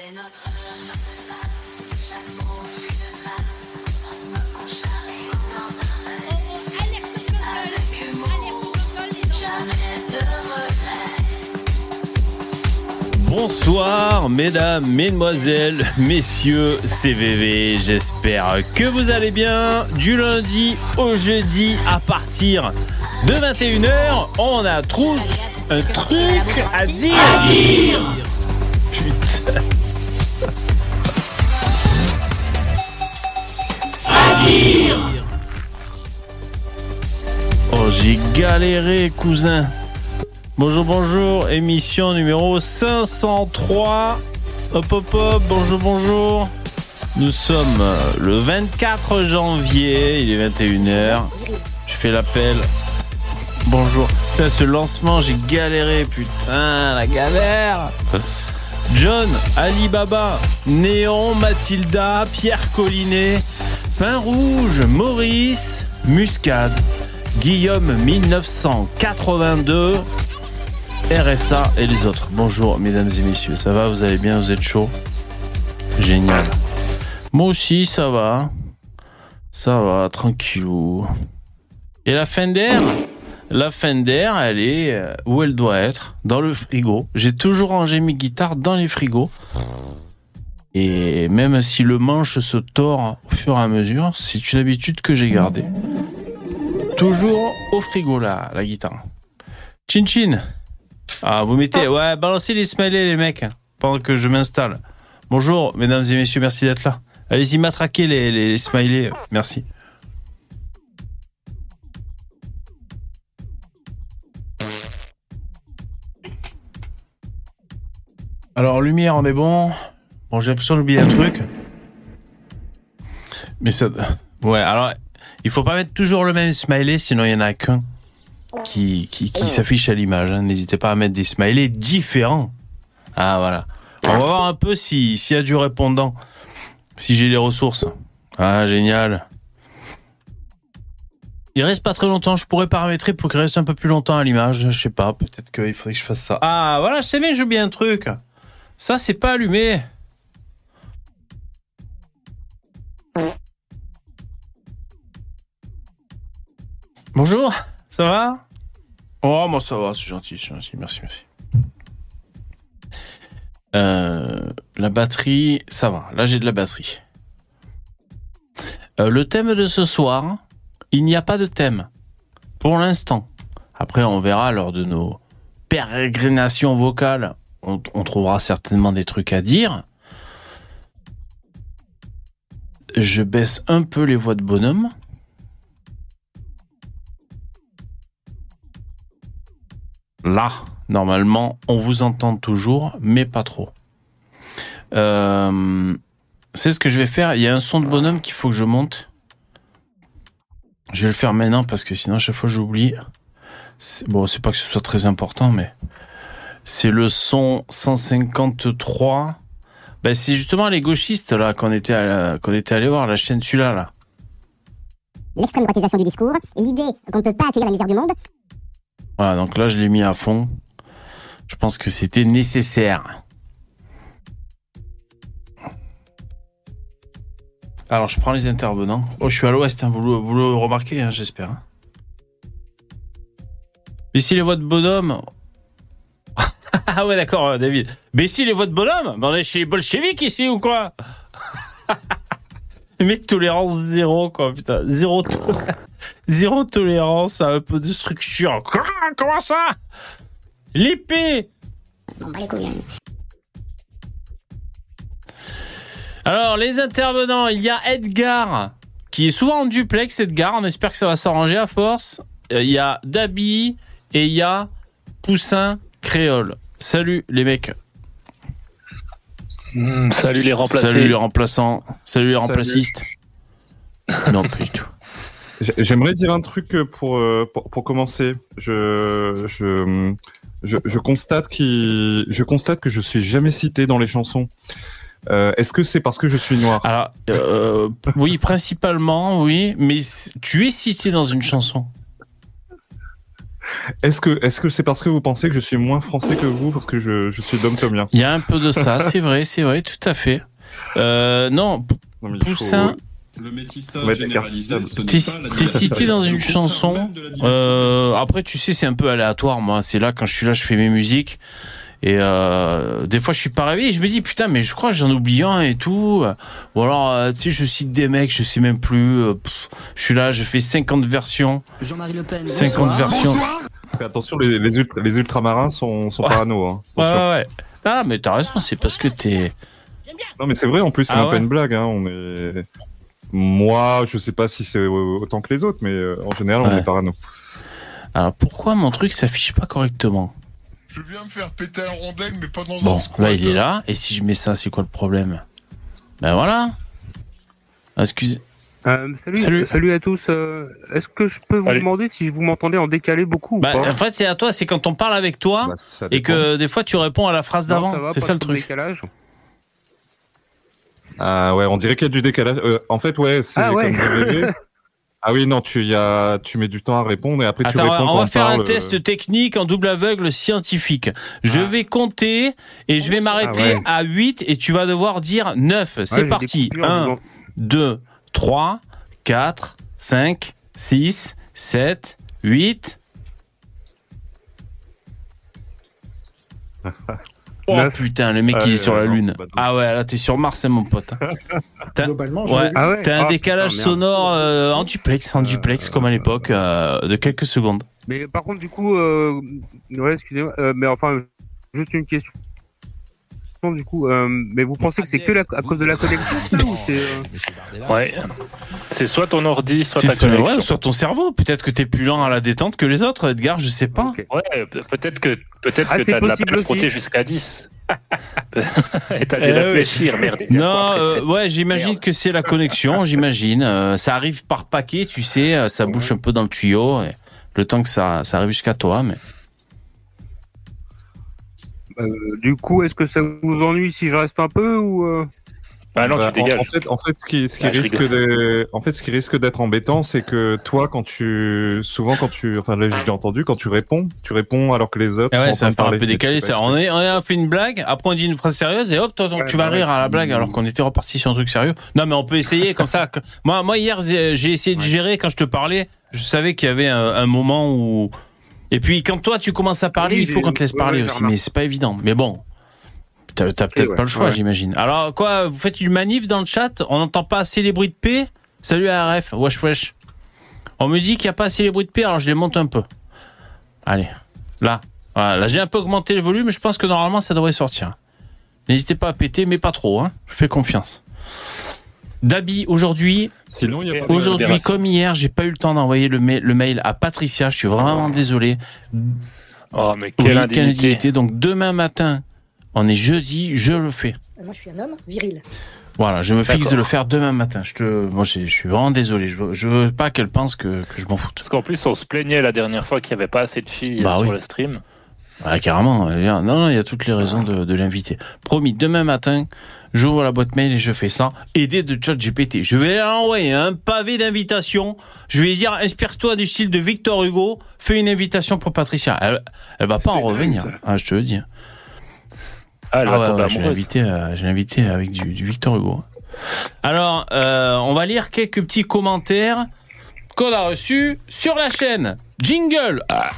C'est notre heure de face, chaque mot une trace. On se moque, on charrie sans arrêt. Avec humour, jamais de regret. Bonsoir mesdames, mesdemoiselles, messieurs CVV, j'espère que vous allez bien. Du lundi au jeudi à partir de 21h, on a tous un truc à dire. Galéré cousin. Bonjour, bonjour, émission numéro 503. Hop, hop, hop, bonjour, bonjour. Nous sommes euh, le 24 janvier, il est 21h. Je fais l'appel. Bonjour. Putain, ce lancement, j'ai galéré, putain, la galère. John, Alibaba, Néon, Mathilda, Pierre Collinet, Pain Rouge, Maurice, Muscade, Guillaume 1982, RSA et les autres. Bonjour mesdames et messieurs, ça va, vous allez bien, vous êtes chaud? Génial. Moi aussi, ça va. Ça va, tranquillou. Et la fin d'air? La fin d'air, elle est euh, où elle doit être? Dans le frigo. J'ai toujours rangé mes guitares dans les frigos. Et même si le manche se tord au fur et à mesure, c'est une habitude que j'ai gardée. Toujours au frigo, là, la guitare. Chin chin Ah, vous mettez... Ouais, balancez les smileys, les mecs, pendant que je m'installe. Bonjour, mesdames et messieurs, merci d'être là. Allez-y, matraquez les, les, les smileys. Merci. Alors, lumière, on est bon. Bon, j'ai l'impression d'oublier un truc. Mais ça... Ouais, alors, il faut pas mettre toujours le même smiley, sinon il y en a qu'un qui, qui, qui s'affiche à l'image. hein. N'hésitez pas à mettre des smileys différents. Ah, voilà. On va voir un peu si- s'il y a du répondant. Si j'ai les ressources. Ah, génial. Il reste pas très longtemps. Je pourrais paramétrer pour qu'il reste un peu plus longtemps à l'image. Je sais pas. Peut-être qu'il faudrait que je fasse ça. Ah, voilà, je sais bien que j'oublie un truc. Ça, c'est pas allumé. Bonjour, ça va? Oh, moi ça va, c'est gentil, c'est gentil, merci, merci. Euh, la batterie, ça va, là j'ai de la batterie. Euh, le thème de ce soir, il n'y a pas de thème, pour l'instant. Après, on verra lors de nos pérégrinations vocales, on, on trouvera certainement des trucs à dire. Je baisse un peu les voix de bonhomme. Là, normalement, on vous entend toujours, mais pas trop. Euh, c'est ce que je vais faire. Il y a un son de bonhomme qu'il faut que je monte. Je vais le faire maintenant parce que sinon, à chaque fois, j'oublie. Bon, c'est pas que ce soit très important, mais c'est le son 153. Ben, c'est justement les gauchistes là qu'on était, la- qu'on était allé voir la chaîne celui-là là. l'extrême droitisation du discours, l'idée qu'on ne peut pas accueillir la misère du monde, Voilà, donc là, je l'ai mis à fond. Je pense que c'était nécessaire. Alors, je prends les intervenants. Oh, je suis à l'ouest, hein, vous, le- remarquez, hein, j'espère. hein. Ici, les voix de bonhomme. ah ouais, d'accord, euh, David. Mais ici, les voix de bonhomme Ben, On est chez les bolcheviks ici ou quoi? Mec, tolérance zéro, quoi, putain. Zéro, to- zéro tolérance à un peu de structure. Quoi Comment ça? L'épée bon les couilles. Alors, les intervenants, il y a Edgar, qui est souvent en duplex, Edgar. On espère que ça va s'arranger à force. Euh, Il y a Dabi et il y a Poussin Créole. Salut les mecs. Hmm, salut les remplacés. Salut les remplaçants. Salut les Salut. remplacistes. Non, pas du tout. J'ai- J'aimerais dire un truc pour, euh, pour, pour commencer. Je, je, je, je constate qu'il- je constate que je suis jamais cité dans les chansons. Euh, Est-ce que c'est parce que je suis noir? Alors, euh, oui, principalement, oui, mais tu es cité dans une chanson. Est-ce que est-ce que c'est parce que vous pensez que je suis moins français que vous parce que je, je suis dom-tomien Il y a un peu de ça, c'est vrai, c'est vrai, tout à fait. Euh, non, Non, faut- Poussin, Le métissage Ouais, généralisé, t'es cité dans une chanson. Euh, après, tu sais, c'est un peu aléatoire, moi. C'est là, quand je suis là, je fais mes musiques. Et euh, des fois, je suis pas réveillé. Je me dis, putain, mais je crois que j'en oublie un et tout. Ou alors, euh, tu sais, je cite des mecs, je sais même plus. pff, je suis là, je fais 50 versions. Jean-Marie Le Pen. 50 versions. Attention, les, les, ultra- les ultramarins sont, sont Ouais. parano. Hein. Ouais, Attention. ouais, ouais. Ah, mais t'as raison, c'est parce que t'es. Non, mais c'est vrai, en plus, c'est Ah même ouais pas une blague. Hein. On est... Moi, je sais pas si c'est autant que les autres, mais euh, en général, on Ouais. est parano. Alors, pourquoi mon truc s'affiche pas correctement? Je viens me faire péter un rondelle, mais pas dans Bon, un squat. là, il est là. Et si je mets ça, c'est quoi le problème? Ben voilà. Excusez. Euh, salut, Salut. salut. à tous. Euh, Est-ce que je peux vous Salut. demander si je vous m'entendais en décalé beaucoup ou Bah, pas? en fait, c'est à toi. C'est quand on parle avec toi Bah, et que des fois, tu réponds à la phrase d'avant. ça va, C'est ça le truc. décalage. Ah ouais, on dirait qu'il y a du décalage. Euh, en fait, ouais, c'est Ah ouais. comme. Ah oui, non, tu, y as, tu mets du temps à répondre et après tu réponds on va faire parle, un test euh, technique en double aveugle scientifique. Je Ah. vais compter et je vais m'arrêter Ah ouais. à 8 et tu vas devoir dire 9. Ouais, C'est parti. coupures, 1, vous en- 2, 3, 4, 5, 6, 7, 8. Oh putain, le mec il est sur la non, lune. bah. Ah ouais, là t'es sur Mars, hein, mon pote. T'as- Globalement, Ouais, Ah ouais t'as un Ah, décalage putain, sonore euh, en duplex, en duplex comme à l'époque, euh, de quelques secondes. Mais par contre, du coup, euh, ouais, excusez-moi, euh, mais enfin, juste une question. Du coup, euh, mais vous pensez que c'est que la- à cause de la connexion ou c'est euh, Ouais. C'est soit ton ordi, soit ta ton- connexion. ouais, soit ton cerveau. Peut-être que t'es plus lent à la détente que les autres, Edgar, je sais pas. Ouais, pe- peut-être que peut-être Ah, que t'as de la peine frottée jusqu'à 10. Et t'as dû Eh oui. réfléchir, merde. Non, euh, ouais, j'imagine que c'est la connexion, j'imagine. Euh, ça arrive par paquet, tu sais, ça bouche un peu dans le tuyau. et le temps que ça, ça arrive jusqu'à toi, mais du coup, est-ce que ça vous ennuie si je reste un peu ou euh, non, bah, tu en, dégages. en fait, en fait, ce qui, ce qui Ah, je risque de, en fait, ce qui risque d'être embêtant, c'est que toi, quand tu, souvent, quand tu, enfin, là, j'ai entendu, quand tu réponds, tu réponds alors que les autres. Ah ouais, sont en ça de paraît un peu décalé. Ça. On, est, on a fait une blague, après on dit une phrase sérieuse et hop, toi, Ouais, tu vas bah rire ouais. à la blague alors qu'on était reparti sur un truc sérieux. Non, mais on peut essayer comme ça. Moi, moi hier, j'ai j'ai essayé de gérer quand je te parlais. Je savais qu'il y avait un, un moment où. Et puis quand toi tu commences à parler, Oui, il faut qu'on te laisse parler aussi, mais c'est pas évident. Mais bon, t'as t'as peut-être ouais, pas le choix, ouais. j'imagine. Alors quoi, vous faites une manif dans le chat On n'entend pas assez les bruits de paix Salut ARF, wesh wesh. On me dit qu'il n'y a pas assez les bruits de paix, alors je les monte un peu. Allez, là. Voilà, là j'ai un peu augmenté le volume, je pense que normalement ça devrait sortir. N'hésitez pas à péter, mais pas trop, hein. Je fais confiance. Dabi, aujourd'hui, Sinon, il y a pas de- aujourd'hui modération. comme hier, j'ai pas eu le temps d'envoyer le, ma- le mail à Patricia. Je suis vraiment désolé. Oh, mais Oui, quelle indignité. indignité. Donc demain matin, on est jeudi, je le fais. Moi, je suis un homme viril. Voilà, je me fixe D'accord. de le faire demain matin. Je te, moi, je, je suis vraiment désolé. Je, veux- je veux pas qu'elle pense que, que je m'en foute. Parce qu'en plus, on se plaignait la dernière fois qu'il n'y avait pas assez de filles Bah euh, sur oui. le stream. Ouais, carrément. Non, non, il y a toutes les raisons de, de l'inviter. Promis, demain matin, j'ouvre la boîte mail et je fais ça. Aidé de chat GPT. Je vais lui envoyer un pavé d'invitation. Je vais lui dire, inspire-toi du style de Victor Hugo. Fais une invitation pour Patricia. Elle, elle va pas en revenir. Ah, je te le dis. Ah, elle Ah va ouais, tomber ouais, je l'ai amoureuse. invité, euh, je l'ai invité avec du, du Victor Hugo. Alors, euh, on va lire quelques petits commentaires qu'on a reçus sur la chaîne. Jingle Ah.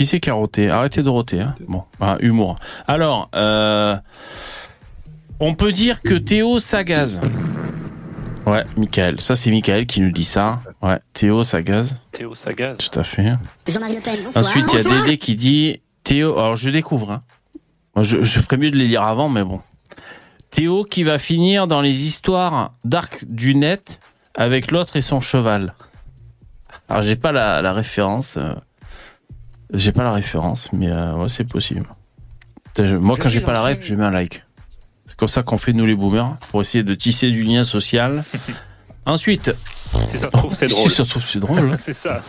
Qui c'est qui a roté? Arrêtez de roter. Hein. Bon, ah, humour. Alors, euh, on peut dire que Théo s'agaze. Ouais, Michael. Ça, c'est Michael qui nous dit ça. Ouais, Théo s'agaze. Théo Sagaz. Tout à fait. Jean-Marie Le Pen, bonsoir. Ensuite, il y a Dédé qui dit Théo. Alors, je découvre. hein. Moi, Je, je ferais mieux de les lire avant, mais bon. Théo qui va finir dans les histoires d'arc du net avec l'autre et son cheval. Alors, j'ai pas la, la référence. J'ai pas la référence, mais euh, ouais, c'est possible. Je- moi, quand j'ai pas la ref, je mets un like. C'est comme ça qu'on fait, nous, les boomers, pour essayer de tisser du lien social. Ensuite, Si ça se trouve, c'est si drôle. ça se trouve, c'est drôle. hein. c'est ça.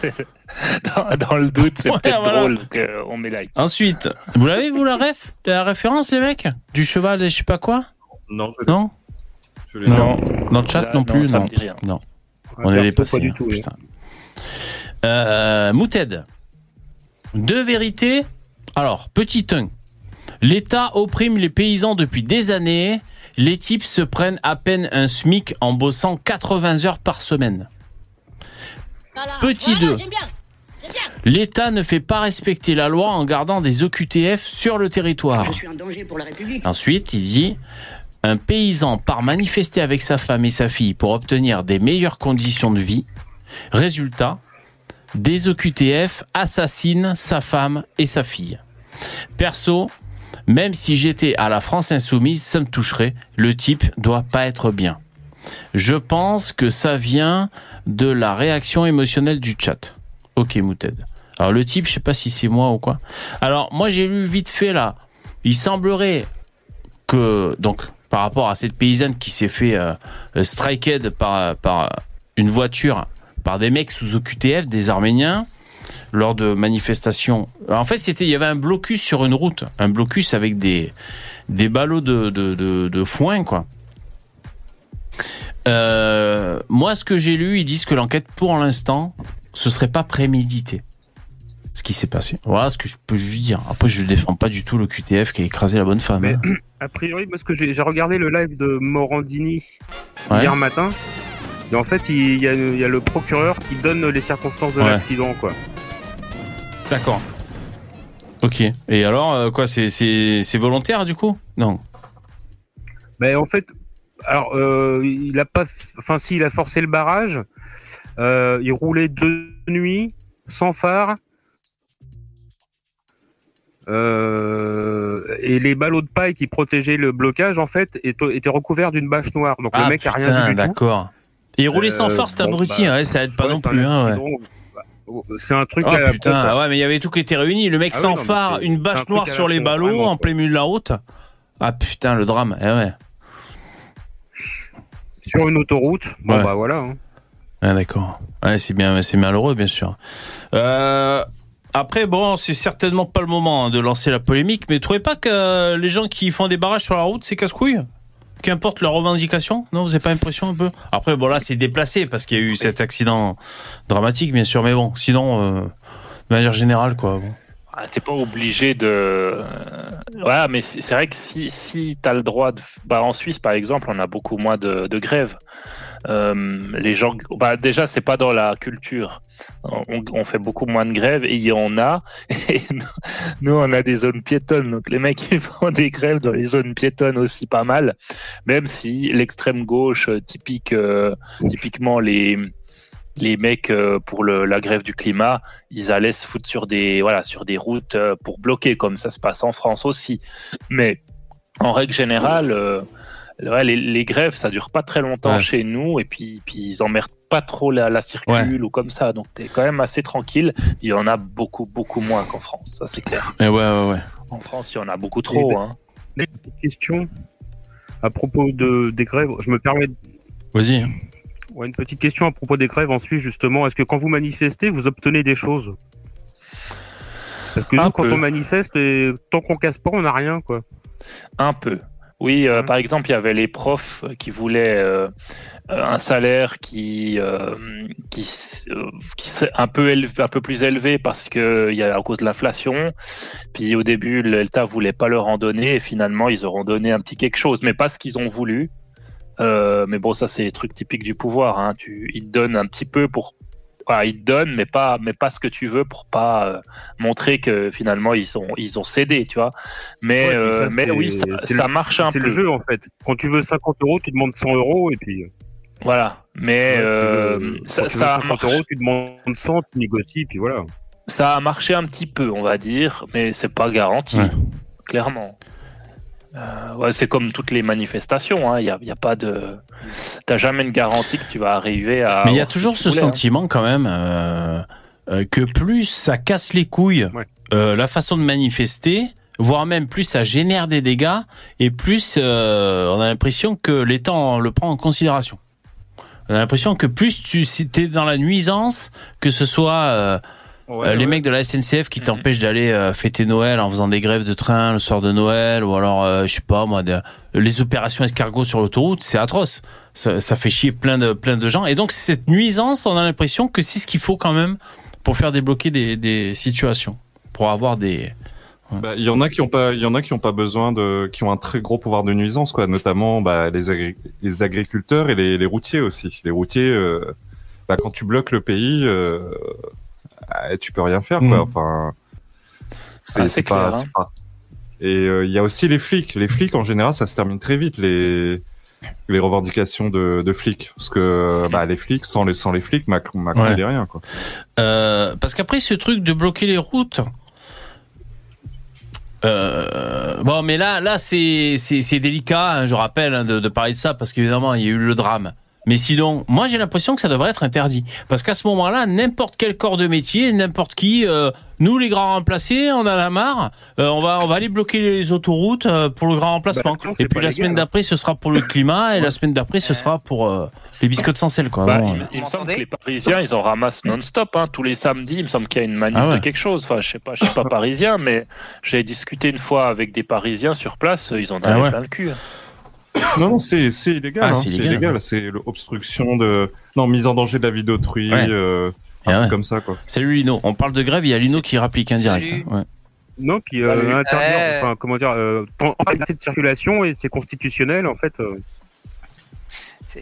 Dans, dans le doute, c'est Ouais, peut-être voilà. drôle qu'on met like. Ensuite, vous l'avez, vous, la ref? La référence, les mecs? Du cheval et je sais pas quoi? Non, je, Non? Je Non. dit. Dans le chat Là, non non, plus ça Non. me dit rien. Non. On est Perso, dépassé. Pas du hein, tout. oui. putain. Euh, Mouted. Deux vérités. Alors, petit 1. L'État opprime les paysans depuis des années. Les types se prennent à peine un SMIC en bossant 80 heures par semaine. Voilà. Petit Voilà. L'État ne fait pas respecter la loi en gardant des OQTF sur le territoire. Je suis un danger pour la République. Ensuite, il dit un paysan part manifester avec sa femme et sa fille pour obtenir des meilleures conditions de vie. Résultat, des OQTF assassinent sa femme et sa fille. Perso, même si j'étais à la France insoumise, ça me toucherait. Le type doit pas être bien. Je pense que ça vient de la réaction émotionnelle du chat. Ok, Mouted. Alors le type, je sais pas si c'est moi ou quoi. Alors moi j'ai lu vite fait là. Il semblerait que donc par rapport à cette paysanne qui s'est fait euh, euh, striked par par une voiture par des mecs sous OQTF, des Arméniens lors de manifestations. En fait, c'était il y avait un blocus sur une route, un blocus avec des des ballots de de, de, de foin quoi. Euh, moi, ce que j'ai lu, ils disent que l'enquête, pour l'instant, ce serait pas prémédité. Ce qui s'est passé. Voilà ce que je peux juste dire. Après, je défends pas du tout le QTF qui a écrasé la bonne femme. Mais- hein. A priori, parce que j'ai j'ai regardé le live de Morandini Ouais. hier matin. Et en fait, il y, a, il y a le procureur qui donne les circonstances de Ouais. l'accident, quoi. D'accord. Ok. Et alors, euh, quoi, c'est- volontaire du coup? Non. Mais en fait, alors, euh, il a pas, enfin, si, il a forcé le barrage. Euh, il roulait de nuit, sans phare. Euh, et les ballots de paille qui protégeaient le blocage, en fait, étaient, recouverts d'une bâche noire. Donc ah le mec a rien vu putain, du tout. d'accord. Et il roulait sans Euh, force, cet bon, abruti. bah, ouais, ça aide pas Ouais, non c'est plus. Hein, ouais. Bah, C'est un truc Oh à la putain, con, quoi. ah ouais, mais il y avait tout qui était réuni. Le mec Ah oui, sans non, phare, c'est- une c'est un bâche noire sur les ballots en plein milieu de la route. Ah putain, le drame. Eh ouais. Sur une autoroute, bon Ouais. bah voilà. hein. Ah, d'accord. Ouais, c'est bien, c'est malheureux, bien sûr. Euh, après, bon, c'est certainement pas le moment hein, de lancer la polémique, mais trouvez pas que euh, les gens qui font des barrages sur la route, c'est casse-couille Qu'importe leur revendication Non, vous n'avez pas l'impression un peu? Après, bon, là, c'est déplacé parce qu'il y a eu cet accident dramatique, bien sûr, mais bon, sinon, euh, de manière générale, quoi. bon. Ah, T'es pas obligé de. euh, Ouais, mais c'est vrai que si, si tu as le droit de. Bah, en Suisse, par exemple, on a beaucoup moins de, de grèves. Euh, les gens. Bah, déjà, c'est pas dans la culture. On, on fait beaucoup moins de grèves et il y en a. Et nous, on a des zones piétonnes. Donc, les mecs, ils font des grèves dans les zones piétonnes aussi pas mal. Même si l'extrême gauche, euh, typique, euh, typiquement les. Les mecs pour le, la grève du climat, ils allaient se foutre sur des voilà sur des routes pour bloquer comme ça se passe en France aussi. Mais en règle générale, ouais, les, les grèves ça dure pas très longtemps Ouais. chez nous et puis puis ils emmerdent pas trop la, la circule ou comme ça. Donc t'es quand même assez tranquille. Il y en a beaucoup beaucoup moins qu'en France, ça c'est clair. Mais ouais, ouais, ouais. En France il y en a beaucoup trop. Hein. Une petite question à propos de, des grèves. Je me permets de- Vas-y. ouais, une petite question à propos des grèves en Suisse justement. Est-ce que quand vous manifestez, vous obtenez des choses? Parce que nous, quand on manifeste, et tant qu'on casse pas, on n'a rien quoi. Un peu. Oui, euh, Mhm. par exemple, il y avait les profs qui voulaient euh, euh, un salaire qui euh, qui, s- qui serait un peu élevé, un peu plus élevé parce que il y a à cause de l'inflation. Puis au début, l'État voulait pas leur en donner et finalement ils auront donné un petit quelque chose, mais pas ce qu'ils ont voulu. Mais bon, ça c'est les trucs typiques du pouvoir. Hein. Tu, ils te donnent un petit peu pour, voilà, ils te donnent, mais pas, mais pas ce que tu veux pour pas euh, montrer que finalement ils ont, ils ont cédé, tu vois. Mais, Ouais, euh, ça, mais c'est- oui, ça, c'est ça le- marche un C'est peu. le jeu en fait. Quand tu veux 50 euros, tu demandes 100 euros et puis. Voilà. Mais ouais, euh, veux- ça, quand tu veux ça a 50 marché, euros, tu demandes 100, tu négocies, puis voilà. ça a marché un petit peu, on va dire, mais c'est pas garanti, Ouais. clairement. Euh, ouais, c'est comme toutes les manifestations, il n'y a, y a pas de. T'as jamais une garantie que tu vas arriver à. Mais il y a toujours ce hein. sentiment quand même euh, euh, que plus ça casse les couilles, Ouais. euh, la façon de manifester, voire même plus ça génère des dégâts, et plus euh, on a l'impression que l'État le prend en considération. On a l'impression que plus tu es dans la nuisance, que ce soit euh, Ouais, Euh, les ouais. mecs de la SNCF qui Mhm. t'empêchent d'aller euh, fêter Noël en faisant des grèves de train le soir de Noël ou alors euh, je sais pas moi de- les opérations escargots sur l'autoroute c'est atroce ça, ça fait chier plein de plein de gens et donc cette nuisance on a l'impression que c'est ce qu'il faut quand même pour faire débloquer des, des situations pour avoir des Bah, Il y en a qui ont pas, il y en a qui ont pas besoin de, qui ont un très gros pouvoir de nuisance, quoi. Notamment, bah, les, agri- les agriculteurs et les, les routiers aussi. Les routiers, euh, bah, quand tu bloques le pays, ah, tu peux rien faire, quoi. Mhm. Enfin, c'est Ah, pas, hein. pas. Et euh, il y a aussi les flics. Les flics, en général, ça se termine très vite les les revendications de, de flics, parce que bah, les flics, sans les sans les flics, Macron, Macron Ouais. il est rien, quoi. Euh, parce qu'après ce truc de bloquer les routes. Euh, bon, mais là, là, c'est c'est c'est délicat. hein, je rappelle hein, de, de parler de ça parce qu'évidemment, il y a eu le drame. Mais sinon, moi, j'ai l'impression que ça devrait être interdit parce qu'à ce moment-là, n'importe quel corps de métier, n'importe qui, euh, nous, les grands remplacés, on en a marre. euh, on va on va aller bloquer les autoroutes euh, pour le grand remplacement. Bah, non, et puis la légal, semaine hein. d'après, ce sera pour le climat et la semaine d'après, ce sera pour euh, les biscottes sans sel, quoi. Bah, Bon, il, euh. il me semble que les Parisiens, ils en ramassent non-stop. Hein, tous les samedis, il me semble qu'il y a une manif Ah ouais. de quelque chose. Enfin, je sais pas, je suis pas parisien, mais j'ai discuté une fois avec des Parisiens sur place. Ils en Ah avaient ouais. plein le cul. hein. Non, non, c'est c'est illégal. Ah, hein, c'est illégal, illégal. ouais. C'est l'obstruction de, non, mise en danger de la vie d'autrui, Ouais. euh, Ah truc ouais. comme ça, quoi. Salut Lino. On parle de grève, il y a Lino qui rapplique indirect. Hein, ouais. Non, puis euh, interdire, enfin, comment dire, euh, en- de circulation et c'est constitutionnel en fait. euh.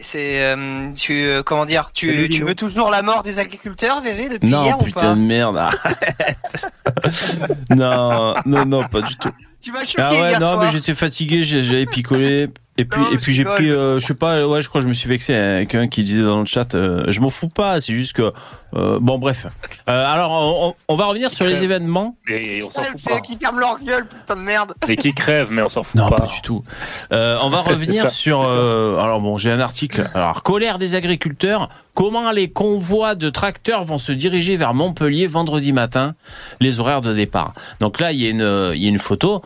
C'est- euh, tu, euh, comment dire, tu, Salut, tu veux toujours la mort des agriculteurs, Vévé, depuis Non, hier ou putain pas de merde, arrête. non, non, non, pas du tout. Tu m'as choqué Ah ouais, hier non, soir. mais j'étais fatigué, j'ai- j'avais picolé. Et puis, Non, et mais puis j'ai pris, euh, je sais pas, ouais, je crois que je me suis vexé avec un qui disait dans le chat, euh, je m'en fous pas, c'est juste que, euh, bon, bref. Euh, alors, on, va revenir sur les événements. Et on s'en fout C'est pas. eux qui ferment leur gueule, putain de merde. Et qui crèvent, mais on s'en fout Non, pas. pas du tout. Euh, on va revenir ça, sur. euh, alors bon, j'ai un article. Alors colère des agriculteurs. Comment les convois de tracteurs vont se diriger vers Montpellier vendredi matin, les horaires de départ. Donc là, il y a une, il y a une photo.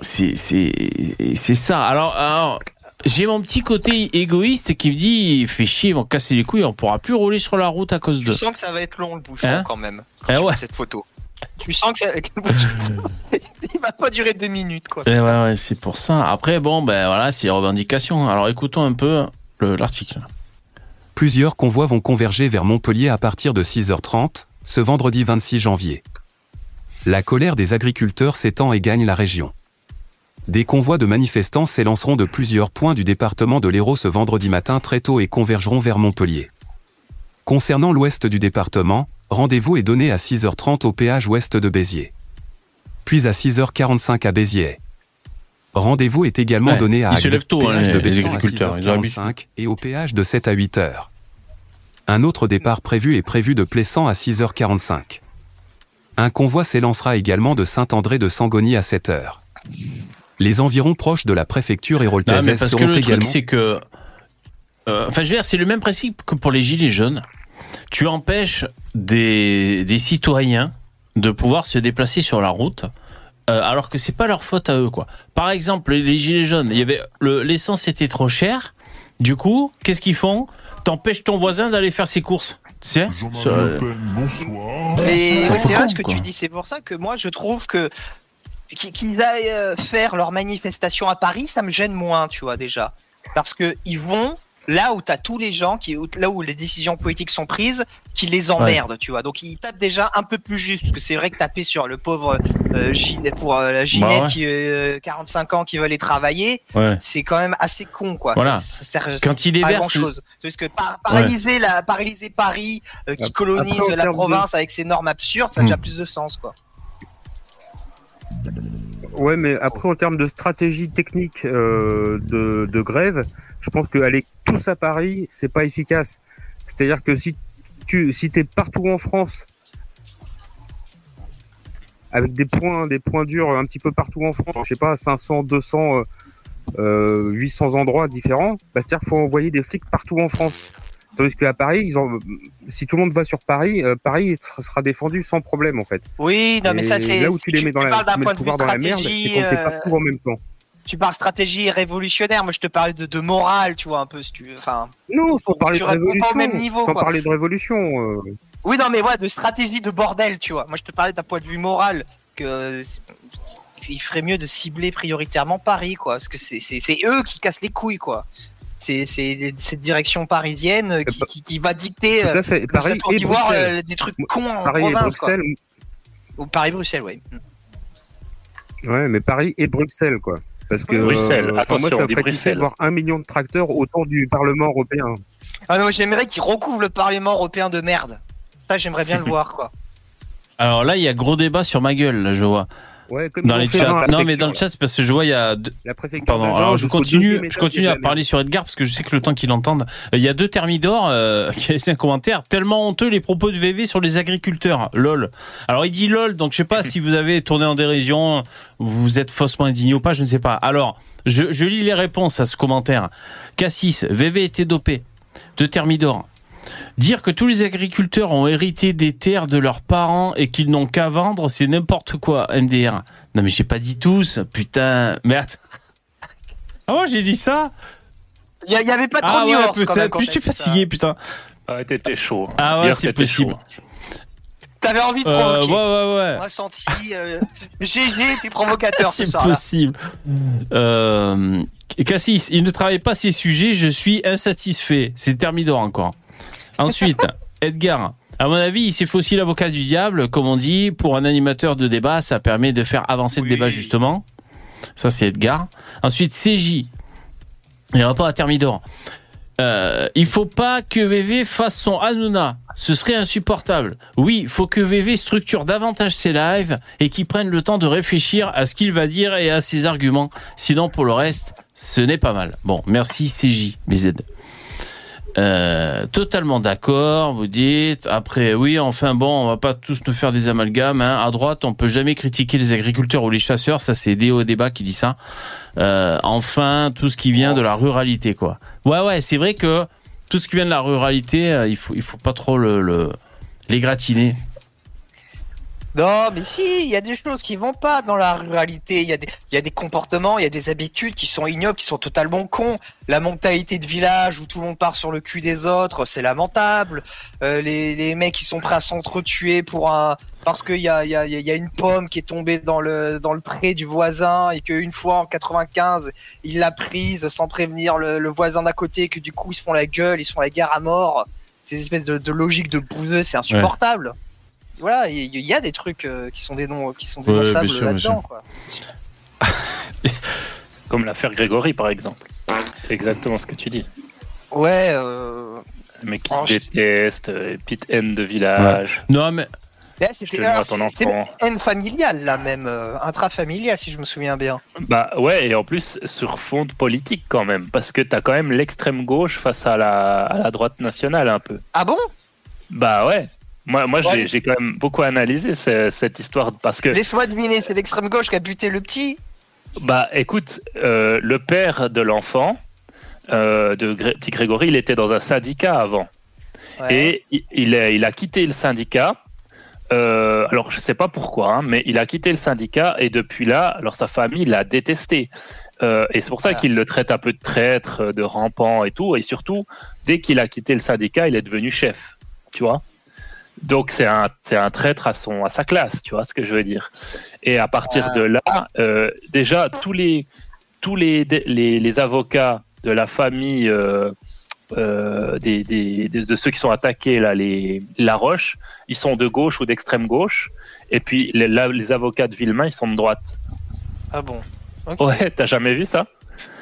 C'est c'est c'est ça. Alors alors. J'ai mon petit côté égoïste qui me dit, fait chier, ils vont casser les couilles, on pourra plus rouler sur la route à cause Tu de. sens que ça va être long le bouchon Hein quand même. Quand Eh tu ouais. vois cette photo. Tu sens que ça, que le bouchon, il va pas durer deux minutes quoi. Eh ouais, ouais, c'est pour ça. Après, bon, ben voilà, c'est les revendications. Alors écoutons un peu le- l'article. Plusieurs convois vont converger vers Montpellier à partir de 6h30, ce vendredi 26 janvier. La colère des agriculteurs s'étend et gagne la région. Des convois de manifestants s'élanceront de plusieurs points du département de l'Hérault ce vendredi matin très tôt et convergeront vers Montpellier. Concernant l'ouest du département, rendez-vous est donné à 6h30 au péage ouest de Béziers. Puis à 6h45 à Béziers. Rendez-vous est également Ouais, donné à Agde, tôt, hein, péage de Bessan à agriculteurs, ils ont l'habitude. 6h45 et au péage de 7 à 8 heures. Un autre départ prévu est prévu de Plessan à 6h45. Un convoi s'élancera également de Saint-André de Sangoni à 7 heures. Les environs proches de la préfecture héroltaise parce que seront le truc, également c'est que. euh, Enfin, je veux dire, c'est le même principe que pour les gilets jaunes. Tu empêches des, des citoyens de pouvoir se déplacer sur la route, euh, alors que c'est pas leur faute à eux, quoi. Par exemple, les, gilets jaunes, il y avait le- l'essence était trop chère. Du coup, qu'est-ce qu'ils font? T'empêches ton voisin d'aller faire ses courses. Tu sais? Bonsoir. Mais C'est vrai ce que tu dis. C'est pour ça que moi je trouve que qu'ils aillent euh, faire leur manifestation à Paris, ça me gêne moins, tu vois déjà, parce que ils vont là où tu as tous les gens qui là où les décisions politiques sont prises qui les emmerdent, tu vois. Donc ils tapent déjà un peu plus juste parce que c'est vrai que taper sur le pauvre euh, Gin- pour euh, la Ginette Bah ouais. qui euh, 45 ans qui veut aller travailler, ouais. c'est quand même assez con quoi. Voilà. Ça, ça sert Quand il pas grand chose. Parce que par- paralyser la paralyser Paris euh, qui colonise la de- province avec ses normes absurdes, ça a Hmm. déjà plus de sens quoi. Ouais, mais après, en termes de stratégie technique euh, de, grève, je pense qu'aller tous à Paris, c'est pas efficace. C'est-à-dire que si tu si es partout en France, avec des points, des points durs un petit peu partout en France, je sais pas, 500, 200, euh, euh, 800 endroits différents, bah, c'est-à-dire qu'il faut envoyer des flics partout en France. Tandis qu'à Paris, ils ont, si tout le monde va sur Paris, euh, Paris sera défendu sans problème en fait. Oui, non, mais ça c'est. là où tu les mets dans la, parles d'un tu mets point le de vue pouvoir dans la merde, c'est quand t'es euh, partout en même temps. tu parles stratégie révolutionnaire. Moi, je te parlais de, de morale, tu vois, un peu, si tu veux. Enfin, Non, sans parler de pas révolution. au même niveau, sans quoi. parler de révolution. euh. oui, non, mais voilà, de stratégie de bordel, tu vois. Moi, je te parlais d'un point de vue moral que euh, il ferait mieux de cibler prioritairement Paris, quoi, parce que c'est eux qui cassent les couilles, quoi. C'est cette direction parisienne euh, qui, qui, qui va dicter Tout euh, à fait. dans sa Paris et Bruxelles. euh, des trucs cons en Paris et province, quoi. Bruxelles. Ou Paris-Bruxelles, oui. Ouais, mais Paris et Bruxelles, quoi. Parce que Bruxelles, euh, attention, moi, ça me de voir un million de tracteurs autour du Parlement européen. Ah non, j'aimerais qu'ils recouvrent le Parlement européen de merde. Ça, j'aimerais bien le voir, quoi. Alors là, il y a gros débat sur ma gueule, là, je vois. Ouais, comme Dans les chats. Non, mais dans le chat, c'est parce que je vois, il y a. deux-. La préfecture Pardon. Alors je continue, je continue à parler sur Edgar parce que je sais que le temps qu'il entende. Il y a deux thermidors euh, qui a laissé un commentaire tellement honteux les propos de VV sur les agriculteurs. Lol. Alors il dit lol, donc je sais pas si vous avez tourné en dérision, vous êtes faussement indigné ou pas, je ne sais pas. Alors je, je lis les réponses à ce commentaire. Cassis, VV était dopé. De thermidor. Dire que tous les agriculteurs ont hérité des terres de leurs parents et qu'ils n'ont qu'à vendre, c'est n'importe quoi, MDR. Non mais j'ai pas dit tous, putain. Mais attends. Ah ouais, j'ai dit ça Il y, a- il y avait pas trop Ah de ouais, nuances, quand même, peut-être. quand Plus je suis ça. fatigué, putain. Ah, t'étais chaud. Ah ouais, c'est possible. chaud. T'avais envie de Euh, provoquer. ouais, ouais, ouais. On a senti. Euh, GG, t'es provocateur ce C'est soir-là. possible. Euh, Cassis, il ne travaille pas ces sujets, je suis insatisfait. C'est Thermidor encore. Ensuite, Edgar. À mon avis, il s'est fait aussi l'avocat du diable, comme on dit. Pour un animateur de débat, ça permet de faire avancer le débat, justement. Ça, c'est Edgar. Ensuite, CJ. Et rapport à Thermidor. Euh, il faut pas que VV fasse son Hanouna. Ce serait insupportable. Oui, il faut que VV structure davantage ses lives et qu'il prenne le temps de réfléchir à ce qu'il va dire et à ses arguments. Sinon, pour le reste, ce n'est pas mal. Bon, merci CJ, BZ. Euh, totalement d'accord, vous dites. Après, oui, enfin bon, on va pas tous nous faire des amalgames. Hein. À droite, on peut jamais critiquer les agriculteurs ou les chasseurs. Ça, c'est Déo Débat qui dit ça. Euh, enfin, tout ce qui vient de la ruralité, quoi. Ouais, ouais, c'est vrai que tout ce qui vient de la ruralité, euh, il faut, il faut pas trop le, le les gratiner. Non, mais si, il y a des choses qui vont pas dans la ruralité. Il y, a des- y a des comportements, il y a des habitudes qui sont ignobles, qui sont totalement cons. La mentalité de village où tout le monde part sur le cul des autres, c'est lamentable. Euh, les, les mecs qui sont prêts à s'entretuer pour un parce qu'il y a, y, a, y a une pomme qui est tombée dans le dans le pré du voisin et qu'une fois en 95 il l'a prise sans prévenir le, le voisin d'à côté que du coup ils se font la gueule, ils se font la guerre à mort. Ces espèces de, de logique de bouseux, c'est insupportable. Voilà, il y, a des trucs euh, qui sont des noms qui sont Ouais, dénonçables bien là-dedans. Comme l'affaire Grégory, par exemple. C'est exactement ce que tu dis. Ouais, euh... Le mec qui Oh, se je- déteste, euh, petite haine de village. Non, mais Je c'était haine familiale là même, euh, intrafamiliale si je me souviens bien. Bah ouais, et en plus sur fond de politique quand même, parce que t'as quand même l'extrême gauche face à la, à la droite nationale un peu. Ah bon? Bah ouais. Moi, moi Ouais. j'ai quand même beaucoup analysé ce- cette histoire parce que Laisse-moi deviner, c'est l'extrême gauche qui a buté le petit? Bah écoute, euh, le père de l'enfant, euh, de Gré- petit Grégory, il était dans un syndicat avant. Ouais. Et il, a, il a quitté le syndicat. euh, alors je sais pas pourquoi, hein, mais il a quitté le syndicat et depuis là, alors sa famille l'a détesté. Euh, et c'est pour ça Voilà. qu'il le traite un peu de traître, de rampant et tout. Et surtout, dès qu'il a quitté le syndicat, il est devenu chef. Tu vois Donc c'est un, un traître à, son, à sa classe, tu vois ce que je veux dire. Et à partir Ah. de là, euh, déjà, tous les, tous les, les, les avocats de la famille euh, euh, des, des- de, ceux qui sont attaqués, là, les La Roche, ils sont de gauche ou d'extrême gauche. Et puis les, les avocats de Villemain, ils sont de droite. Ah bon. Ouais, t'as jamais vu ça?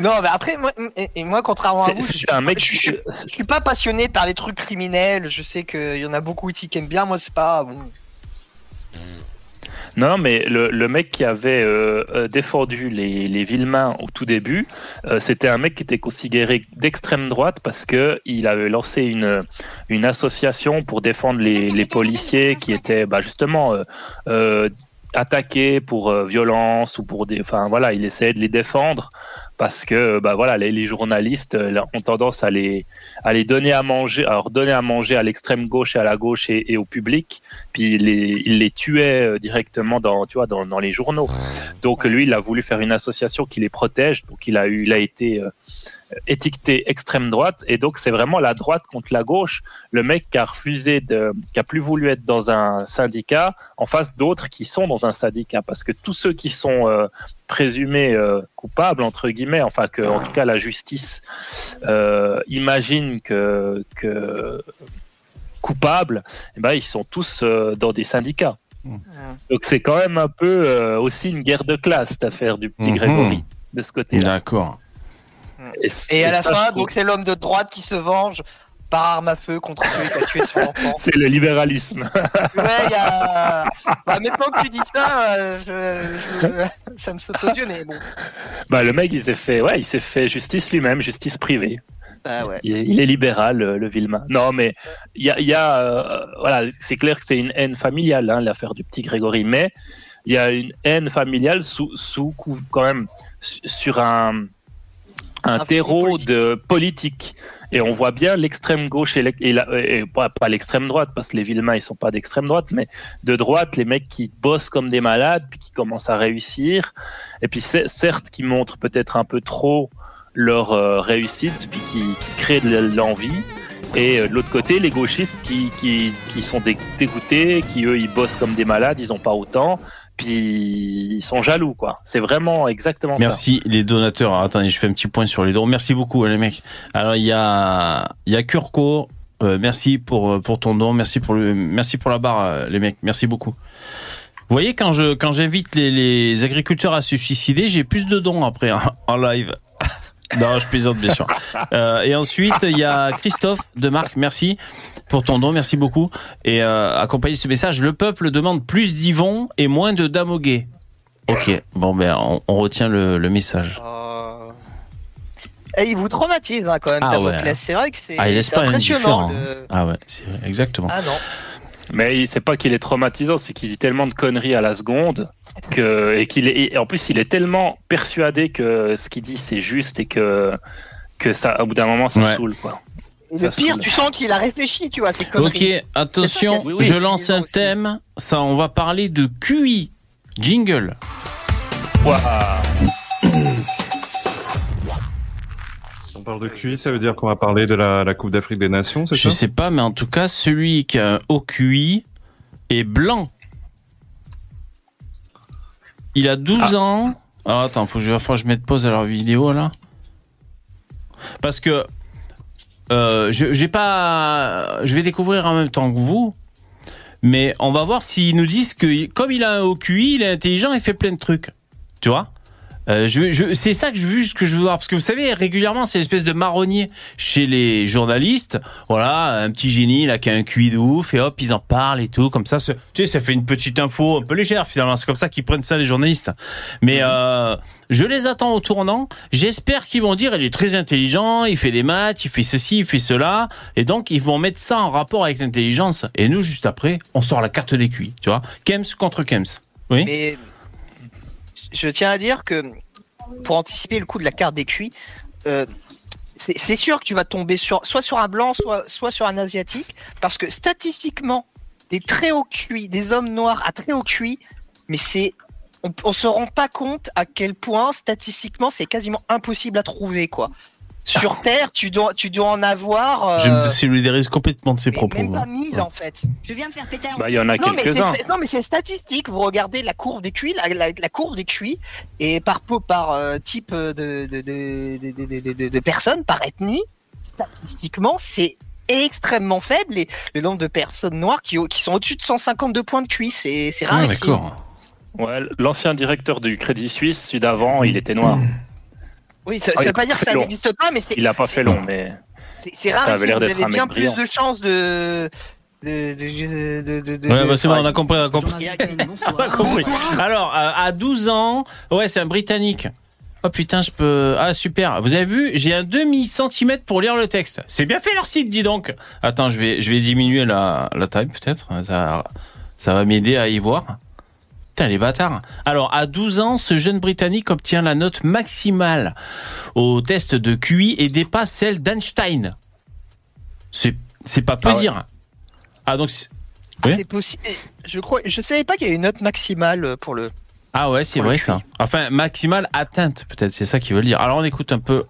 Non, mais après, moi, et, et moi contrairement à vous, je, suis- un mec. je, je- je suis pas passionné par les trucs criminels. Je sais qu'il y en a beaucoup qui aiment bien. Moi, c'est pas. Bon. Non, mais le, le mec qui avait euh, euh, défendu les, les Villemains au tout début, euh, c'était un mec qui était considéré d'extrême droite parce que il avait lancé une, une association pour défendre les, les policiers qui étaient bah, justement euh, attaqués pour violence ou pour des. Enfin voilà, il essayait de les défendre parce que bah voilà les, les journalistes euh, ont tendance à les à les donner à manger à leur donner à manger à l'extrême gauche et à la gauche et, et au public. Puis ils les, ils les tuaient euh, directement dans tu vois dans, dans les journaux. Donc lui il a voulu faire une association qui les protège. Donc il a eu il a été euh, étiqueté extrême droite. Et donc c'est vraiment la droite contre la gauche. Le mec qui a refusé de qui a plus voulu être dans un syndicat en face d'autres qui sont dans un syndicat. Parce que tous ceux qui sont euh, présumés euh, coupables entre guillemets enfin que en tout cas la justice euh, imagine que que coupables eh ben ils sont tous euh, dans des syndicats. Donc c'est quand même un peu euh, aussi une guerre de classe cette affaire du petit Mhm. Grégory de ce côté-là. D'accord. Et à la fin, donc c'est l'homme de droite qui se venge par arme à feu contre celui qui a tué son enfant. c'est le libéralisme. Ouais, il y a. Bah, maintenant que tu dis ça, euh, je, je- ça me saute aux yeux, mais bon. Bah, le mec, il s'est fait, ouais, il s'est fait justice lui-même, justice privée. Bah ouais. Il est, il est libéral, le, le Villemain. Non, mais il y a, il y a euh, voilà, c'est clair que c'est une haine familiale, hein, l'affaire du petit Grégory, mais il y a une haine familiale sous, sous quand même su- sur un, un terreau de politique. Et on voit bien l'extrême gauche et, l'ex- et la- et pas, pas l'extrême droite, parce que les Villemains, ils sont pas d'extrême droite, mais de droite, les mecs qui bossent comme des malades, puis qui commencent à réussir, et puis certes, qui montrent peut-être un peu trop leur euh, réussite, puis qui, qui créent de l'envie. Et euh, de l'autre côté, les gauchistes qui, qui, qui sont dé- dégoûtés, qui eux, ils bossent comme des malades, ils ont pas autant, puis ils sont jaloux, quoi. C'est vraiment exactement ça. Merci les donateurs. Attendez, je fais un petit point sur les dons. Merci beaucoup hein, les mecs. Alors il y a il y a Kurko. Euh, merci pour euh, pour ton don. Merci pour le merci pour la barre euh, les mecs. Merci beaucoup. Vous voyez quand je quand j'invite les, les agriculteurs à se suicider, j'ai plus de dons après hein, en live. Non, je plaisante bien sûr. Euh, et ensuite il y a Christophe de Marc. Merci pour ton don. Merci beaucoup. Et euh, accompagné ce message, le peuple demande plus d'Yvon et moins de Damoguet. Ok, bon ben on, on retient le, le message. Euh, Et il vous traumatise hein, quand même, Ah Damoclès. ouais. C'est vrai que c'est Ah, impressionnant. le- Ah ouais, c'est vrai, exactement. Ah non. Mais il- c'est pas qu'il est traumatisant, c'est qu'il dit tellement de conneries à la seconde que et qu'il est et en plus il est tellement persuadé que ce qu'il dit c'est juste et que que ça au bout d'un moment ça Ouais. saoule quoi. Et Ça le pire, saoule. tu sens qu'il a réfléchi, tu vois, ces conneries. Ok, attention, C'est je lance un aussi. thème. Ça, on va parler de QI. Jingle. On parle de QI, ça veut dire qu'on va parler de la, la Coupe d'Afrique des Nations, c'est Je ça? sais pas, mais en tout cas, celui qui a un haut QI est blanc. Il a 12 Ah. ans. Alors attends, faut que je, falloir que je mette pause à leur vidéo là. Parce que euh, je j'ai pas, je vais découvrir en même temps que vous. Mais on va voir s'ils nous disent que comme il a un haut QI, il est intelligent et fait plein de trucs. Tu vois? Euh, je, je, c'est ça que je veux, que je veux voir. Parce que vous savez, régulièrement, c'est l'espèce de marronnier chez les journalistes. Voilà, un petit génie là qui a un QI de ouf et hop, ils en parlent et tout. Comme ça, tu sais, ça fait une petite info un peu légère finalement. C'est comme ça qu'ils prennent ça les journalistes. Mais euh, je les attends au tournant. J'espère qu'ils vont dire il est très intelligent, il fait des maths, il fait ceci, il fait cela. Et donc, ils vont mettre ça en rapport avec l'intelligence. Et nous, juste après, on sort la carte des QI. Tu vois Kems contre Kems. Oui Mais je tiens à dire que pour anticiper le coup de la carte des QI, euh, c'est sûr que tu vas tomber sur, soit sur un blanc, soit, sur un asiatique, parce que statistiquement, des très hauts QI, des hommes noirs à très haut QI, mais c'est. On, on se rend pas compte à quel point statistiquement c'est quasiment impossible à trouver quoi. Sur Terre, tu dois, tu dois en avoir. euh, Je me désolidarise complètement de ces propos. même pas 1000 en fait. Je viens me faire péter un Bah il y en a quelques-uns. non mais c'est statistique. Vous regardez la courbe des QI, la, la- la courbe des QI, et par par euh, type de de, de, de, de, de- de- de personnes, par ethnie, statistiquement, c'est extrêmement faible. Et le nombre de personnes noires qui, qui sont au-dessus de 152 points de QI, c'est, c'est Ah, d'accord. Ouais, l'ancien directeur du Crédit Suisse, celui d'avant, il était noir. Oui, ça, Ah, ça il veut pas a dire que ça n'existe pas, mais c'est, Il a pas fait long, mais c'est, rarissime. l'air Vous avez bien plus brillant. de chances de de de de, de, de- Ouais, de- bah c'est bon, on a compris, on a compris. On a compris. Alors, à à 12 ans, ouais, c'est un Britannique. Oh putain, je peux. Ah super. Vous avez vu, j'ai un demi centimètre pour lire le texte. C'est bien fait leur site, dis donc. Attends, je vais, je vais diminuer la, la taille peut-être. Ça, ça va m'aider à y voir. Putain, les bâtards. Alors, à 12 ans, ce jeune Britannique obtient la note maximale au test de QI et dépasse celle d'Einstein. C'est, c'est pas peu Ah ouais. dire. Ah, donc, c'est- Ah, Oui. c'est possible. Je crois, je savais pas qu'il y avait une note maximale pour le. ah ouais, c'est vrai ça. Enfin, maximale atteinte, peut-être, c'est ça qu'ils veulent dire. Alors, on écoute un peu.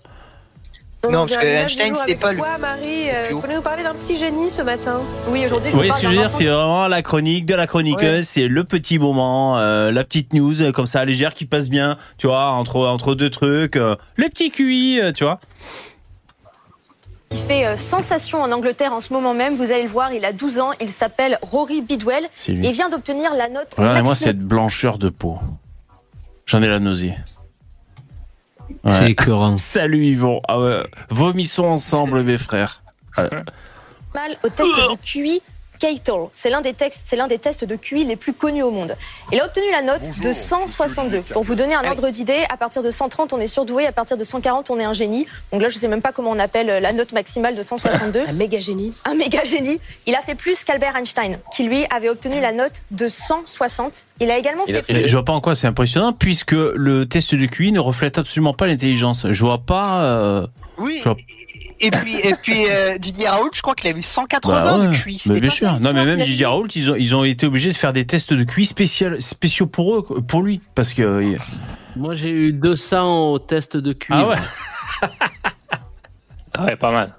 Non, parce que Einstein, c'était pas le. Toi, Marie, euh, vous nous parler d'un petit génie ce matin? Oui, aujourd'hui, je voyez ce que je veux dire C'est vraiment la chronique de la chroniqueuse, Ouais. c'est le petit moment, euh, la petite news euh, comme ça légère qui passe bien, tu vois, entre entre deux trucs, euh, les petits QI, euh, tu vois. Il fait euh, sensation en Angleterre en ce moment même. Vous allez le voir, il a 12 ans. Il s'appelle Rory Bidwell C'est lui. et vient d'obtenir la note Regardez-moi cette blancheur de peau. J'en ai la nausée. Ouais. C'est écœurant. Salut Yvon. Ah ouais. Vomissons ensemble mes frères. Ouais. mal au test de QI Cato. C'est l'un des textes, c'est l'un des tests de QI les plus connus au monde. Il a obtenu la note de 162. Pour vous donner un ordre d'idée, à partir de 130, on est surdoué, à partir de 140, on est un génie. Donc là, je sais même pas comment on appelle euh, la note maximale de 162. Un méga génie. un méga génie. Il a fait plus qu'Albert Einstein, qui lui avait obtenu la note de 160. Il a également fait Mais je vois pas en quoi c'est impressionnant puisque le test de QI ne reflète absolument pas l'intelligence. Je vois pas. euh, Oui. Et puis, et puis euh, Didier Raoult, je crois qu'il a eu 180 Bah ouais. de QI. Mais C'était bien pas sûr. Non, mais même Didier Raoult, ils ont, ils ont été obligés de faire des tests de QI spécial, spéciaux pour eux, pour lui, parce que. euh, Moi, j'ai eu 200 au test de QI. Ah ouais. Ah ouais, pas mal.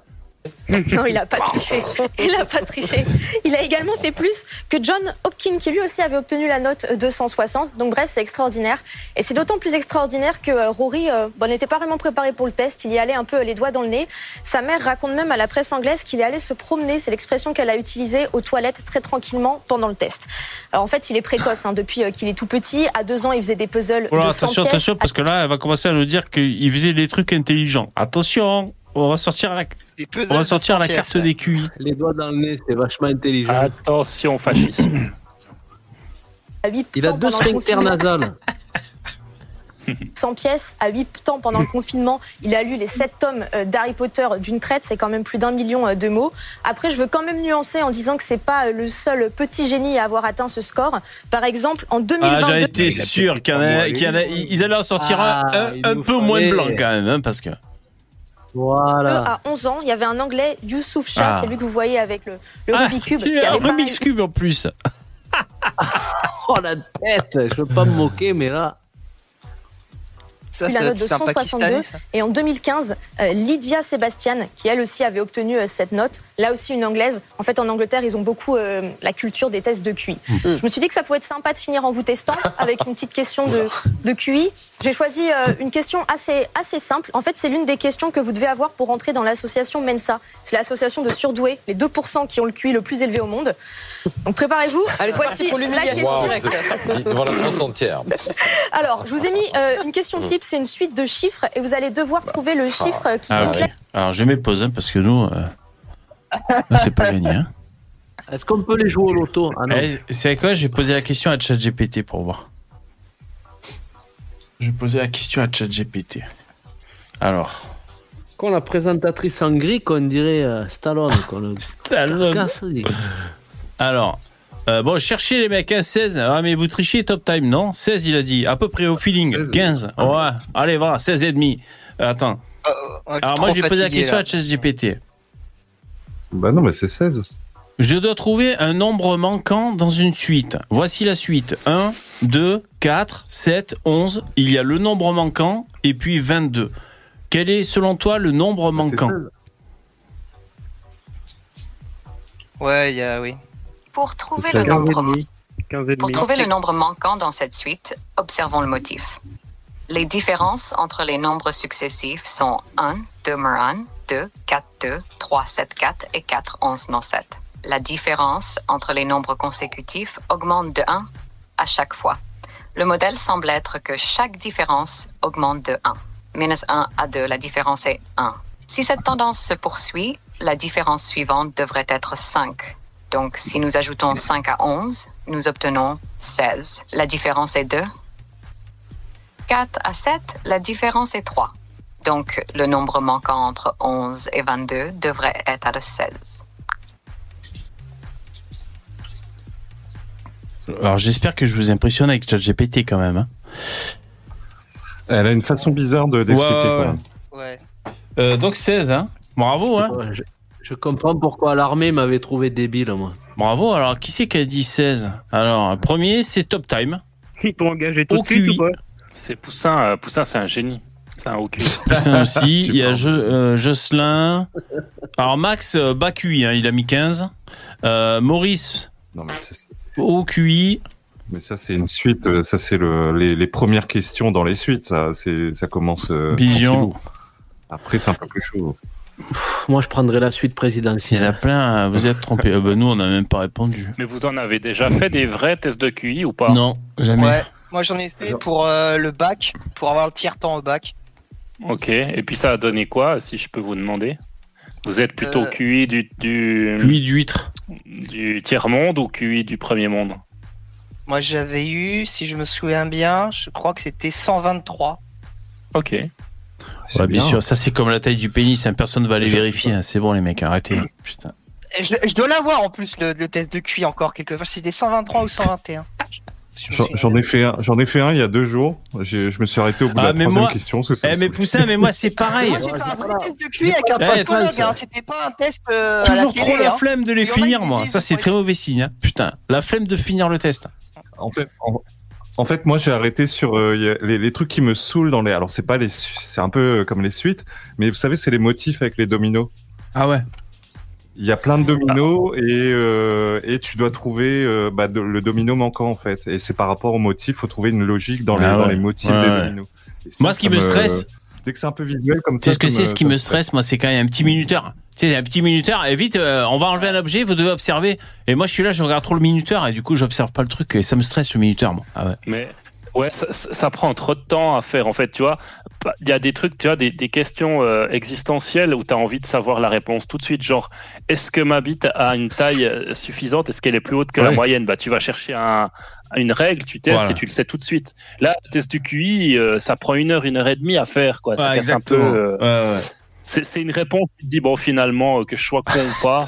Non, il a pas triché. Il a pas triché. Il a également fait plus que John Hopkins, qui lui aussi avait obtenu la note de 160. Donc bref, c'est extraordinaire. Et c'est d'autant plus extraordinaire que euh, Rory euh, bon, n'était pas vraiment préparé pour le test. Il y allait un peu les doigts dans le nez. Sa mère raconte même à la presse anglaise qu'il est allé se promener, c'est l'expression qu'elle a utilisée, aux toilettes très tranquillement pendant le test. Alors en fait, il est précoce. hein, depuis euh, qu'il est tout petit, à deux ans, il faisait des puzzles Voilà, de 100 attention, pièces. attention, parce que là, elle va commencer à nous dire qu'il faisait des trucs intelligents. Attention, on va sortir la, Des puzzles on va de sortir 100 la pièces, carte des QI. Les doigts dans le nez, c'est vachement intelligent. Attention, fascisme. Il a deux sphincters confinement. nasales. 100 pièces à 8 ans pendant le confinement. Il a lu les 7 tomes euh, d'Harry Potter d'une traite, c'est quand même plus d'un million euh, de mots. Après, je veux quand même nuancer en disant que c'est pas euh, le seul petit génie à avoir atteint ce score. Par exemple, en Ah, 2022, j'en étais sûr qu'il y en a, qu'il y en a- ils allaient en sortir un- Ah, un, peu moins blanc quand même, hein, parce que. Voilà. à 11 ans, il y a un Anglais, Youssouf Shah, Ah. c'est lui que vous voyez avec le, le Ah, Rubik's Cube. il y qui a un avait Rubik's Cube en plus. Oh la tête Je veux pas me moquer, mais là. Ça, la note de être un 162. Pakistanais, ça. Et en 2015, euh, Lydia Sebastian, qui elle aussi avait obtenu euh, cette note, là aussi une anglaise. En fait, en Angleterre, ils ont beaucoup euh, la culture des tests de QI. Je me suis dit que ça pouvait être sympa de finir en vous testant avec une petite question de, de QI. J'ai choisi euh, une question assez, assez simple. En fait, c'est l'une des questions que vous devez avoir pour entrer dans l'association Mensa. C'est l'association de surdoués, les 2% qui ont le QI le plus élevé au monde. Donc préparez-vous. Allez, c'est parti Voici pour la l'humiliation question. directe. Devant la France entière. Alors, je vous ai mis euh, une question type, c'est une suite de chiffres et vous allez devoir trouver le chiffre euh, qui Ah, complète ok. Alors, je mets pause, hein, parce que nous, euh, c'est pas gagné. Hein. Est-ce qu'on peut les jouer au loto Ah. Eh, c'est quoi J'ai posé la question à ChatGPT pour voir. Je vais poser la question à ChatGPT. Alors. Quand la présentatrice en gris, qu'on dirait euh, Stallone. Stallone. carcasse. Alors, euh, bon, cherchez les mecs, hein, 16. Ah, mais vous trichez, top time, non? 16, il a dit. À peu près au feeling. 16. 15. Ouais. Allez, voilà, 16 et demi. Attends. Euh, Alors, moi, vais poser la question là. à ChatGPT. Bah non, mais c'est 16. Je dois trouver un nombre manquant dans une suite. Voici la suite. 1, 2, 4, 7, 11. Il y a le nombre manquant et puis 22. Quel est, selon toi, le nombre Bah, manquant? 16. Ouais, il y a, oui. Pour trouver C'est le ça. 15 et nombre demi. 15 et Pour demi. trouver c'est- le nombre manquant dans cette suite, observons le motif. Les différences entre les nombres successifs sont 1, 2, 1, 2, 4, 2, 3, 7, 4 et 4, 11, 9, 7. La différence entre les nombres consécutifs augmente de 1 à chaque fois. Le modèle semble être que chaque différence augmente de 1. Minus 1 à 2, la différence est 1. Si cette tendance se poursuit, la différence suivante devrait être 5. Donc, si nous ajoutons 5 à 11, nous obtenons 16. La différence est 2. 4 à 7, la différence est 3. Donc, le nombre manquant entre 11 et 22 devrait être de 16. Alors j'espère que je vous impressionne avec ChatGPT quand même. hein. Elle a une façon bizarre de d'expliquer. Ouais, ouais, quand même. Ouais. Euh, donc 16, hein. Bravo, hein. Je, comprends pourquoi l'armée m'avait trouvé débile, moi. Bravo. Alors qui c'est qui a dit 16 Alors premier c'est Top Time. Ils t'ont engagé tout de suite QI. ou pas C'est Poussin, euh, Poussin c'est un génie. C'est un cul. Poussin aussi. Il y a euh, Jocelyn. Alors Max euh, bas QI, hein, il a mis 15. Euh, Maurice Non, mais c'est- au QI. Mais ça, c'est une suite. Ça, c'est le, les, les premières questions dans les suites. Ça, ça commence. euh, Vision. Après, c'est un peu plus chaud. Moi, je prendrais la suite Il y en présidentielle. a plein. euh, Vous êtes trompés. Euh, bah, nous on n'a même pas répondu. Mais vous en avez déjà fait des vrais tests de QI ou pas? Non, jamais. Ouais. Moi, j'en ai fait pour euh, le bac, pour avoir le tiers temps au bac. Ok. Et puis ça a donné quoi, si je peux vous demander? Vous êtes plutôt Euh, QI du, du, QI d'huître. du tiers-monde ou QI du premier monde Moi, j'avais eu, si je me souviens bien, je crois que c'était 123. Ok. C'est Ouais, bien sûr. Ça c'est comme la taille du pénis. hein, Personne ne va aller vérifier. hein. C'est bon les mecs, arrêtez. Putain. Et Je, je dois l'avoir en plus, le, le test de QI encore quelque part. C'était 123 ou 121. Je me J'en, ai fait un. J'en ai fait un il y a deux jours. Je me suis arrêté au bout de Ah, la troisième moi- question. que ça Eh mais. Poussin, mais moi c'est pareil. Moi, j'ai fait un vrai test de QI avec un psychologue. hein. C'était pas un test euh, à la Toujours télé. trop la hein. flemme de les finir, moi. Ça, c'est très mauvais signe. Putain, la flemme de finir le test. En fait, en, en fait, moi, j'ai arrêté sur euh, les, les trucs qui me saoulent dans les. Alors, c'est pas les. C'est un peu euh, comme les suites, mais vous savez, c'est les motifs avec les dominos. Ah ouais. Il y a plein de dominos et euh, et tu dois trouver euh, bah, de- le domino manquant en fait. Et c'est par rapport au motif, faut trouver une logique dans les, Ah dans les motifs Ouais, des ouais. dominos. Ça, Moi, ce qui me stresse- dès que c'est un peu visuel comme ça. C'est ce que c'est, ce qui me stresse, moi, c'est quand il y a un petit minuteur. Tu sais, un petit minuteur, et vite, euh, on va enlever un objet, vous devez observer. Et moi, je suis là, je regarde trop le minuteur, et du coup, j'observe pas le truc, et ça me stresse, le minuteur, moi. Ah ouais. Mais ouais, ça, prend trop de temps à faire en fait, tu vois. Il y a des trucs, tu vois, des, des questions euh, existentielles où tu as envie de savoir la réponse tout de suite. Genre, est-ce que ma bite a une taille euh, suffisante? Est-ce qu'elle est plus haute que la moyenne? Bah, tu vas chercher un, une règle, tu testes Voilà. et tu le sais tout de suite. Là, le test du QI, euh, ça prend une heure, une heure et demie à faire, quoi. Ouais, casse un peu. euh, Ouais, ouais. c'est c'est une réponse, tu te dis, bon, finalement, euh, que je sois con ou pas,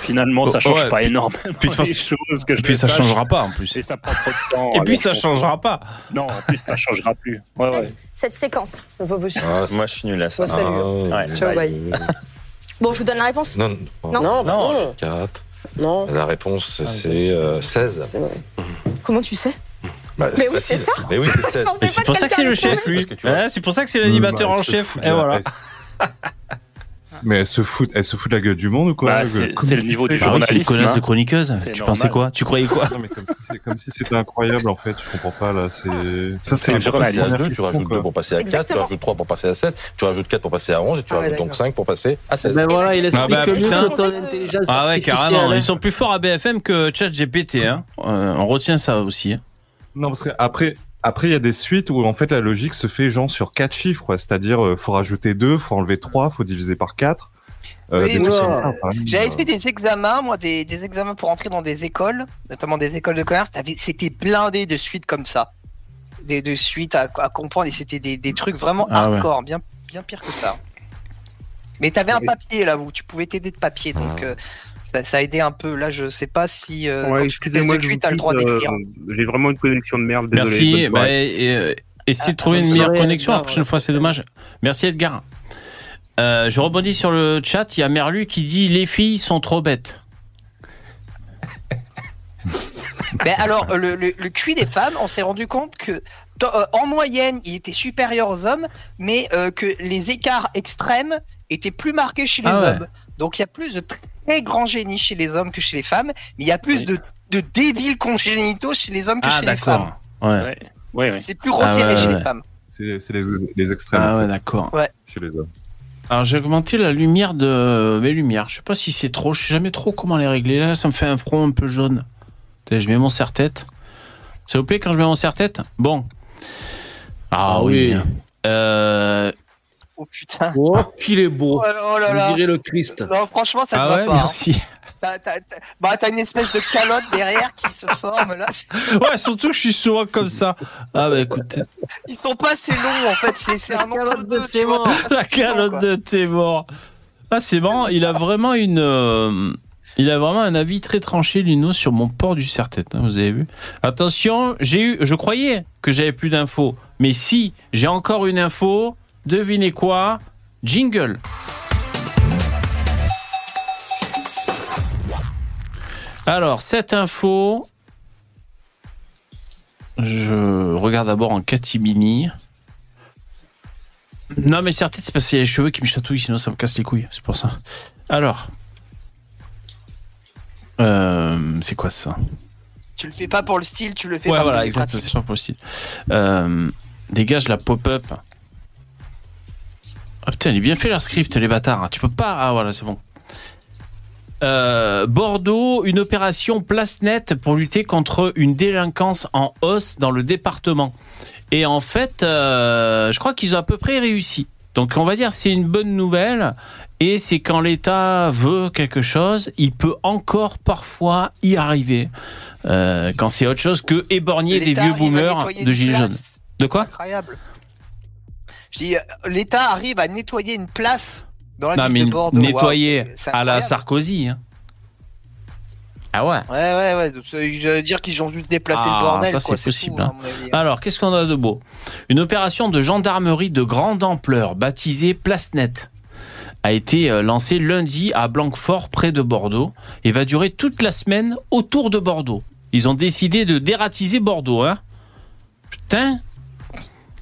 finalement, ça Oh, change ouais, pas énormément puis de toute les façon- choses que je Et puis, ça sache. changera pas, en plus. Et ça prend trop de temps. Et puis, ça changera pas. Non, en plus, ça changera plus. Ouais, ouais. Cette séquence. Ah, Moi, je suis nul à ça. Salut. Ouais. Ciao, bye. Bon, je vous donne la réponse. Non, Non. non, Non. non. 4. Non. La réponse, c'est euh, 16. Comment tu sais Bah, Mais oui, c'est ça. Mais oui, c'est 16. Et c'est pour ça que c'est le chef, lui. C'est pour ça que c'est l'animateur Bah, en chef. Et voilà. Mais elle se fout, elle se fout de la gueule du monde ou quoi Bah, c'est- le niveau du Ah oui, c'est une connasse hein. de chroniqueuse. Tu normal. pensais quoi? Tu croyais quoi? Non, mais comme si, c'est comme si c'était incroyable en fait. Je comprends pas là. C'est ça, C'est Tu passes journalisme. à 2, tu rajoutes 2 pour passer à 4, tu rajoutes 3 pour passer à 7, tu rajoutes 4 pour passer à 11 et tu Ah rajoutes donc d'accord. 5 pour passer à 16. Ben voilà, il Ah explique bah, mieux putain. que ton intelligence Ah ouais, carrément. artificielle, Ils sont plus forts à BFM que ChatGPT. Hein. Euh, on retient ça aussi. hein. Non, parce qu'après, après, il y a des suites où en fait la logique se fait genre sur quatre chiffres, quoi. C'est-à-dire, euh, faut rajouter 2, faut enlever 3, faut diviser par 4. Euh, Oui. J'avais fait des examens, moi, des, des examens pour entrer dans des écoles, notamment des écoles de commerce. C'était blindé de suites comme ça. Des, de suites à, à comprendre, et c'était des, des trucs vraiment Ah ouais. hardcore, bien, bien pire que ça. Mais t'avais un papier là où tu pouvais t'aider de papier, donc euh, ça, ça a aidé un peu. Là, je sais pas si euh, Ouais, tu excusez-moi, QI, t'as le droit d'écrire. euh, J'ai vraiment une connexion de merde, désolé. Merci. Bah, et, euh, essayez de Ah, trouver une bonne meilleure connexion. La prochaine fois, c'est dommage. Merci Edgar. Euh, je rebondis sur le chat. Il y a Merlu qui dit les filles sont trop bêtes. Mais alors, le, le, le QI des femmes, on s'est rendu compte que en moyenne, il était supérieur aux hommes, mais euh, que les écarts extrêmes étaient plus marqués chez les Ah ouais. hommes. Donc il y a plus de très grands génies chez les hommes que chez les femmes, mais il y a plus de, de débiles congénitaux chez les hommes que Ah chez les femmes. d'accord. Ouais. Ouais, ouais, ouais. C'est plus resserré Ah ouais, chez ouais. les femmes. C'est les, les extrêmes Ah ouais, d'accord. chez les hommes. Alors j'ai augmenté la lumière de mes lumières. Je sais pas si c'est trop. Je sais jamais trop comment les régler. Là, ça me fait un front un peu jaune. Je mets mon serre-tête. Ça vous plaît quand je mets mon serre-tête? Bon. Ah, Ah oui. oui. Euh, Oh putain. Oh, qu'il est beau. Oh là oh là là. On dirait le Christ. Non, franchement, ça te Ah va ouais, pas. hein. merci. T'as t'as- t'as- bah, t'as une espèce de calotte derrière qui se forme là. Ouais, surtout que je suis souvent comme ça. Ah bah écoutez, Ils sont pas assez longs en fait. C'est c'est un calotte de vois, morts. la calotte de tes morts. Ah c'est marrant. Il a vraiment une. euh, Il a vraiment un avis très tranché, Lino, sur mon port du serre-tête. hein, vous avez vu Attention, j'ai eu, je croyais que j'avais plus d'infos, mais si j'ai encore une info, devinez quoi? Jingle. Alors, cette info, je regarde d'abord en catimini. Non, mais c'est parce qu'il y a les cheveux qui me chatouillent, sinon ça me casse les couilles. C'est pour ça. Alors. Euh, c'est quoi ça? Tu le fais pas pour le style, tu le fais Ouais, parce voilà, que c'est exact, pratique. c'est pas pour le style. Euh, dégage la pop-up. Ah putain, il est bien fait leur script, les bâtards. Tu peux pas. Ah voilà, c'est bon. Euh, Bordeaux, une opération place nette pour lutter contre une délinquance en hausse dans le département. Et en fait, euh, je crois qu'ils ont à peu près réussi. Donc on va dire c'est une bonne nouvelle. Et c'est quand l'État veut quelque chose, il peut encore parfois y arriver. Euh, quand c'est autre chose que éborgner des vieux boomers de gilets jaunes. De quoi? Incroyable. Je dis, euh, l'État arrive à nettoyer une place dans la Non, ville mais de Bordeaux. nettoyer à la. Sarkozy. hein. Ah ouais. Ouais, ouais, ouais. donc, euh, Je veux dire qu'ils ont juste déplacé Ah, le bordel. ça, c'est possible, hein. avis. Alors, qu'est-ce qu'on a de beau? Une opération de gendarmerie de grande ampleur, baptisée Place Nette, a été euh, lancée lundi à Blanquefort, près de Bordeaux, et va durer toute la semaine autour de Bordeaux. Ils ont décidé de dératiser Bordeaux, hein Putain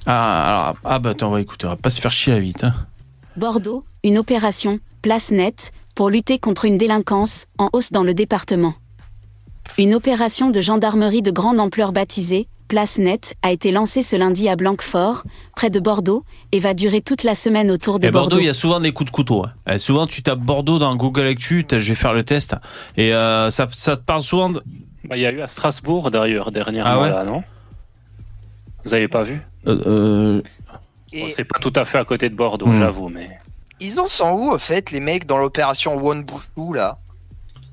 Ah, alors, ah bah attends, on va écouter, on va pas se faire chier à vite. Hein. Bordeaux, une opération, place nette, pour lutter contre une délinquance en hausse dans le département. Une opération de gendarmerie de grande ampleur baptisée, place nette, a été lancée ce lundi à Blanquefort, près de Bordeaux, et va durer toute la semaine autour de Et Bordeaux, Bordeaux. il y a souvent des coups de couteau. hein. Euh, souvent, tu tapes Bordeaux dans Google Actu, je vais faire le test, et euh, ça, ça te parle souvent de... Bah, il y a eu à Strasbourg d'ailleurs dernièrement Ah ouais là, non? Vous avez pas vu Euh, euh, Bon, C'est pas tout à fait à côté de Bordeaux, Hmm. j'avoue, mais. Ils en sont où, en fait, les mecs, dans l'opération One Bouchou, là?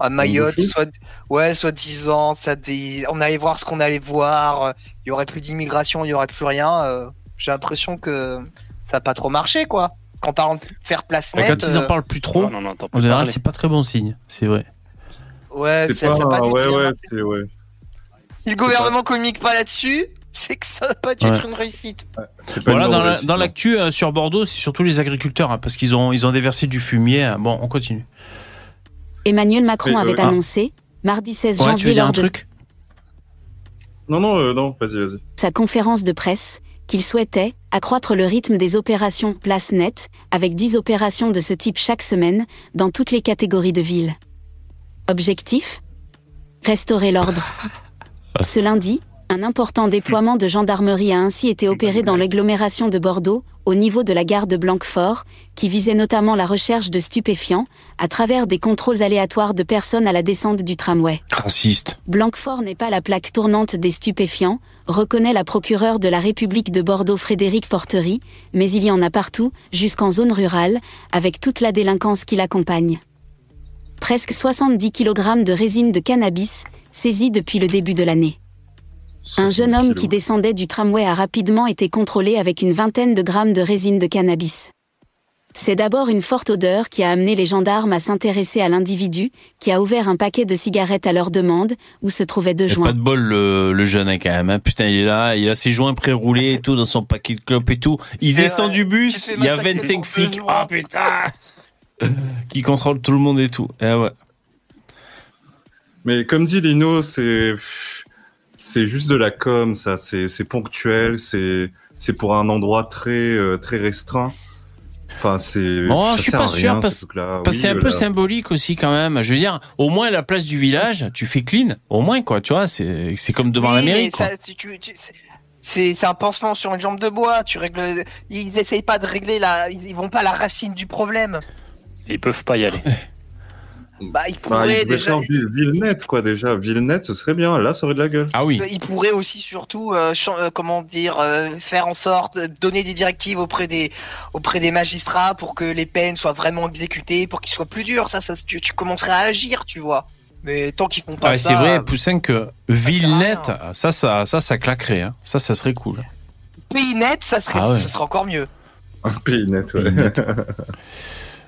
À Mayotte, soit, ouais, soit disant, ça dit- on allait voir ce qu'on allait voir, euh, il y aurait plus d'immigration, il y aurait plus rien. euh, J'ai l'impression que ça n'a pas trop marché, quoi. Qu'en parlant de faire place Bah, nette. Quand ils en euh, parlent plus trop, Non, non, non, en général, c'est pas très bon signe. C'est vrai. Ouais, c'est ça- pas, pas du tout ouais, ouais, ouais. Si le gouvernement communique pas là-dessus, c'est que ça va pas dû Ouais. être une réussite. Pas Voilà, une dans la- l'actu euh, sur Bordeaux, c'est surtout les agriculteurs, hein, parce qu'ils ont, ils ont déversé du fumier. hein. Bon, on continue. Emmanuel Macron Mais, euh, avait ah. annoncé, mardi 16 Ouais, tu janvier veux dire lors un de truc Non, non, euh, non, vas-y, vas-y. sa conférence de presse, qu'il souhaitait accroître le rythme des opérations Place Net, avec 10 opérations de ce type chaque semaine, dans toutes les catégories de villes. Objectif? Restaurer l'ordre. Ce lundi, un important déploiement de gendarmerie a ainsi été opéré dans l'agglomération de Bordeaux, au niveau de la gare de Blanquefort, qui visait notamment la recherche de stupéfiants, à travers des contrôles aléatoires de personnes à la descente du tramway. Raciste. Blanquefort n'est pas la plaque tournante des stupéfiants, reconnaît la procureure de la République de Bordeaux Frédéric Portery, mais il y en a partout, jusqu'en zone rurale, avec toute la délinquance qui l'accompagne. Presque 70 kg de résine de cannabis, saisie depuis le début de l'année. Un jeune homme qui descendait du tramway a rapidement été contrôlé avec une vingtaine de grammes de résine de cannabis. C'est d'abord une forte odeur qui a amené les gendarmes à s'intéresser à l'individu, qui a ouvert un paquet de cigarettes à leur demande, où se trouvaient deux joints. pas de bol, le, le jeune, hein, quand même. hein. Putain, il est là, il a ses joints pré-roulés et tout dans son paquet de clopes et tout. Il descend vrai. du bus, il y a massacrer 25 pour deux flics. Oh putain Qui contrôlent tout le monde et tout. Eh ouais. Mais comme dit Lino, c'est c'est juste de la com, ça. C'est ponctuel, c'est c'est pour un endroit très euh, très restreint. Enfin, c'est. Bon, ça je suis pas sûr rien, parce, que Oui, c'est un peu là. symbolique aussi quand même. Je veux dire, au moins la place du village, tu fais clean, au moins quoi, tu vois, c'est c'est comme devant la Oui, mairie mais quoi. ça, tu- tu- tu- c'est- un pansement sur une jambe de bois. Tu règles. Ils essayent pas de régler la. Ils, ils vont pas à la racine du problème. Ils peuvent pas y aller. Bah, ils Bah, pourraient il devrait déjà. faire ville, ville nette, quoi, déjà. Ville nette, ce serait bien. Là, ça aurait de la gueule. Ah oui. Ils pourraient aussi surtout, euh, euh, comment dire, euh, faire en sorte, de donner des directives auprès des, auprès des magistrats pour que les peines soient vraiment exécutées, pour qu'ils soient plus durs. Ça, ça, tu, tu commencerais à agir, tu vois. Mais tant qu'ils font pas Ah, ça. c'est vrai, Poussin, que ville nette, ça, ça, ça, ça claquerait. hein. Ça, ça serait cool. pays net, ça serait, Ah ouais. ça serait encore mieux. Un pays net, ouais.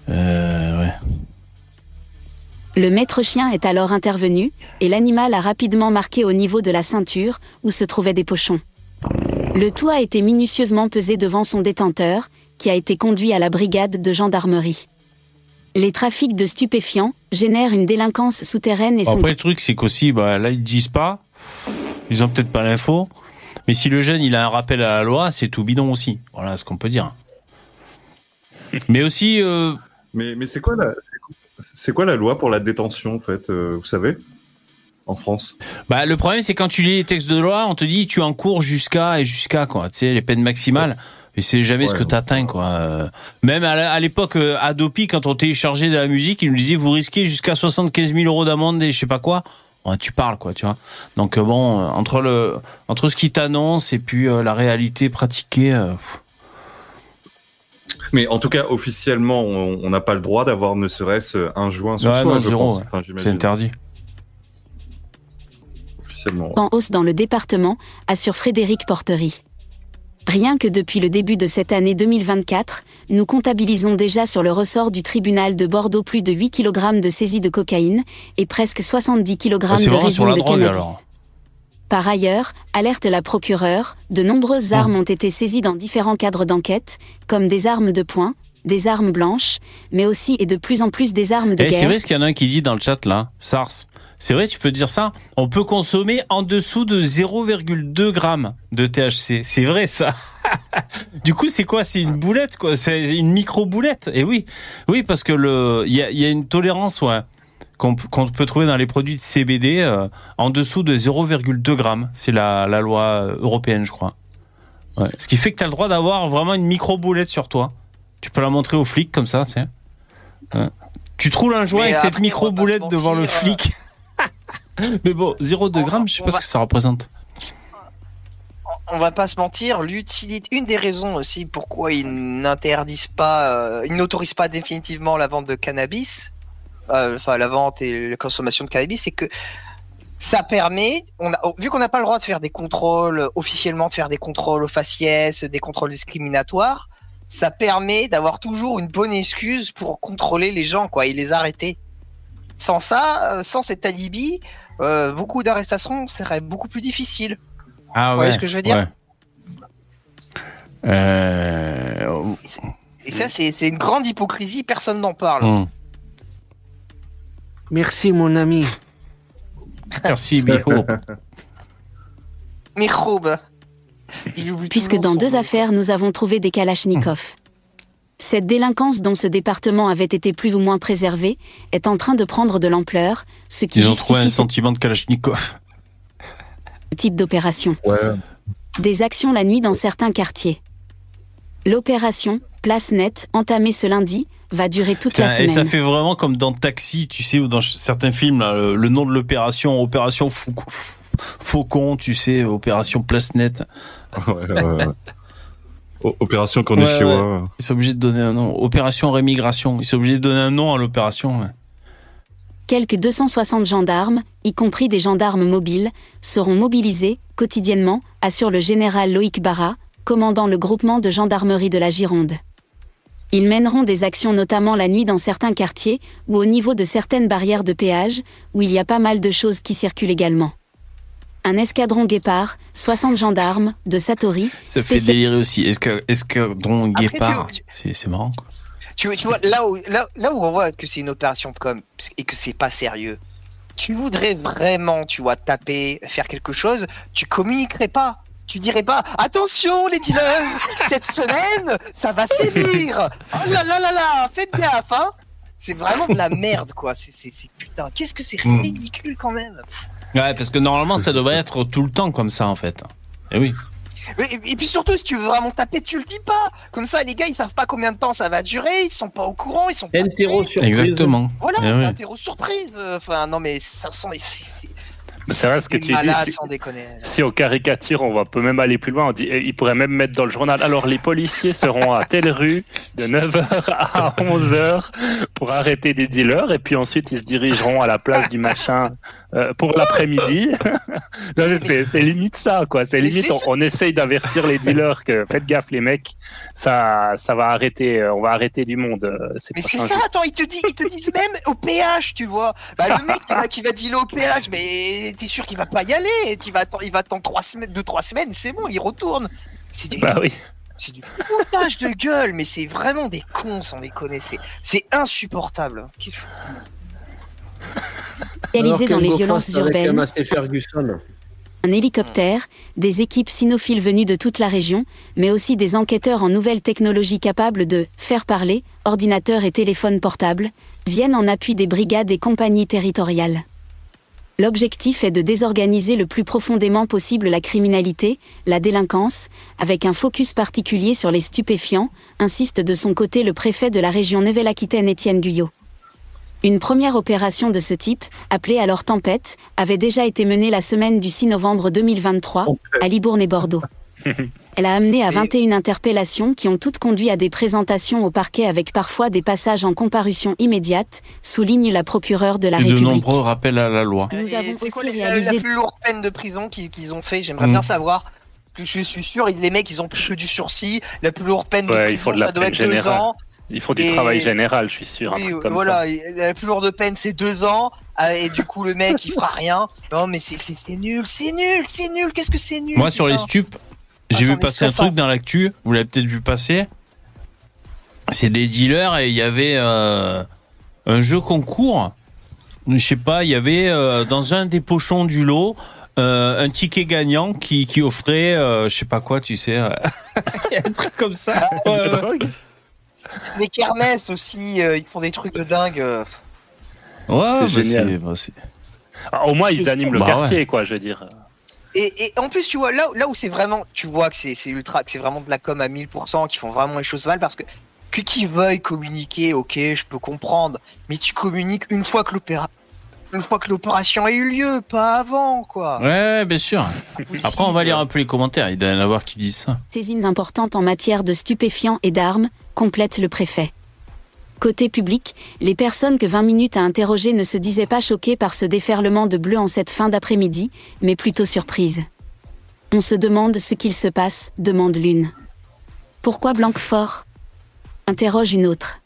Euh, ouais. Le maître chien est alors intervenu, et l'animal a rapidement marqué au niveau de la ceinture, où se trouvaient des pochons. Le tout a été minutieusement pesé devant son détenteur, qui a été conduit à la brigade de gendarmerie. Les trafics de stupéfiants génèrent une délinquance souterraine et Bon, sont après, le truc, c'est qu'aussi, bah, là, ils disent pas. Ils ont peut-être pas l'info. Mais si le jeune, il a un rappel à la loi, c'est tout bidon aussi. Voilà ce qu'on peut dire. Mais aussi. euh, Mais, mais c'est quoi, la- c'est quoi- la loi pour la détention, en fait, euh, vous savez En France? Bah, le problème, c'est quand tu lis les textes de loi, on te dit tu encours jusqu'à et jusqu'à, quoi. Tu sais, les peines maximales. Et c'est jamais ce que t'atteins, quoi. Euh, Même à l'époque, euh, Adopi, quand on téléchargeait de la musique, il nous disait vous risquez jusqu'à 75 000 euros d'amende et je sais pas quoi. Ouais, tu parles, quoi, tu vois. Donc, bon, entre, le, entre ce qui t'annonce et puis euh, la réalité pratiquée. euh, pff. Mais en tout cas, officiellement, on n'a pas le droit d'avoir ne serait-ce un joint sur Ouais, soi, non, je zéro, pense. ouais. Enfin, c'est interdit. Officiellement. en hausse dans le département, assure Frédéric Portery. Rien que depuis le début de cette année 2024, nous comptabilisons déjà sur le ressort du tribunal de Bordeaux plus de 8 kg de saisie de cocaïne et presque 70 kg Ah, de résine de drogue, cannabis. alors. Par ailleurs, alerte la procureure, de nombreuses Ah. armes ont été saisies dans différents cadres d'enquête, comme des armes de poing, des armes blanches, mais aussi et de plus en plus des armes de Eh, c'est guerre. vrai ce qu'il y en a un qui dit dans le chat là, SARS. C'est vrai, tu peux dire ça. On peut consommer en dessous de 0,2 grammes de THC. C'est vrai ça. du coup, c'est quoi? C'est une boulette quoi. C'est une micro boulette. Et oui, oui, parce que le, il y y a une tolérance ouais, qu'on peut trouver dans les produits de CBD euh, en dessous de 0,2 grammes. C'est la, la loi européenne, je crois. Ouais. Ce qui fait que tu as le droit d'avoir vraiment une micro boulette sur toi. Tu peux la montrer aux flics comme ça, tu sais. Ouais. Tu te roules un joint avec après, cette on va micro pas boulette se devant le euh, flic. Mais bon, 0,2 grammes, je sais pas ce que ça représente. on va pas se mentir, l'utilité, une des raisons aussi pourquoi ils n'interdisent pas, euh, ils n'autorisent pas définitivement la vente de cannabis, euh, enfin la vente et la consommation de cannabis, c'est que ça permet, on a, vu qu'on n'a pas le droit de faire des contrôles officiellement, de faire des contrôles aux faciès, des contrôles discriminatoires, ça permet d'avoir toujours une bonne excuse pour contrôler les gens, quoi, et les arrêter. Sans ça, euh, sans cet alibi, euh, beaucoup d'arrestations seraient beaucoup plus difficiles. Ah Vous voyez ce que je veux dire ouais. Euh, Et ça, c'est c'est une grande hypocrisie, personne n'en parle. hmm. Merci, mon ami. Merci, Biho. Microbe. puisque dans deux affaires nous avons trouvé des kalachnikovs. Cette délinquance dont ce département avait été plus ou moins préservé est en train de prendre de l'ampleur, ce qui Ils ont justifie trouvé un sentiment de Kalachnikov. type d'opération. Ouais. Des actions la nuit dans certains quartiers. L'opération, place nette, entamée ce lundi, va durer toute la Putain, et ça semaine. fait vraiment comme dans Taxi, tu sais, ou dans certains films, là, le, le nom de l'opération, opération Fou- Fou- Faucon, tu sais, opération Place Net. Ouais, ouais, Opération Ouais, Cornifioa. ouais. Ils sont obligés de donner un nom. Opération Rémigration. Ils sont obligés de donner un nom à l'opération. ouais. Quelques 260 gendarmes, y compris des gendarmes mobiles, seront mobilisés quotidiennement, assure le général Loïc Barra, commandant le groupement de gendarmerie de la Gironde. Ils mèneront des actions notamment la nuit dans certains quartiers ou au niveau de certaines barrières de péage, où il y a pas mal de choses qui circulent également. Un escadron guépard, 60 gendarmes, de Satori, Ça fait délirer aussi. Esca- Escadron Après, Guépard. tu- C'est c'est marrant, quoi. Tu, tu vois, là où, là, là où on voit que c'est une opération de com et que c'est pas sérieux, tu voudrais vraiment, tu vois, taper, faire quelque chose, tu communiquerais pas. Tu dirais pas, attention les dealers, cette semaine, ça va sévir. Oh là là là là, faites gaffe, hein. C'est vraiment de la merde, quoi. C'est, c'est, c'est- putain, qu'est-ce que c'est Mm. ridicule quand même. Ouais, parce que normalement, ça devrait être tout le temps comme ça, en fait. Et oui. Et, et puis surtout, si tu veux vraiment taper, tu le dis pas. Comme ça, les gars, ils savent pas combien de temps ça va durer, ils sont pas au courant, ils sont pas. Interro surprise. Exactement. Voilà, Eh c'est oui. interro surprise. Enfin, non, mais ça sent. C'est, vrai ce que tu dis. si- sans déconner. Si on caricature, on va peut même aller plus loin. On dit, eh, il pourrait même mettre dans le journal. Alors, les policiers seront à telle rue de 9h à 11h pour arrêter des dealers. Et puis ensuite, ils se dirigeront à la place du machin euh, pour l'après-midi. C'est limite ça, quoi. C'est limite, on, essaye d'avertir les dealers que faites gaffe, les mecs, ça, ça va arrêter, euh, on va arrêter du monde. euh, Mais c'est ça, attends, ils te disent, ils te disent même au péage, tu vois. Bah, le mec qui va, qui va dealer au péage, mais t'es sûr qu'il va pas y aller, qu'il va attendre, il va attendre trois semaines, deux, trois semaines, c'est bon, il retourne. C'est du, Bah oui. c'est du foutage de gueule, mais c'est vraiment des cons, sans les connaissez. C'est insupportable. Spécialisé dans les violences urbaines. Un hélicoptère, des équipes cynophiles venues de toute la région, mais aussi des enquêteurs en nouvelles technologies capables de faire parler, ordinateurs et téléphones portables, viennent en appui des brigades et compagnies territoriales. L'objectif est de désorganiser le plus profondément possible la criminalité, la délinquance, avec un focus particulier sur les stupéfiants, insiste de son côté le préfet de la région Nouvelle-Aquitaine Étienne Guyot. Une première opération de ce type, appelée alors Tempête, avait déjà été menée la semaine du 6 novembre 2023 à Libourne et Bordeaux. Elle a amené à 21 interpellations qui ont toutes conduit à des présentations au parquet avec parfois des passages en comparution immédiate, souligne la procureure de la Et de République. nombreux rappels à la loi. Nous Et avons quoi aussi la- la, réalisé plus lourde peine de prison qu'ils ont fait? J'aimerais Mm. bien savoir. Que je suis sûr, les mecs, ils ont plus que du sursis. La plus lourde peine de Ouais, prison, de ça doit être deux ans. Il faut du Et- travail général, je suis sûr. Oui, comme voilà, ça. la plus lourde peine c'est deux ans, ah, et du coup le mec il fera rien. Non mais c'est nul, c'est nul, c'est nul, qu'est-ce que c'est nul Moi, sur les stupes, Ah, j'ai vu passer un truc dans l'actu. Vous l'avez peut-être vu passer. C'est des dealers et il y avait euh, un jeu concours. Je sais pas, il y avait euh, dans un des pochons du lot euh, un ticket gagnant qui, qui offrait, euh, je sais pas quoi, tu sais, euh, il y a un truc comme ça. C'est des kermesses aussi, euh, ils font des trucs de dingue. euh. Ouais, C'est génial. bah, Ah, au moins, ils animent le Bah quartier, ouais. quoi, je veux dire. Et, et en plus, tu vois, là, là où c'est vraiment, tu vois que c'est c'est ultra, que c'est vraiment de la com à 1000%, qui font vraiment les choses mal, parce que que qu'ils veuillent communiquer, ok, je peux comprendre, mais tu communiques une fois que l'opéra, une fois que l'opération a eu lieu, pas avant, quoi. Ouais, bien sûr. Après, on va lire un peu les commentaires. Il doit y en avoir qui disent ça. saisines importantes en matière de stupéfiants et d'armes, complète le préfet. Côté public, les personnes que 20 minutes a interrogées ne se disaient pas choquées par ce déferlement de bleu en cette fin d'après-midi, mais plutôt surprises. On se demande ce qu'il se passe, demande l'une. Pourquoi Blanquefort interroge une autre.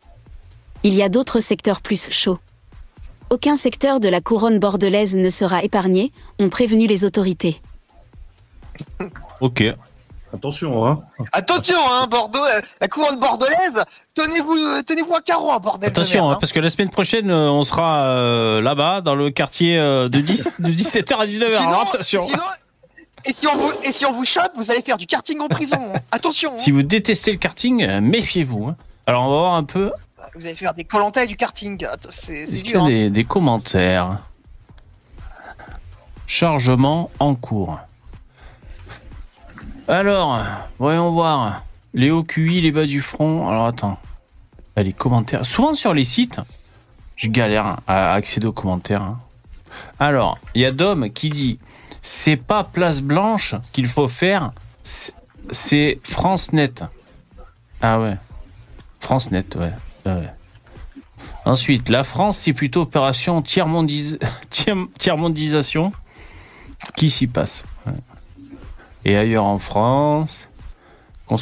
Il y a d'autres secteurs plus chauds. Aucun secteur de la couronne bordelaise ne sera épargné, ont prévenu les autorités. Ok. Attention, hein. Attention, hein, Bordeaux, euh, la couronne bordelaise, tenez-vous, euh, tenez-vous à carreau, hein, bordel. de Attention, merde, hein, parce que la semaine prochaine, euh, on sera euh, là-bas, dans le quartier euh, de, 10 de 17h à 19h. Sinon, Alors, attention. sinon- et si on vous, et si on vous chope, vous allez faire du karting en prison. hein. Attention. hein. Si vous détestez le karting, méfiez-vous. hein. Alors, on va voir un peu. Vous allez faire des colantas et du karting. Attends, C'est dur. hein. des, des commentaires? Chargement en cours. Alors, voyons voir. Les hauts QI, les bas du front. Alors, attends. Ah, les commentaires. Souvent sur les sites, je galère à accéder aux commentaires. hein. Alors, il y a Dom qui dit c'est pas Place Blanche qu'il faut faire, c'est- France Net. Ah ouais. France Net, ouais. ouais. Ensuite, la France, c'est plutôt opération tiers-mondis- tiers- tiers-mondisation qui s'y passe. Et ailleurs en France, cons-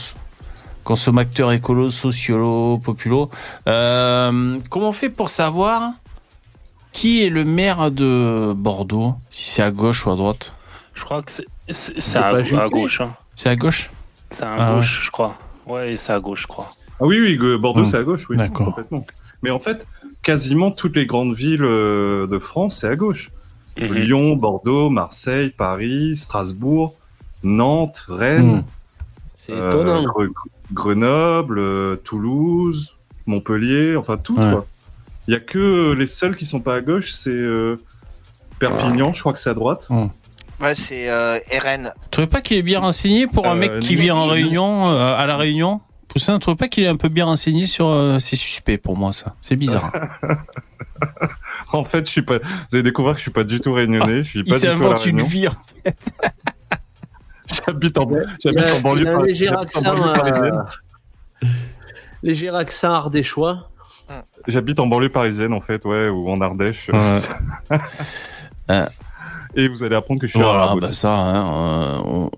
consommateurs écolos, sociolo, populo. Euh, comment on fait pour savoir qui est le maire de Bordeaux Si c'est à gauche ou à droite? Je crois que c'est- à, gauche. hein. C'est à gauche? C'est à Ah gauche, je crois. Ouais, c'est à gauche, je crois. Ah oui, oui, Bordeaux, c'est à gauche, oui. D'accord. Complètement. Mais en fait, quasiment toutes les grandes villes euh, de France, c'est à gauche. Mhm. Lyon, Bordeaux, Marseille, Paris, Strasbourg, Nantes, Rennes, Hmm. Euh, étonnant. Gre- Grenoble, euh, Toulouse, Montpellier, enfin tout, Ouais. Il y a que les seuls qui sont pas à gauche, c'est euh, Perpignan, je crois que c'est à droite. Ouais, c'est euh, RN. Tu trouvez pas qu'il est bien renseigné pour un Euh, mec qui vit en réunion, euh, à la Réunion? Poussin, tu trouves pas qu'il est un peu bien renseigné sur euh, C'est suspect pour moi, ça? C'est bizarre. En fait, je suis pas. Vous allez découvrir que je suis pas du tout réunionnais. je suis Ah, Il pas du tout à la une vie. en fait. J'habite en, Il j'habite a, en banlieue il a un léger accent, euh, léger accent ardéchois. J'habite en banlieue parisienne en fait, ouais, ou en Ardèche. Ouais. Hein. Et vous allez apprendre que je suis Voilà, arabe bah ça, hein, euh, on-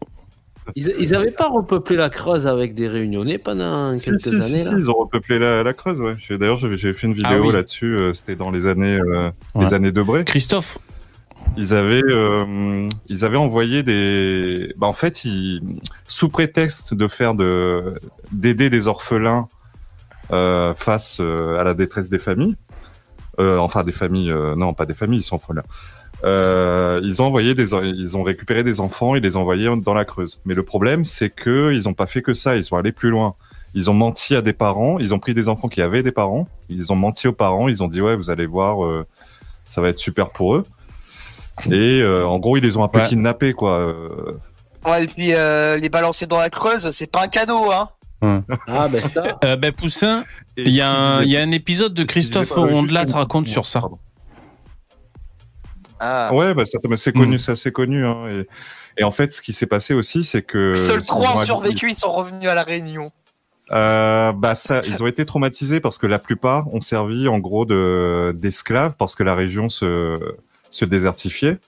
Ils, ils avaient pas repeuplé la Creuse avec des réunionnais pendant Si, quelques si, si, années si, là ils ont repeuplé la, la Creuse, ouais. J'ai- D'ailleurs, j'avais fait une vidéo Ah oui. là-dessus. euh, C'était dans les années, euh, Ouais. les années Debré. Christophe. Ils avaient, euh, ils avaient envoyé des. Bah, en fait, ils, sous prétexte de faire de d'aider des orphelins euh, face euh, à la détresse des familles. Euh, enfin, des familles. euh, non, pas des familles, ils sont orphelins. Ils ont envoyé des, ils ont récupéré des enfants et les envoyé dans la Creuse. Mais le problème, c'est que ils ont pas fait que ça. Ils sont allés plus loin. Ils ont menti à des parents. Ils ont pris des enfants qui avaient des parents. Ils ont menti aux parents. Ils ont dit ouais, vous allez voir, ça va être super pour eux. Et euh, en gros, ils les ont un peu Ouais. kidnappés, quoi. euh. Ouais, et puis euh, les balancer dans la creuse, c'est pas un cadeau, hein. Ah ben ça. Euh, ben, Poussin, il y, a un- disait- il y a un épisode de Christophe pas, Ondelat juste- raconte sur ça. Pardon. Ah. Ouais, bah, c'est connu, c'est assez connu. Hein, et, et en fait, ce qui s'est passé aussi, c'est que Seuls trois ont survécu, ils sont revenus à la Réunion. Euh, bah ça, ils ont été traumatisés parce que la plupart ont servi en gros de d'esclaves parce que la région se se désertifiait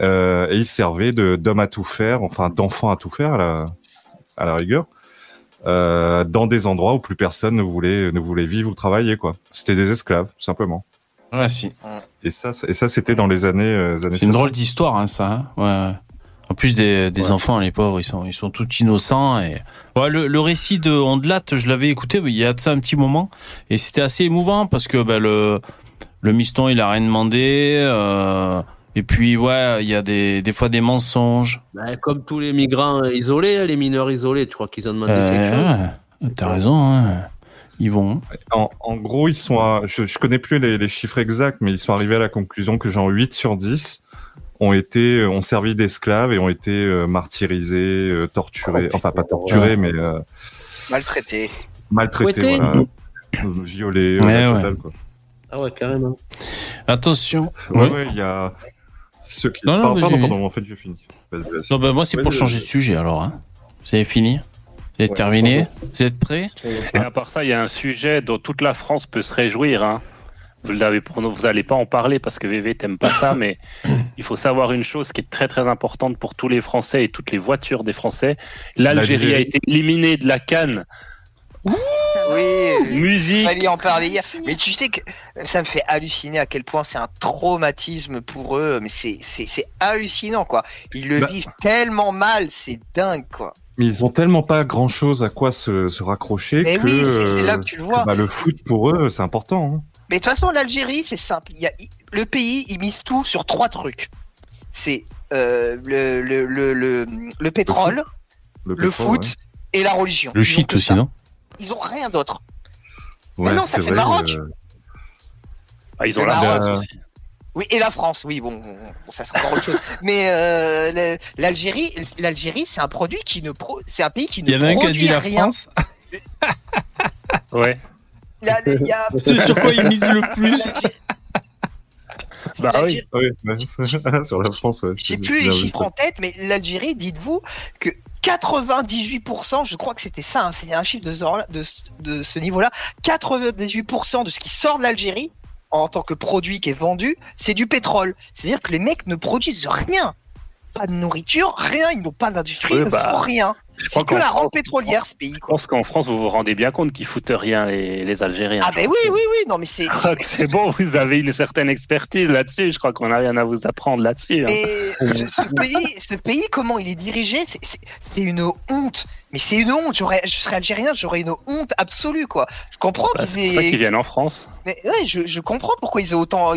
euh, et ils servaient de d'hommes à tout faire, enfin d'enfants à tout faire à la à la rigueur, euh, dans des endroits où plus personne ne voulait ne voulait vivre ou travailler quoi. C'était des esclaves tout simplement. Ouais, si. Et ça, et ça c'était dans les années euh, années. C'est une 60. drôle d'histoire, hein, ça. hein. Ouais. En plus des, des enfants, les pauvres, ils sont, ils sont tous innocents. Et... Ouais, le, le récit de Ondelat, je l'avais écouté il y a de ça un petit moment, et c'était assez émouvant parce que bah, le, le miston, il a rien demandé. euh, et puis, ouais, il y a des, des fois des mensonges. Ben, comme tous les migrants isolés, les mineurs isolés, tu crois qu'ils ont demandé Euh, quelque chose? ouais, T'as raison, hein. ils vont. En, en gros, ils sont à, je, je connais plus les, les chiffres exacts, mais ils sont arrivés à la conclusion que genre 8 sur 10 ont été, ont servi d'esclaves et ont été euh, martyrisés, euh, torturés, enfin pas torturés, Ouais. mais euh, Maltraité. maltraités, Fouettés. voilà. Violés, Ouais, la ouais. totale, quoi. Ah ouais, carrément. Attention. Ouais, Ouais. ouais, il y a ceux qui. Non, non, pardon, pardon, en fait, je finis. Non, bah, moi, c'est pour changer de sujet alors. Hein. Vous avez fini? Vous avez Ouais, terminé? Vous êtes prêts Et à part ça, il y a un sujet dont toute la France peut se réjouir. Hein. Vous l'avez, vous n'allez pas en parler parce que VV t'aime pas ça, mais il faut savoir une chose qui est très très importante pour tous les Français et toutes les voitures des Français. L'Algérie a été éliminée de la Cannes. Oui, Musique. il fallait en parler hier. Mais tu sais que ça me fait halluciner à quel point c'est un traumatisme pour eux. Mais c'est hallucinant quoi. Ils le Bah. vivent tellement mal, c'est dingue quoi. Mais ils ont tellement pas grand chose à quoi se, se raccrocher Mais que. oui, c'est- là que tu le vois. bah, le foot pour eux, c'est important. hein. Mais de toute façon, l'Algérie, c'est simple. Il y a, il- le pays, il mise tout sur trois trucs. C'est euh, le, le, le, le, le pétrole, le, pétrole, foot et la religion. Le shit aussi, ça. non? Ils ont rien d'autre. Ouais, Mais non, ça c'est Maroc. euh, Ah, ils ont Le la Maroc France aussi. Oui, et la France, oui, bon, bon, ça c'est encore autre chose. Mais euh, l'Algérie, l'Algérie, c'est un produit qui ne pro, c'est un pays qui ne Il y en a un qui a produit dit la rien. France. Ouais. Il y a- il y a- Ce sur quoi ils misent le plus. Bah oui. sur la France, ouais. J'ai plus les chiffres en tête, mais l'Algérie, dites-vous que 98%, je crois que c'était ça, hein, c'est un chiffre de ce, de ce niveau-là, 98% de ce qui sort de l'Algérie en tant que produit qui est vendu, c'est du pétrole. C'est-à-dire que les mecs ne produisent rien. Pas de nourriture, rien, ils n'ont pas d'industrie, ils ne bah, font rien. C'est que la rente pétrolière, ce pays. Je pense qu'en France, vous vous rendez bien compte qu'ils foutent rien, les, les Algériens. Ah ben oui, oui, oui, non mais c'est... C'est bon, vous avez une certaine expertise là-dessus. Je crois qu'on n'a rien à vous apprendre là-dessus. hein. Et ce, ce pays, ce pays, comment il est dirigé, c'est une honte. Mais c'est une honte. J'aurais, je serais algérien, j'aurais une honte absolue, quoi. Je comprends Bah, qu'ils c'est pour ça qu'ils aient, viennent en France. mais ouais, je, je comprends pourquoi ils aient autant,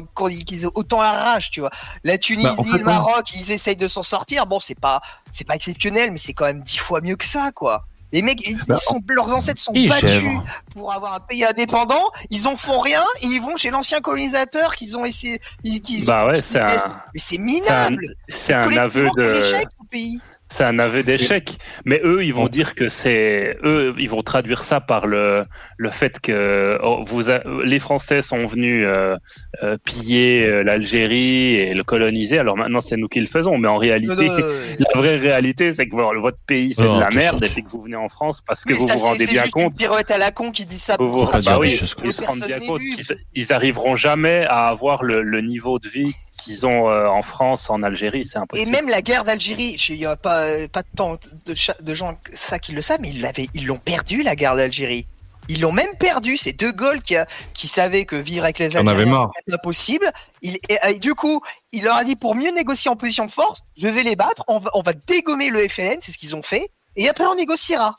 qu'ils aient autant la rage, tu vois. La Tunisie, Bah, en fait, le Maroc, ils essayent de s'en sortir. Bon, c'est pas, c'est pas exceptionnel, mais c'est quand même dix fois mieux que ça, quoi. Les mecs, ils, Bah, sont, leurs ancêtres sont Ils battus chèvrent. pour avoir un pays indépendant. Ils en font rien et ils vont chez l'ancien colonisateur qu'ils ont essayé. ils- ont- Bah ouais, c'est un, Mais c'est un, minable. c'est un aveu Collectivement, quel de. pays. C'est un aveu d'échec. Mais eux, ils vont dire que c'est. Eux, ils vont traduire ça par le, le fait que oh, vous a- les Français sont venus euh, euh, piller euh, l'Algérie et le coloniser. Alors maintenant, c'est nous qui le faisons. Mais en réalité, Non, non, la vraie réalité, c'est que votre pays, c'est de la t'es merde et puis que vous venez en France parce que mais vous ça, vous c'est- rendez c'est bien juste compte. pirouette à la con qui dit ça Vous vous- dire bah oui, ils se rendent bien compte qu'ils ils arriveront jamais à avoir le, le niveau de vie qu'ils ont euh, en France, en Algérie, c'est Et impossible. même la guerre d'Algérie, il n'y a pas, euh, pas tant de, gens ça qui le savent, mais ils l'avaient- ils l'ont perdu, la guerre d'Algérie. Ils l'ont même perdu. C'est De Gaulle qui, a, qui savait que vivre avec les Algériens, c'était impossible. Il, et, euh, du coup, il leur a dit pour mieux négocier en position de force, je vais les battre, on va, on va dégommer le FLN, c'est ce qu'ils ont fait, et après on négociera.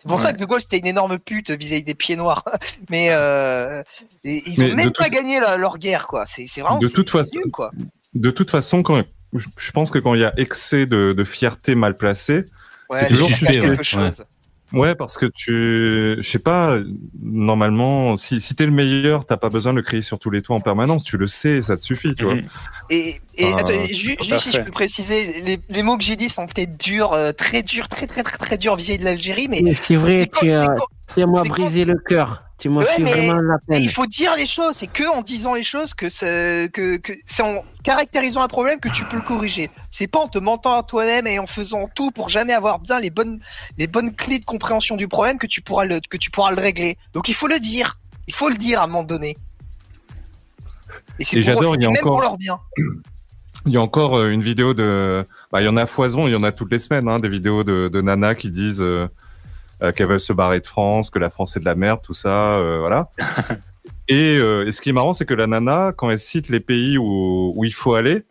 C'est pour Ouais. ça que De Gaulle c'était une énorme pute vis-à-vis des pieds noirs. Mais euh, et- ils ont Mais de même pas gagné la- leur guerre, quoi. C'est c'est vraiment de toute façon, nul, quoi. de toute façon, quand je pense que quand il y a excès de, de fierté mal placée, Ouais, c'est toujours suspect. quelque chose. Ouais, parce que tu, je sais pas, normalement, si, si t'es le meilleur, t'as pas besoin de le crier sur tous les toits en permanence, tu le sais, ça te suffit, tu vois. Et, et Ah, attends, ju- juste si je peux préciser, les, les mots que j'ai dit sont peut-être durs, euh, très durs, très très très très durs vis-à-vis de l'Algérie, mais Mais C'est vrai, quand- tu c'est as, quand- brisé le cœur. Tu m'as Ouais, fait mais- vraiment la mais peine. il faut dire les choses. C'est que en disant les choses que c'est que, que en caractérisant un problème que tu peux le corriger. C'est pas en te mentant à toi-même et en faisant tout pour jamais avoir bien les bonnes les bonnes clés de compréhension du problème que tu pourras le que tu pourras le régler. Donc il faut le dire. Il faut le dire à un moment donné. Et c'est Et pour- j'adore, il y c'est a même pour encore- leur bien. Il y a encore euh, une vidéo de, bah, il y en a à foison, il y en a toutes les semaines, hein, des vidéos de, de Nana qui disent euh, qu'elles veulent se barrer de France, que la France est de la merde, tout ça, euh, voilà. et, euh, et ce qui est marrant, c'est que la Nana, quand elle cite les pays où, où il faut aller,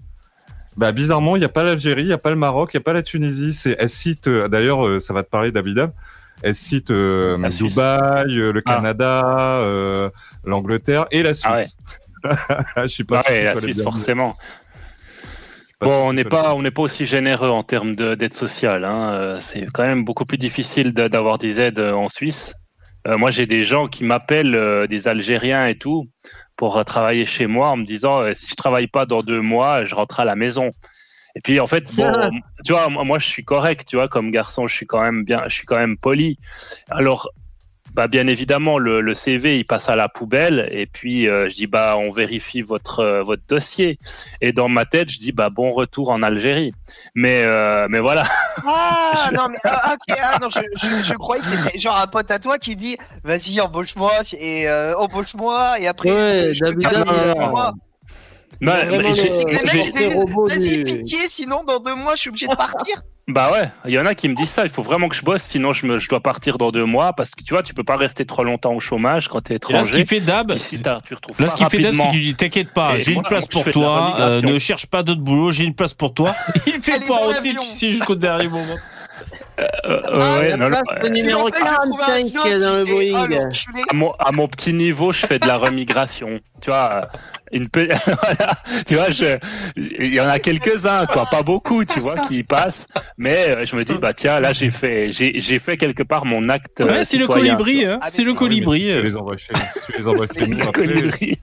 bah, bizarrement, il n'y a pas l'Algérie, il n'y a pas le Maroc, il n'y a pas la Tunisie. C'est, elle cite, euh, d'ailleurs, euh, ça va te parler d'Abidab. Elle cite euh, Suisse. Dubaï, euh, le Ah. Canada, euh, l'Angleterre et la Ah ouais. Suisse. Je suis pas sûr la Suisse, forcément. Bon, on n'est pas, on n'est pas aussi généreux en termes de- d'aide sociale. Hein. Euh, C'est quand même beaucoup plus difficile d'avoir des aides euh, en Suisse. Euh, moi, j'ai des gens qui m'appellent, euh, des Algériens et tout, pour euh, travailler chez moi en me disant euh, si je travaille pas dans deux mois, je rentre à la maison. Et puis en fait, bon, tu vois, moi, moi, je suis correct, tu vois, comme garçon, je suis quand même bien, je suis quand même poli. Alors, bah, bien évidemment, le, le CV il passe à la poubelle et puis euh, je dis bah on vérifie votre euh, votre dossier. Et dans ma tête, je dis bah bon retour en Algérie. Mais euh, mais voilà. Ah non mais ah, ok ah, non je, je, je croyais que c'était genre un pote à toi qui dit vas-y embauche-moi et euh, embauche-moi et après Ouais, je vas-y du- pitié sinon dans deux mois je suis obligé de partir. Bah ouais, il y en a qui me disent ça. Il faut vraiment que je bosse, sinon je, me, je dois partir dans deux mois parce que tu vois, tu peux pas rester trop longtemps au chômage quand t'es Et étranger. là, ce qui fait Dab, retrouves Là, pas ce qui fait Dab, c'est qu'il dit T'inquiète pas, Et j'ai une place pour toi, euh, ne cherche pas d'autre boulot, j'ai une place pour toi. Il fait poireauter, l'avion. tu sais, jusqu'au dernier moment. Euh, euh, Ah, ouais, non, euh, numéro Après, j'ai trouvé un 45 job, dans tu le oh, Boeing. à mon, à mon petit niveau, je fais de la remigration. Tu vois, euh, une pe- voilà, tu vois, je, il y en a quelques-uns, quoi, pas beaucoup, tu vois, qui y passent. Mais euh, je me dis, bah tiens, là, j'ai fait, j'ai, fait quelque part mon acte. euh, Ouais, c'est le colibri, hein. Ah, C'est le colibri. Tu euh. les envoies chez, tu les envoies chez nous Le après.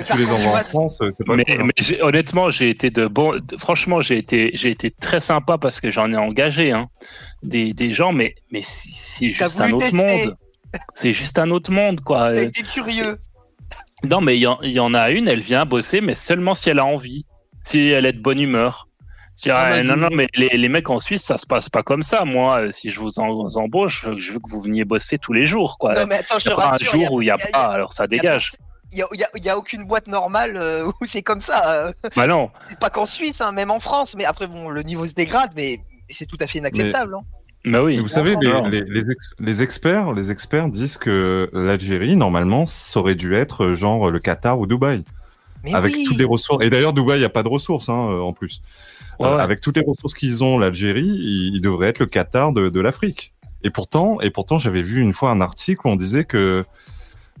Tu les contre, envoies en France, euh, c'est pas mais, cool. hein. mais honnêtement, j'ai été de bon. franchement, j'ai été, j'ai été très sympa parce que j'en ai engagé hein, des, des gens, mais, mais c'est juste un autre tester. monde. C'est juste un autre monde, quoi. T'as été curieux. Non, mais il y, y en a une, elle vient bosser, mais seulement si elle a envie, si elle est de bonne humeur. Je Ah, non, non, mais les, les mecs en Suisse, ça se passe pas comme ça. Moi, euh, si je vous en- vous embauche, je veux, je veux que vous veniez bosser tous les jours, quoi. Non mais attends je Il y te pas un rassure. jour où il y a pas, alors ça dégage. A, il y a- y a aucune boîte normale euh, où c'est comme ça. euh. Bah non. Pas qu'en Suisse, hein, même en France. Mais après, bon, le niveau se dégrade, mais c'est tout à fait inacceptable. hein. Bah oui. Vous savez, les, Alors, les, les, ex- les experts, les experts disent que l'Algérie, normalement, ça aurait dû être euh, genre le Qatar ou Dubaï. Mais avec oui. toutes les ressources. Et d'ailleurs, Dubaï, il n'y a pas de ressources, hein, en plus. Ouais, Euh, avec toutes les ressources qu'ils ont, l'Algérie, il, il devrait être le Qatar de, de l'Afrique. Et pourtant, et pourtant, j'avais vu une fois un article où on disait que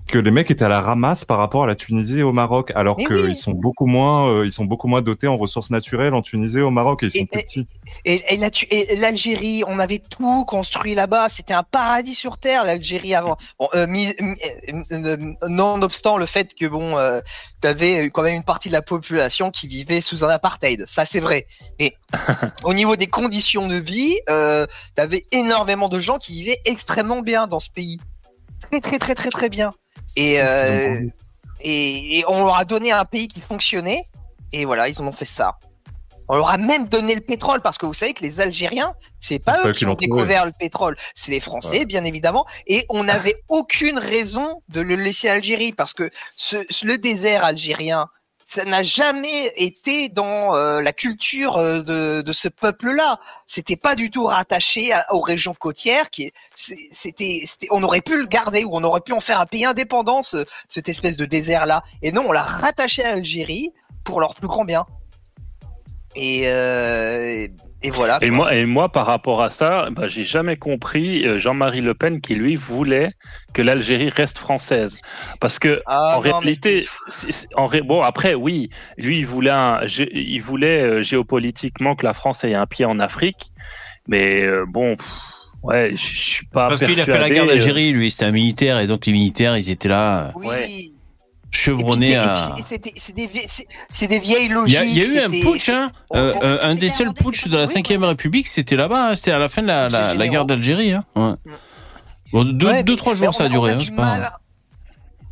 que les mecs étaient à la ramasse par rapport à la Tunisie et au Maroc, alors Mais qu'ils oui. sont beaucoup moins, euh, ils sont beaucoup moins dotés en ressources naturelles en Tunisie et au Maroc, et ils sont Et- plus petits. Et, et la Tu- et l'Algérie, on avait tout construit là-bas. C'était un paradis sur terre, l'Algérie avant. Bon, euh, euh, euh, nonobstant le fait que bon, euh, t'avais quand même une partie de la population qui vivait sous un apartheid. Ça, c'est vrai. Mais au niveau des conditions de vie, euh, t'avais énormément de gens qui vivaient extrêmement bien dans ce pays. Très, très, très, très, très bien. Et, euh, et, et on leur a donné un pays qui fonctionnait. Et voilà, ils en ont fait ça. On leur a même donné le pétrole parce que vous savez que les Algériens, c'est pas eux qui ont découvert le pétrole, c'est les Français, Ouais. bien évidemment. Et on n'avait aucune raison de le laisser à Algérie parce que ce, ce- le désert algérien, ça n'a jamais été dans euh, la culture euh, de, de ce peuple-là. C'était pas du tout rattaché aux régions côtières. Qui c'était, on aurait pu le garder ou on aurait pu en faire un pays indépendant, ce- cette espèce de désert-là. Et non, on l'a rattaché à l'Algérie pour leur plus grand bien. Et, euh, et voilà. Et quoi. moi, et moi, par rapport à ça, bah, j'ai jamais compris euh, Jean-Marie Le Pen qui lui voulait que l'Algérie reste française, parce que Ah, en non, réalité, en ré- bon après oui, lui il voulait, un, il voulait euh, géopolitiquement que la France ait un pied en Afrique, mais euh, bon, pff, ouais, je suis pas Parce qu'il a fait la guerre d'Algérie, lui, c'était un militaire, et donc les militaires, ils étaient là, Oui. Chevronnés Et à. c'est- des, vieilles- des logiques. a, il y a eu un putsch, hein, euh, euh, un des seuls putsch de la 5ème République, c'était là-bas, hein, c'était à la fin de la, la, la guerre d'Algérie. Hein. Ouais. Bon, deux, Ouais, deux, mais- trois jours, on ça a duré. on a du mal-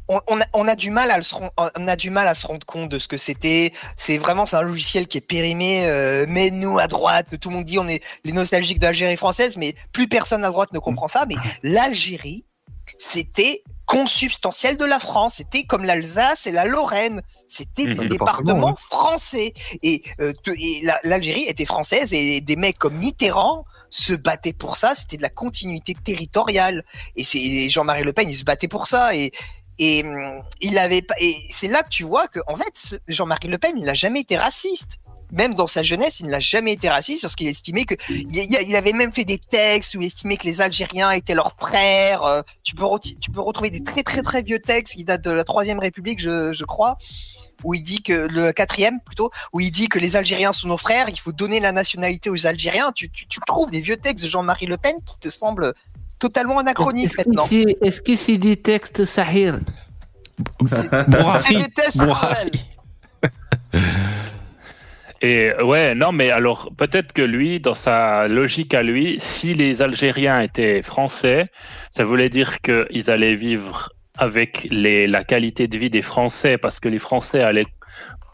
on, on a, on a du mal à se ren- on a du mal à se rendre compte de ce que c'était. C'est vraiment c'est un logiciel qui est périmé. Euh, mais nous à droite, tout le monde dit on est les nostalgiques de l'Algérie française, mais plus personne à droite ne comprend ça. Mais l'Algérie, c'était consubstantiel de la France. C'était comme l'Alsace et la Lorraine. C'était Mhm. des Le départements département, français. Et, euh, et l'Algérie était française et des mecs comme Mitterrand se battaient pour ça. C'était de la continuité territoriale. Et Jean-Marie Le Pen, il se battait pour ça. Et et hum, il avait pas. Et c'est là que tu vois que en fait, Jean-Marie Le Pen, il n'a jamais été raciste. Même dans sa jeunesse, il n'a jamais été raciste parce qu'il estimait que il, avait même fait des textes où il estimait que les Algériens étaient leurs frères. Euh, tu peux re- tu peux retrouver des très très très vieux textes qui datent de la troisième République, je, je crois, où il dit que le quatrième plutôt, où il dit que les Algériens sont nos frères, il faut donner la nationalité aux Algériens. Tu, tu, tu trouves des vieux textes de Jean-Marie Le Pen qui te semblent totalement anachroniques Est-ce que maintenant. c'est est-ce que c'est des textes Sahir? C'est des tests Bourrari. Et ouais, non, mais alors peut-être que lui, dans sa logique à lui, si les Algériens étaient français, ça voulait dire qu'ils allaient vivre avec les, la qualité de vie des Français, parce que les Français allaient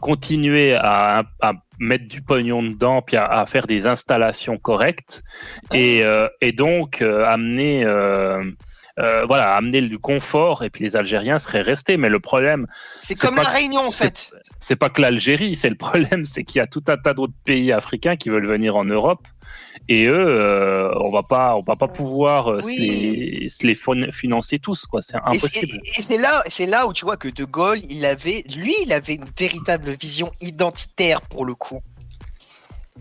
continuer à, à mettre du pognon dedans, puis à, à faire des installations correctes, et, euh, et donc euh, amener, euh, euh, voilà, amener du confort, et puis les Algériens seraient restés. Mais le problème, C'est comme pas- la Réunion en fait. c'est pas que l'Algérie, c'est le problème, c'est qu'il y a tout un tas d'autres pays africains qui veulent venir en Europe et eux, euh, on va pas, on va pas pouvoir euh, Oui. se, les, se les fin- financer tous, quoi. C'est- impossible. Et c'est là, c'est là où tu vois que De Gaulle, il avait, lui, il avait une véritable vision identitaire pour le coup.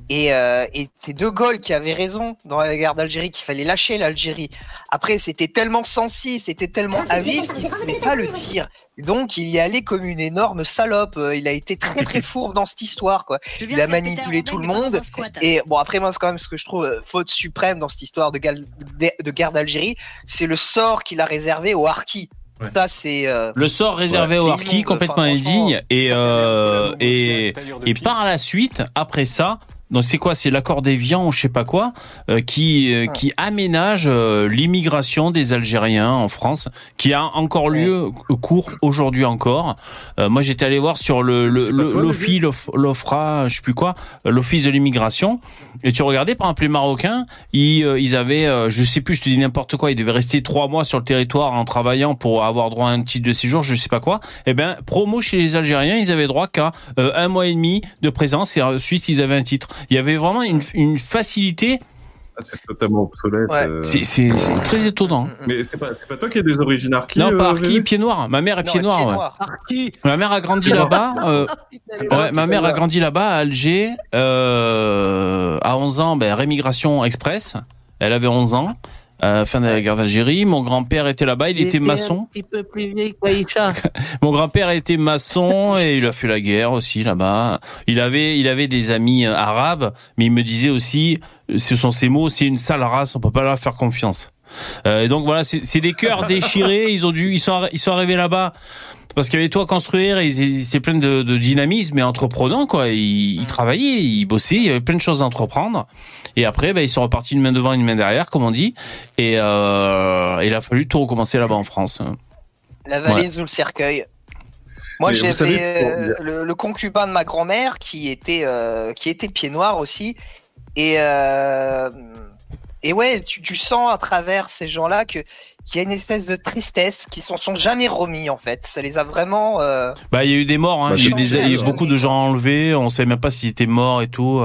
Et, euh, et c'est De Gaulle qui avait raison dans la guerre d'Algérie qu'il fallait lâcher l'Algérie. Après, c'était tellement sensible, c'était tellement à vif qu'il ne pouvait pas le dire. Donc, il y allait comme une énorme salope. Euh, Il a été très très fourbe dans cette histoire, quoi. Il a manipulé tout le monde. Et bon, après moi, c'est quand même ce que je trouve euh, faute suprême dans cette histoire de, gal- de, de guerre d'Algérie, c'est le sort qu'il a réservé aux Harkis. Ça, c'est euh, Le sort réservé Ouais. aux Harkis, complètement Enfin, indigne. Et, euh, et, et par la suite, après ça, donc c'est quoi? C'est l'accord d'Évian ou je sais pas quoi euh, qui euh, qui aménage euh, l'immigration des Algériens en France, qui a encore lieu court aujourd'hui encore. Moi, j'étais allé voir sur le l'OFI, l'OF- l'OFRA, je sais plus quoi, l'Office de l'immigration. Et tu regardais, par exemple, les Marocains, ils, ils avaient, je sais plus, je te dis n'importe quoi, ils devaient rester trois mois sur le territoire en travaillant pour avoir droit à un titre de séjour, je sais pas quoi. Eh ben, promo chez les Algériens, ils avaient droit qu'à un mois et demi de présence et ensuite ils avaient un titre. Il y avait vraiment une, une facilité. Ah, C'est totalement obsolète. Ouais. euh. C'est très étonnant. Mais c'est pas, c'est pas toi qui as des origines archi Non, pas euh, Arki, Vévé pied noir. Ma mère est non, pied noir. pied ouais. Ma mère a grandi là-bas. euh, ouais, ma mère a grandi là-bas à Alger. Euh, à 11 ans, ben, rémigration express. Elle avait 11 ans. Fin de la guerre d'Algérie. Mon grand-père était là-bas. Il était un maçon. petit peu plus qu'Aïcha. Mon grand-père était maçon et il a fait la guerre aussi là-bas. Il avait, il avait des amis euh, arabes, mais il me disait aussi, euh, ce sont ces mots, c'est une sale race, on peut pas leur faire confiance. Euh, et donc voilà, c'est des cœurs déchirés. Ils ont dû, ils sont, ils sont arrivés là-bas parce qu'il y avait tout à construire. et Ils, ils étaient pleins de, de dynamisme et entreprenants quoi. Ils, ils travaillaient, ils bossaient. Il y avait plein de choses à entreprendre. Et après, ben, ils sont repartis une main devant, une main derrière, comme on dit. Et euh, il a fallu tout recommencer là-bas en France. La Ouais. sous le cercueil. Moi, j'avais savez, euh, le, le concubin de ma grand-mère qui était euh, qui était pied noir aussi et euh, Et ouais, tu, tu sens à travers ces gens-là que qu'il y a une espèce de tristesse qui s'en sont jamais remis en fait. Ça les a vraiment. euh, Bah, il y a eu des morts, hein. Bah, il y a eu, des, y a beaucoup de gens enlevés. On sait même pas s'ils étaient morts et tout.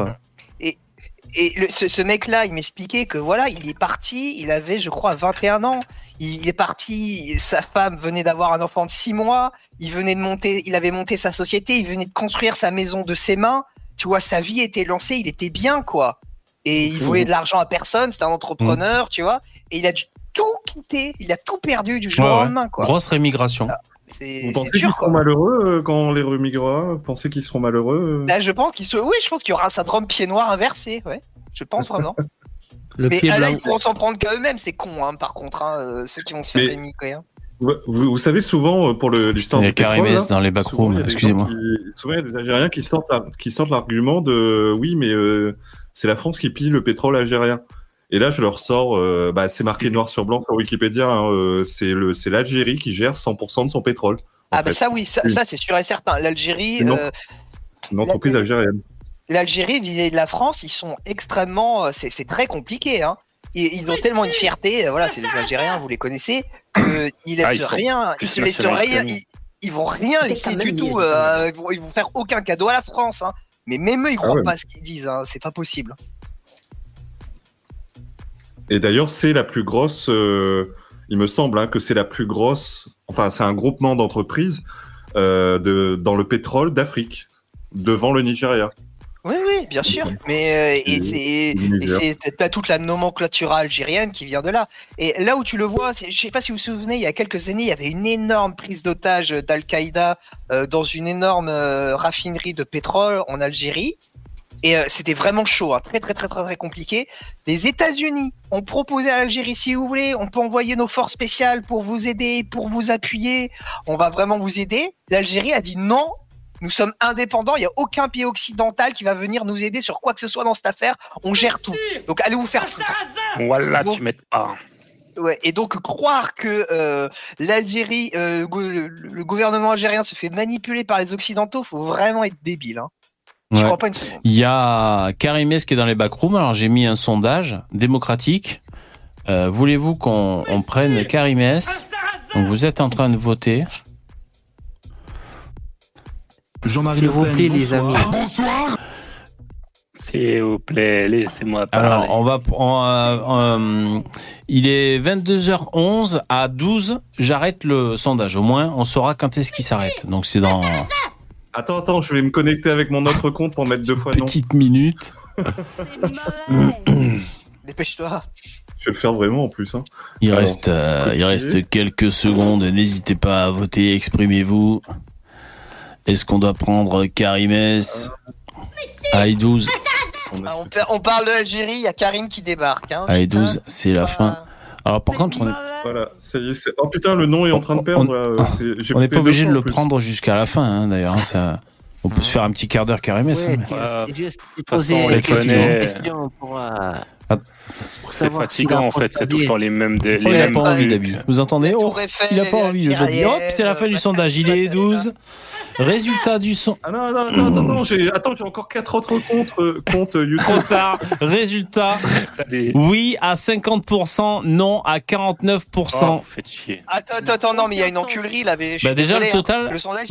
Et, le- ce, ce mec-là, il m'expliquait que voilà, il est parti, il avait, je crois, 21 ans. Il est parti, sa femme venait d'avoir un enfant de 6 mois. Il venait de monter, il avait monté sa société, il venait de construire sa maison de ses mains. Tu vois, sa vie était lancée, il était bien, quoi. Et il voulait de l'argent à personne, c'était un entrepreneur, tu vois. Et il a dû tout quitter, il a tout perdu du jour Ouais, au lendemain, quoi. Grosse rémigration. C'est Vous c'est pensez qu'ils seront malheureux euh, quand on les remigrera Vous pensez qu'ils seront malheureux euh? Là, je pense qu'il se... oui, je pense qu'il y aura un syndrome pied noir inversé, ouais. Je pense vraiment. Le mais pied là, blanc. ils pourront s'en prendre qu'à eux-mêmes, c'est con, hein, par contre, hein, euh, ceux qui vont se faire Mais- hein. vous, vous- vous savez, souvent, euh, pour le- l'histoire Il y a du pétrole, là, dans les backrooms, excusez-moi. Souvent, il y a des Algériens qui sortent, la- qui sortent l'argument de oui, mais euh, c'est la France qui pille le pétrole algérien. Et là, je leur sors, euh, bah, c'est marqué noir sur blanc sur Wikipédia, hein, euh, c'est le- c'est l'Algérie qui gère 100% de son pétrole. Ah, bah ça, oui, ça, c'est sûr et certain. L'Algérie, Une, euh, une entreprise algérienne. l'Algérie vis-à-vis de la France, ils sont extrêmement. C'est c'est très compliqué, hein. Et ils ont tellement une fierté, voilà, c'est les Algériens, vous les connaissez, qu'ils laissent Ah, ils sont rien, ils se laissent nationalistes rien, ils, ils vont rien laisser du tout, euh, ils, vont, ils vont faire aucun cadeau à la France, hein. Mais même eux, ils croient ouais. pas à ce qu'ils disent, hein. c'est pas possible. Et d'ailleurs, c'est la plus grosse, euh, il me semble hein, que c'est la plus grosse, enfin, c'est un groupement d'entreprises euh, de, dans le pétrole d'Afrique, devant le Nigeria. Oui, oui, bien sûr. Mais euh, t'as toute la nomenclature algérienne qui vient de là. Et là où tu le vois, je sais pas si vous vous souvenez, il y a quelques années, il y avait une énorme prise d'otage d'Al-Qaïda euh, dans une énorme euh, raffinerie de pétrole en Algérie. Et euh, c'était vraiment chaud, hein, très très très très très compliqué. Les États-Unis ont proposé à l'Algérie, si vous voulez, on peut envoyer nos forces spéciales pour vous aider, pour vous appuyer. On va vraiment vous aider. L'Algérie a dit non. Nous sommes indépendants. Il n'y a aucun pays occidental qui va venir nous aider sur quoi que ce soit dans cette affaire. On gère tout. Donc allez vous faire foutre. Voilà, tu m'aides pas. Ouais, et donc croire que euh, l'Algérie, euh, le gouvernement algérien se fait manipuler par les occidentaux, faut vraiment être débile. Hein. Je Ouais. crois pas une seconde? Il y a Karim S qui est dans les backrooms. Alors j'ai mis un sondage démocratique. Euh, Voulez-vous qu'on on prenne Karim S Donc vous êtes en train de voter. Jean-Marie S'il vous plaît, les amis. S'il vous plaît, laissez-moi parler. Alors on va. on, euh, euh, il est 22h11 à 12. J'arrête le sondage. Au moins on saura quand est-ce qu'il s'arrête. Donc c'est dans Attends, attends, je vais me connecter avec mon autre compte pour mettre deux fois non. petite minute. Dépêche-toi. Je vais le faire vraiment en plus. Hein. Il Alors, reste, euh, il reste quelques secondes. N'hésitez pas à voter. Exprimez-vous. Est-ce qu'on doit prendre Karim S Allez 12. Ah, on, pa- on parle de l'Algérie, il y a Karim qui débarque. Hein, Allez putain. 12, c'est la fin. Alors par contre, on est, Voilà, ça y est, c'est... Oh putain, le nom est en train de perdre. là, euh, on n'est pas obligé de le prendre jusqu'à la fin, hein, d'ailleurs. hein, ça, on peut se faire un petit quart d'heure Karim S. Ouais, tiens, Euh, c'est juste poser les question, connaît. une question pour, euh, Ah. pour C'est savoir si fatigant en fait, c'est tout le temps les mêmes. des- les Il n'a mêmes pas envie d'habiller. Vous entendez Oh, Il n'a pas envie de Dabi. Hop, c'est la fin du sondage. Il est 12. Résultat du son. Ah non, non, attends, attends, attends, j'ai, attends, j'ai encore quatre autres comptes, euh, comptes euh, YouTube. Trop tard. Résultat. Oui à 50%, non à 49%. Oh, faites chier. Attends, attends, attends, non, mais il y a une enculerie là. mais Bah, déjà, le hein. total- Le sondage.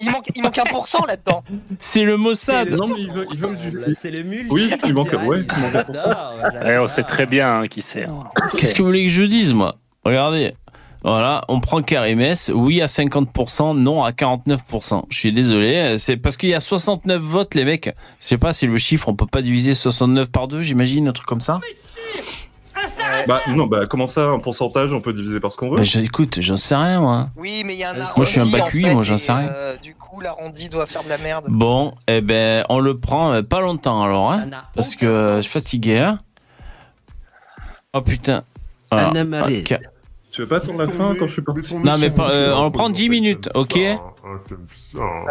Il manque, il manque un pourcent là-dedans. C'est le Mossad. Non, mais ils veulent, ils veulent du... C'est le mul. Oui, il manque, ouais, il manque un pour ça. Eh, on sait très bien hein, qui c'est. hein. Qu'est-ce que vous voulez que je dise, moi? Regardez. Voilà, on prend Karim S. Oui à 50%, non à 49%. Je suis désolé, c'est parce qu'il y a 69 votes, les mecs. Je sais pas, c'est le chiffre, on peut pas diviser 69 par 2, j'imagine, un truc comme ça? Bah non, bah comment ça, un pourcentage, on peut diviser par ce qu'on veut Bah, écoute, j'en sais rien, moi. Oui, mais il y a un arrondi. Moi, je suis un en bac-cuit, fait, moi, j'en sais rien. euh, du coup, l'arrondi doit faire de la merde. Bon, eh ben, on le prend euh, pas longtemps alors, hein, parce que euh, je suis fatigué. Hein. Oh putain. Ok. Tu veux pas attendre la fin quand je suis parti Non, mais euh, on le prend 10 minutes, ok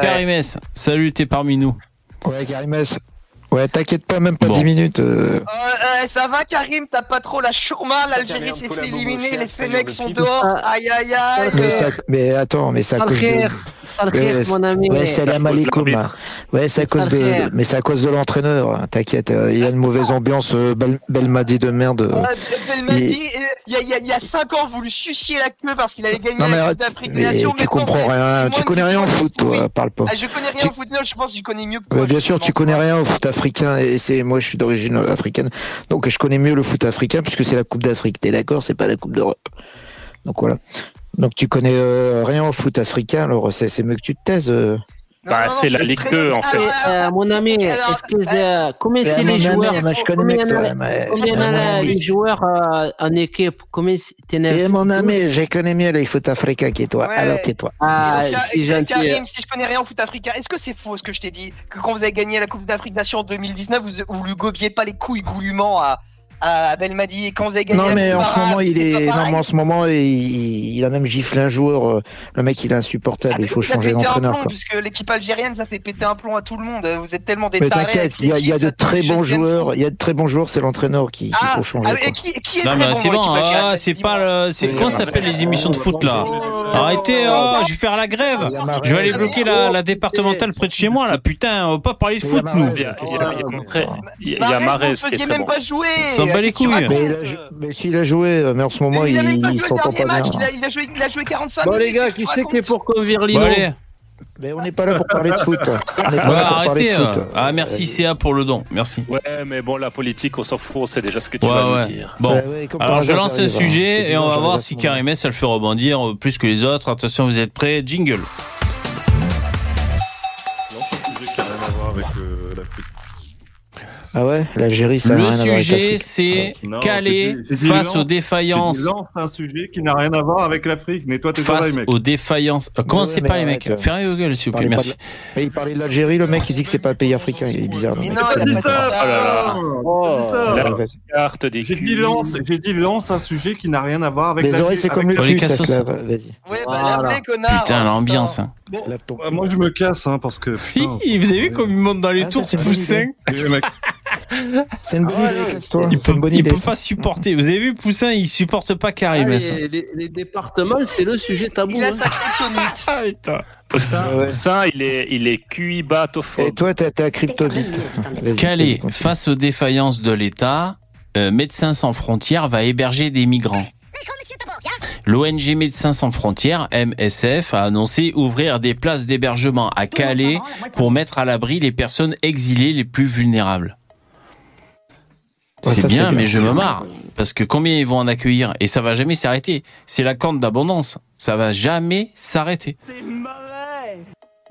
Karim S, salut, t'es parmi nous. Ouais, Karimès. Ouais, t'inquiète pas, même pas 10 minutes. euh. Euh, euh, ça va Karim, t'as pas trop la chourma, l'Algérie s'est fait éliminer, les Fennecs sont dehors, aïe aïe aïe Mais, ça, mais attends, mais c'est à Sale cause de... Ouais, mon ami. Ouais, salam alaikum. Ouais, c'est à cause de, mais c'est à cause de l'entraîneur. hein, T'inquiète, euh, il y a une mauvaise ambiance. euh, Bel- Belmadi de merde. euh. Belmadi, euh, il y a- il y, a- il y a 5 ans, vous lui suciez la queue parce qu'il avait gagné Non mais la Coupe d'Afrique des Nations. tu comprends rien. Tu connais rien au foot, toi. Parle pas. Ah, je connais rien au foot, je pense que j'y connais mieux que toi. Bien sûr, tu connais rien au foot africain et c'est moi je suis d'origine africaine, donc je connais mieux le foot africain puisque c'est la Coupe d'Afrique. T'es d'accord? C'est pas la Coupe d'Europe. Donc voilà. Donc tu connais euh, rien au foot africain, alors c'est c'est mieux que tu te taises. euh. Bah, c'est la Ligue 2 en fait. Euh, mon ami, est-ce que euh, combien Mais c'est les joueurs moi, je connais Combien toi, les joueurs euh, en équipe Combien Et mon ami, je connais mieux les foot africains que toi. Alors. Ah, et gentil. Karim, si je connais rien au foot africain, est-ce que c'est faux ce que je t'ai dit Que quand vous avez gagné la Coupe d'Afrique Nation en 2019, vous, vous lui gobiez pas les couilles goulûment à, à Belmadi et quand vous avez gagné Non mais en ce moment il est non mais en ce moment il, il a même giflé un joueur. euh, Le mec il est insupportable. Il faut Il a changer d'entraîneur. puisque l'équipe algérienne, ça fait péter un plomb à tout le monde. Vous êtes tellement des Mais t'inquiète, il y a, de très bons joueurs. Il y a de très bons joueurs. C'est l'entraîneur qui, qu'il faut changer. Ah, qui, qui est Non très mais bon c'est bon, ah, c'est pas le, c'est comment ça s'appelle les émissions de foot là Arrêtez, oh, je vais faire la grève. Je vais aller bloquer la, départementale près de chez moi là. Putain, on va pas parler de foot nous. Il y a, Mahrez, Mahrez vous même pas jouer bat les que couilles. Mais, il a jou- mais s'il a joué, mais en ce moment Il a il, même pas il joué le s'entend dernier pas bien. match, il a, il a joué, il a joué 45 Bon minutes. les gars, qu'est-ce que qui tu c'est qui est pour convaincre Bon allez, Mais on n'est pas là pour parler de foot. On n'est Ouais, pas là pour parler arrêtez. de foot. euh. Ah merci CA pour le don, merci. Ouais, mais bon, la politique, on s'en fout, on sait déjà ce que tu Ouais, vas ouais. nous dire. Bon, Ouais, ouais, comme par alors je hasard, lance ça un arrive, hein. sujet et on va j'arrive voir si ce moment-là. Karim elle le fait rebondir euh, plus que les autres. Attention, vous êtes prêts Jingle. Ah ouais, l'Algérie ça Le rien à voir avec sujet, c'est Non, Calais face aux défaillances. lance un sujet qui n'a rien à voir avec l'Afrique. Nettoie tes Face oreilles, mec. aux défaillances. Euh, Commencez Ouais, pas les mecs. euh, Fermez vos gueules s'il vous plaît, merci. il parlait de l'Algérie, le mec il dit que c'est pas un pays africain, il est bizarre. Mais non, il a dit ça. ça. Là là. J'ai dit. La lance, j'ai dit lance un sujet qui n'a rien à voir avec Les l'Afrique- oreilles c'est comme le les cul, ça cassos. se lave. Vas-y. Ouais, bah lave-les, connard. Putain, l'ambiance. hein. Euh, Moi je me casse hein, parce que. Vous avez vu comme il monte dans les Ah, tours c'est une bonne bonne idée, casse-toi. Il peut, une bonne il idée. peut pas supporter. Vous avez vu Poussin, il supporte pas Karim Ah, les, les- les départements, c'est le sujet tabou. Il a hein. sa kryptonite. Ah putain. Poussin, Ouais. Poussin, il est, il est QI Et toi t'as cryptobite. Vas-y, Calais, face aux défaillances de l'État, euh, Médecins sans frontières va héberger des migrants. L'ONG Médecins sans frontières, MSF, a annoncé ouvrir des places d'hébergement à Calais pour mettre à l'abri les personnes exilées les plus vulnérables. Ouais, c'est bien, mais je me marre. Parce que combien ils vont en accueillir Et ça va jamais s'arrêter. C'est la corne d'abondance. Ça va jamais s'arrêter.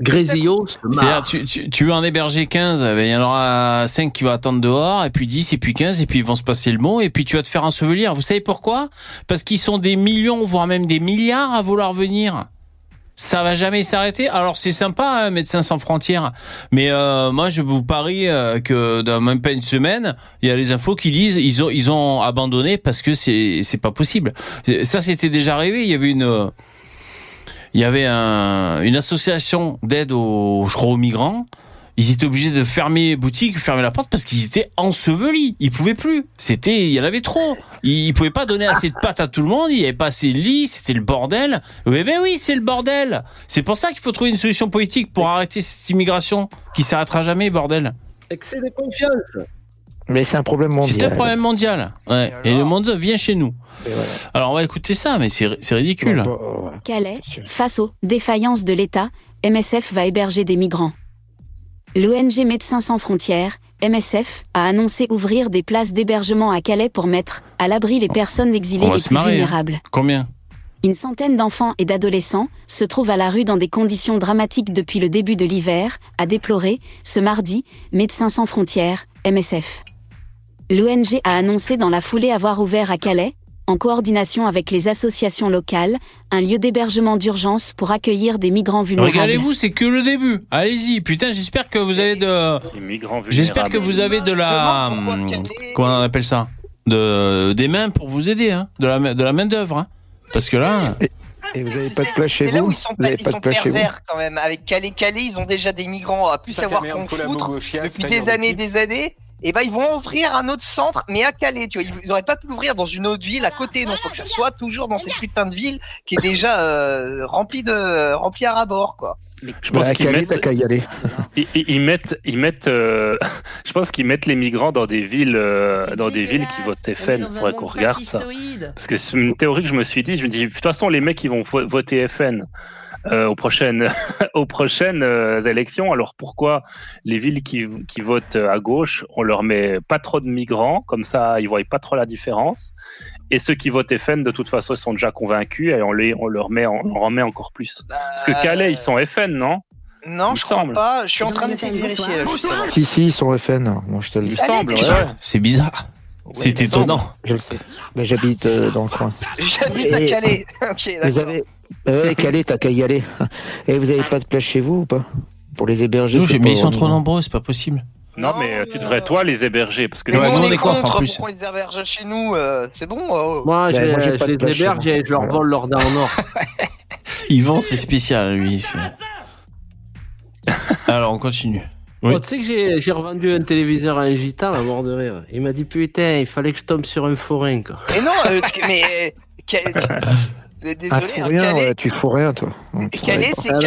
Grésillo se marre. tu, tu, tu veux en héberger 15, ben, il y en aura 5 qui vont attendre dehors, et puis 10, et puis 15, et puis ils vont se passer le mot, et puis tu vas te faire ensevelir. Vous savez pourquoi? Parce qu'ils sont des millions, voire même des milliards à vouloir venir. Ça va jamais s'arrêter. Alors c'est sympa, hein, Médecins sans frontières, mais euh, moi je vous parie euh, que dans même pas une semaine, il y a les infos qui disent ils ont ils ont abandonné parce que c'est c'est pas possible. Ça c'était déjà arrivé. Il y avait une euh, il y avait un, une association d'aide aux, je crois, aux migrants. Ils étaient obligés de fermer boutique, fermer la porte parce qu'ils étaient ensevelis. Ils pouvaient plus. C'était, il y en avait trop. Ils, ils pouvaient pas donner assez de pâtes à tout le monde. Il y avait pas assez de lits. C'était le bordel. Oui, ben oui, c'est le bordel. C'est pour ça qu'il faut trouver une solution politique pour arrêter cette immigration qui s'arrêtera jamais, bordel. Excès de confiance. Mais c'est un problème C'est un mondial. problème mondial. Ouais. Et le monde vient chez nous. Voilà. Alors on va écouter ça, mais c'est c'est ridicule. Bon, bon, ouais. Calais, face aux défaillances de l'État, MSF va héberger des migrants. L'ONG Médecins sans frontières, MSF, a annoncé ouvrir des places d'hébergement à Calais pour mettre à l'abri les personnes exilées les plus marrer, hein. vulnérables. Combien? Une centaine d'enfants et d'adolescents se trouvent à la rue dans des conditions dramatiques depuis le début de l'hiver, a déploré, ce mardi, Médecins sans frontières, MSF. L'ONG a annoncé dans la foulée avoir ouvert à Calais, en coordination avec les associations locales, un lieu d'hébergement d'urgence pour accueillir des migrants vulnérables. Regardez-vous, c'est que le début. Allez-y. Putain, j'espère que vous avez de. J'espère que vous avez de la. hum, Comment on appelle ça? De, Des mains pour vous aider, hein. De la, main- de la main d'œuvre, hein. Parce que là. Et vous avez pas de place chez C'est là où vous ils sont, Vous avez ils pas sont de place chez vous? pervers quand même. Avec Calais, Calais, ils ont déjà des migrants à plus savoir qu'on foutre depuis des années, des années. Et ben ils vont ouvrir un autre centre, mais à Calais. Tu vois, ils n'auraient pas pu l'ouvrir dans une autre ville à côté. Donc faut que ça soit toujours dans cette putain de ville qui est déjà euh, remplie de remplie à rabord, quoi. Je Bah, pense à qu'ils Calais, mettent, t'as qu'à y aller. ils, ils- mettent, ils mettent, euh, je pense qu'ils mettent les migrants dans des villes, euh, dans des villes qui votent FN. Il faudrait qu'on regarde ça. Parce que c'est une théorie que je me suis dit. Je me dis, de toute façon, les mecs, ils vont vo- voter FN euh, aux prochaines, aux prochaines euh, élections. Alors pourquoi les villes qui, qui votent à gauche, on leur met pas trop de migrants, comme ça, ils voient pas trop la différence. Et ceux qui votent FN, de toute façon, ils sont déjà convaincus et on les, on leur met, on leur en met encore plus. Parce que Calais, ils sont FN, non? Non, Il je crois semble. pas. Je suis en train d'essayer de vérifier. Si, si, ils sont FN. Moi, je te le dis. C'est bizarre. C'est étonnant. Je le sais. Bah, J'habite euh, dans le coin. J'habite à Calais. ok, d'accord. Euh, ouais, Calais, t'as qu'à y aller. Et vous avez pas de place chez vous ou pas Pour les héberger Nous, pas ils sont trop nombreux, c'est pas possible. Non, mais euh, tu devrais, toi, les héberger. Parce que Mais Ouais, nous, on on est contre, en contre plus. pour qu'on les héberge chez nous. euh, c'est bon. oh. Moi, Bah, je, moi, j'ai je pas de les héberge et je leur Voilà. vole leur dent en or. Yvan, c'est spécial, lui. Alors, on continue. Oui. Oh, tu sais que j'ai revendu un téléviseur à un gitan à mort de rire. Il m'a dit putain, il fallait que je tombe sur un forain quoi. Mais non, euh, mais euh, Ah, désolé, fous hein, rien, Calais, ouais, tu fous rien, toi. Calais, rien. c'est Ah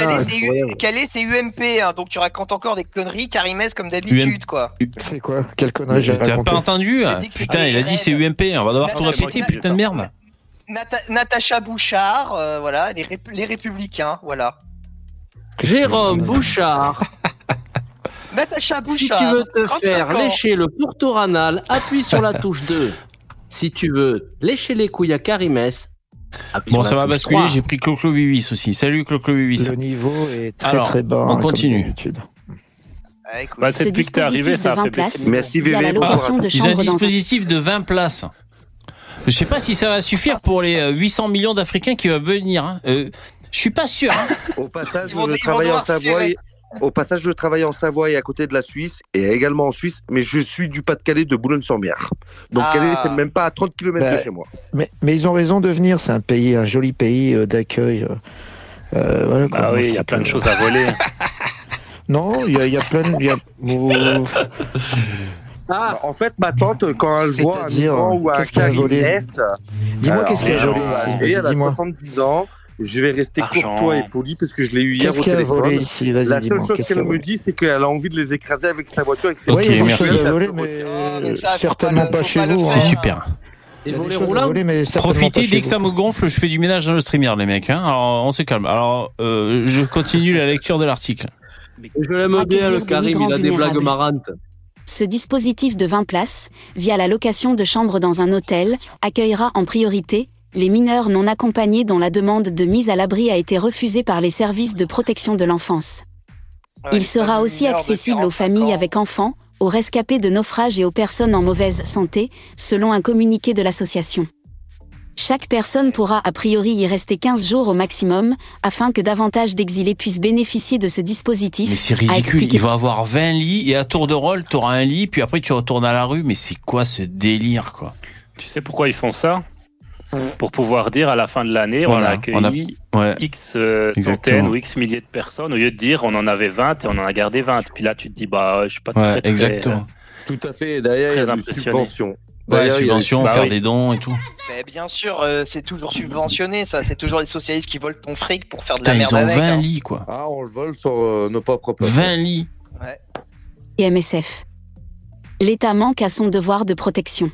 UMP, hein, donc tu racontes encore des conneries, Carimès comme d'habitude, quoi. C'est quoi? Quelle connerie j'ai T'as pas entendu hein Putain, il a dit c'est UMP, on va devoir tout répéter, putain de merde. Nata- Natacha Bouchard, euh, voilà, les, rép- les républicains, voilà. Jérôme Bouchard, Natacha si Bouchard, tu veux te 35 faire ans. lécher le pourtour anal, appuie sur la touche 2. Si tu veux lécher les couilles à Carimès, appuie Bon, ça va basculer, 3. j'ai pris Clo-Clo 88 aussi. Salut Clo-Clo 88. Le niveau est très Alors, très bas. on hein, continue. Ah, écoute, Bah, Ce c'est depuis que t'es arrivé, ça a 20 fait places Merci, VV, pour Ils ont un dispositif de 20 places. Je sais pas si ça va suffire pour les euh, 800 millions d'Africains qui vont venir. hein. Euh, je suis pas sûr. hein. Au passage, Ils vont- je ils vont travaille en Savoie. Au passage, je travaille en Savoie et à côté de la Suisse et également en Suisse, mais je suis du Pas-de-Calais de Boulogne-sur-Mer. Donc Ah. Calais, c'est même pas à 30 km Bah, de chez moi. Mais, mais ils ont raison de venir, c'est un pays, un joli pays euh, d'accueil. euh, euh, voilà. Bah oui, je il y a plein de choses à voler. Non, il y a, il y a plein de. il y a- Ah, Bah, en fait, ma tante, quand elle voit un migrant ou un qu'est-ce qu'elle a volé Carimès, Dis-moi qu'est-ce qu'il y a elle volé va ici. Elle a dis-moi. 70 ans. Je vais rester Argent. courtois et poli parce que je l'ai eu hier Qu'est-ce au qu'il y a téléphone. volé ici? Vas-y, La seule dis-moi. chose qu'elle me volé? dit, c'est qu'elle a envie de les écraser avec sa voiture. Et que c'est Ok, Oui, il y a des merci. seule mais mais ça, certainement pas chez vous. C'est super. Il y a des mais Profitez dès que ça me gonfle, je fais du ménage dans le streamer, les mecs. Hein. Alors, on se calme. Alors, euh, je continue la lecture de l'article. Je l'aime bien le Karim, il a des blagues marrantes. Ce dispositif de 20 places, via la location de chambres dans un hôtel, accueillera en priorité les mineurs non accompagnés dont la demande de mise à l'abri a été refusée par les services de protection de l'enfance. Ouais, Il sera aussi accessible aux 45 familles ans. avec enfants, aux rescapés de naufrages et aux personnes en mauvaise santé, selon un communiqué de l'association. Chaque personne pourra a priori y rester 15 jours au maximum, afin que davantage d'exilés puissent bénéficier de ce dispositif. Mais c'est ridicule. Il va avoir 20 lits et à tour de rôle, tu auras un lit, puis après tu retournes à la rue. Mais c'est quoi ce délire, quoi? Tu sais pourquoi ils font ça? Pour pouvoir dire à la fin de l'année, on a accueilli on a- ouais. X euh, Exactement. centaines ou X milliers de personnes, au lieu de dire on en avait 20 et on en a gardé 20. Puis là, tu te dis, bah, je suis pas Ouais, très, très, exactement. Tout à fait. Et derrière, il y a des subventions. Ouais, Derrière, il y a des subvention, Bah faire oui. des dons et tout. Mais bien sûr, euh, c'est toujours subventionné, ça. C'est toujours les socialistes qui volent ton fric pour faire de Putain, la ils merde ont avec. 20 hein. lits, quoi. Ah, on le vole sur euh, nos propres places. 20 lits. Ouais. et MSF. L'État manque à son devoir de protection.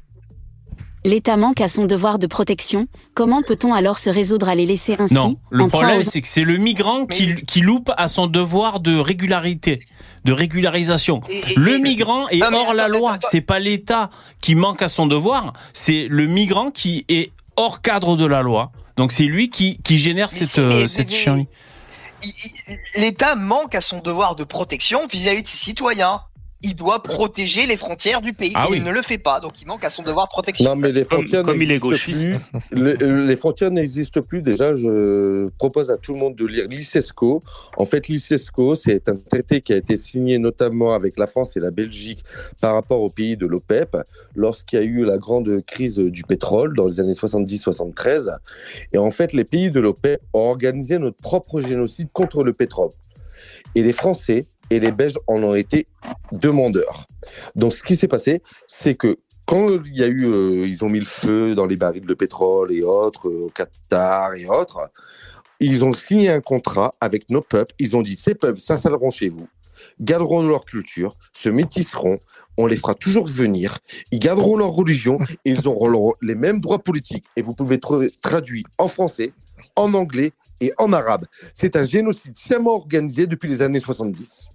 L'État manque à son devoir de protection, comment peut-on alors se résoudre à les laisser ainsi Non, le problème, aux- c'est que c'est le migrant qui, qui loupe à son devoir de régularité, de régularisation. Et- et- Le et- migrant est Non, hors la loi. C'est pas l'État qui manque à son devoir, c'est le migrant qui est hors cadre de la loi. Donc c'est lui qui, qui génère Mais cette, si, mais- euh, cette mais- L'État manque à son devoir de protection vis-à-vis de ses citoyens. Il doit protéger les frontières du pays. Ah et oui. il ne le fait pas, donc il manque à son devoir de protection. Non, mais les frontières n'existent plus. Les, euh, les frontières n'existent plus. Déjà, je propose à tout le monde de lire l'ICESCO. En fait, l'ICESCO, c'est un traité qui a été signé notamment avec la France et la Belgique par rapport aux pays de l'OPEP lorsqu'il y a eu la grande crise du pétrole dans les années 70-73. Et en fait, les pays de l'OPEP ont organisé notre propre génocide contre le pétrole. Et les Français et les Belges en ont été demandeurs. Donc, ce qui s'est passé, c'est que quand il y a eu, euh, ils ont mis le feu dans les barils de pétrole et autres, euh, au Qatar et autres, ils ont signé un contrat avec nos peuples. Ils ont dit ces peuples s'installeront chez vous, garderont leur culture, se métisseront, on les fera toujours venir, ils garderont leur religion ils auront les mêmes droits politiques. Et vous pouvez tra- traduire en français, en anglais et en arabe. C'est un génocide sciemment organisé depuis les années 70.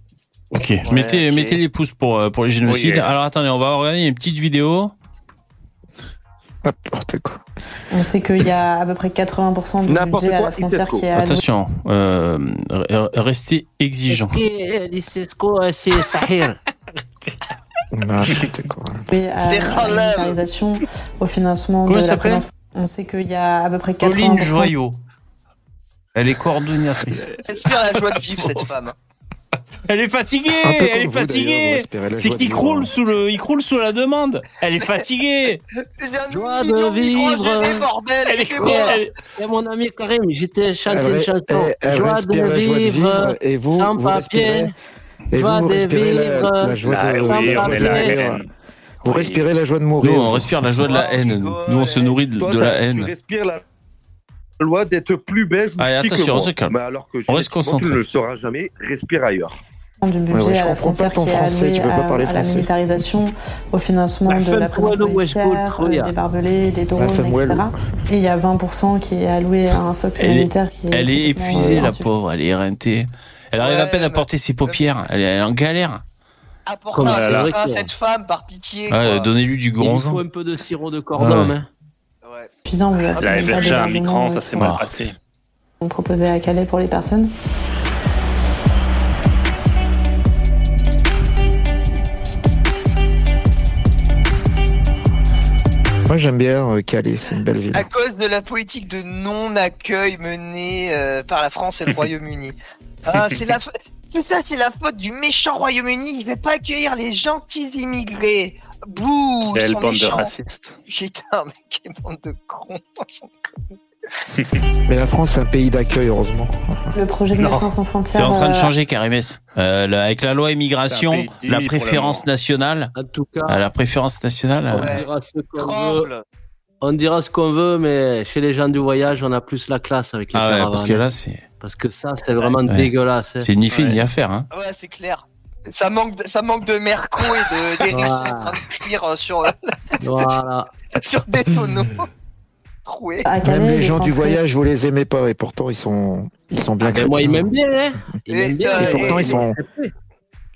Ok, mettez, mettez les pouces pour, euh, pour les génocides. Oui. Alors attendez, on va regarder une petite vidéo. On sait qu'il y a à peu près 80% du N'importe budget à quoi, la frontière qui est. Attention, euh, re- restez exigeant. L'ICESCO, c'est Sahir? Oui, à la militarisation, au financement Comment de elle la présence. On sait qu'il y a à peu près 80%. Pauline Joyot. Elle est coordonnatrice. Respire la joie de vivre, cette femme. Elle est fatiguée, elle est vous, fatiguée. C'est qu'il croule sous le, il croule sous la demande. Elle est fatiguée. Joie de vivre. bordel, Elle est elle- Et mon ami Karim, j'étais chanté une chanson. Joie respire de vivre, et vous, sans vous papier. respirez- Et joie vous, vous de respirez la, vivre, la joie Ah de, papier. mourir. Vous respirez la joie de mourir. Nous, on respire la joie de la haine. Nous, on se nourrit de, la haine. respires la loi d'être plus belge ou Allez, attention, moi. on se calme. Mais alors que On reste concentré. Tu ne le sauras jamais. Respire ailleurs. Du budget Ouais, ouais, je à la comprends pas ton qui est français, alloué tu peux pas à, parler à la français. militarisation, au financement La de la présence policière, euh, des barbelés, des drones, etc. Et il y a 20% qui est alloué à un socle Elle est, militaire qui est. elle est épuisée, euh, la pauvre. Elle est éreintée. Elle arrive à peine à porter ses paupières. Elle est en galère. Apporte Comme un a soutien à cette femme, par pitié. Ouais. Donnez-lui du Il bronze. faut un peu de sirop de cordon. Ouais. hein. Suffisant, vous avez Elle a pas hébergé un migrant, euh, ça s'est mal passé. proposés à Calais pour les personnes. Moi, j'aime bien euh, Calais, c'est une belle ville. À cause de la politique de non-accueil menée euh, par la France et le Royaume-Uni. Ah, c'est la Tout ça, c'est la faute du méchant Royaume-Uni. Il veut pas accueillir les gentils immigrés. Bouh, ils Quelle sont bande de méchants. racistes. Putain, mais quelle bande de cons. Mais la France, c'est un pays d'accueil, heureusement. Le projet de. Médecins sans frontières. C'est en train de euh, changer, Karimès. Euh, avec la loi immigration, la préférence nationale. En tout cas, Ah, la préférence nationale. on euh, dira ce qu'on veut. On dira ce qu'on veut, mais chez les gens du voyage, on a plus la classe avec les Ah ouais, parce que là, c'est. Parce que ça, c'est vraiment Ouais. dégueulasse. hein. C'est ni fait ni à faire. Hein. Ouais, c'est clair. Ça manque, de, ça manque de merco et de, des Russes Voilà. en train de cuire sur, Voilà. sur des tonneaux. Calais, Même les les gens du voyage, vous les aimez pas, et pourtant, ils sont, ils sont bien chrétiens. moi, ils m'aiment bien, hein. Ils Et, m'aiment bien. euh, Et pourtant, ils sont.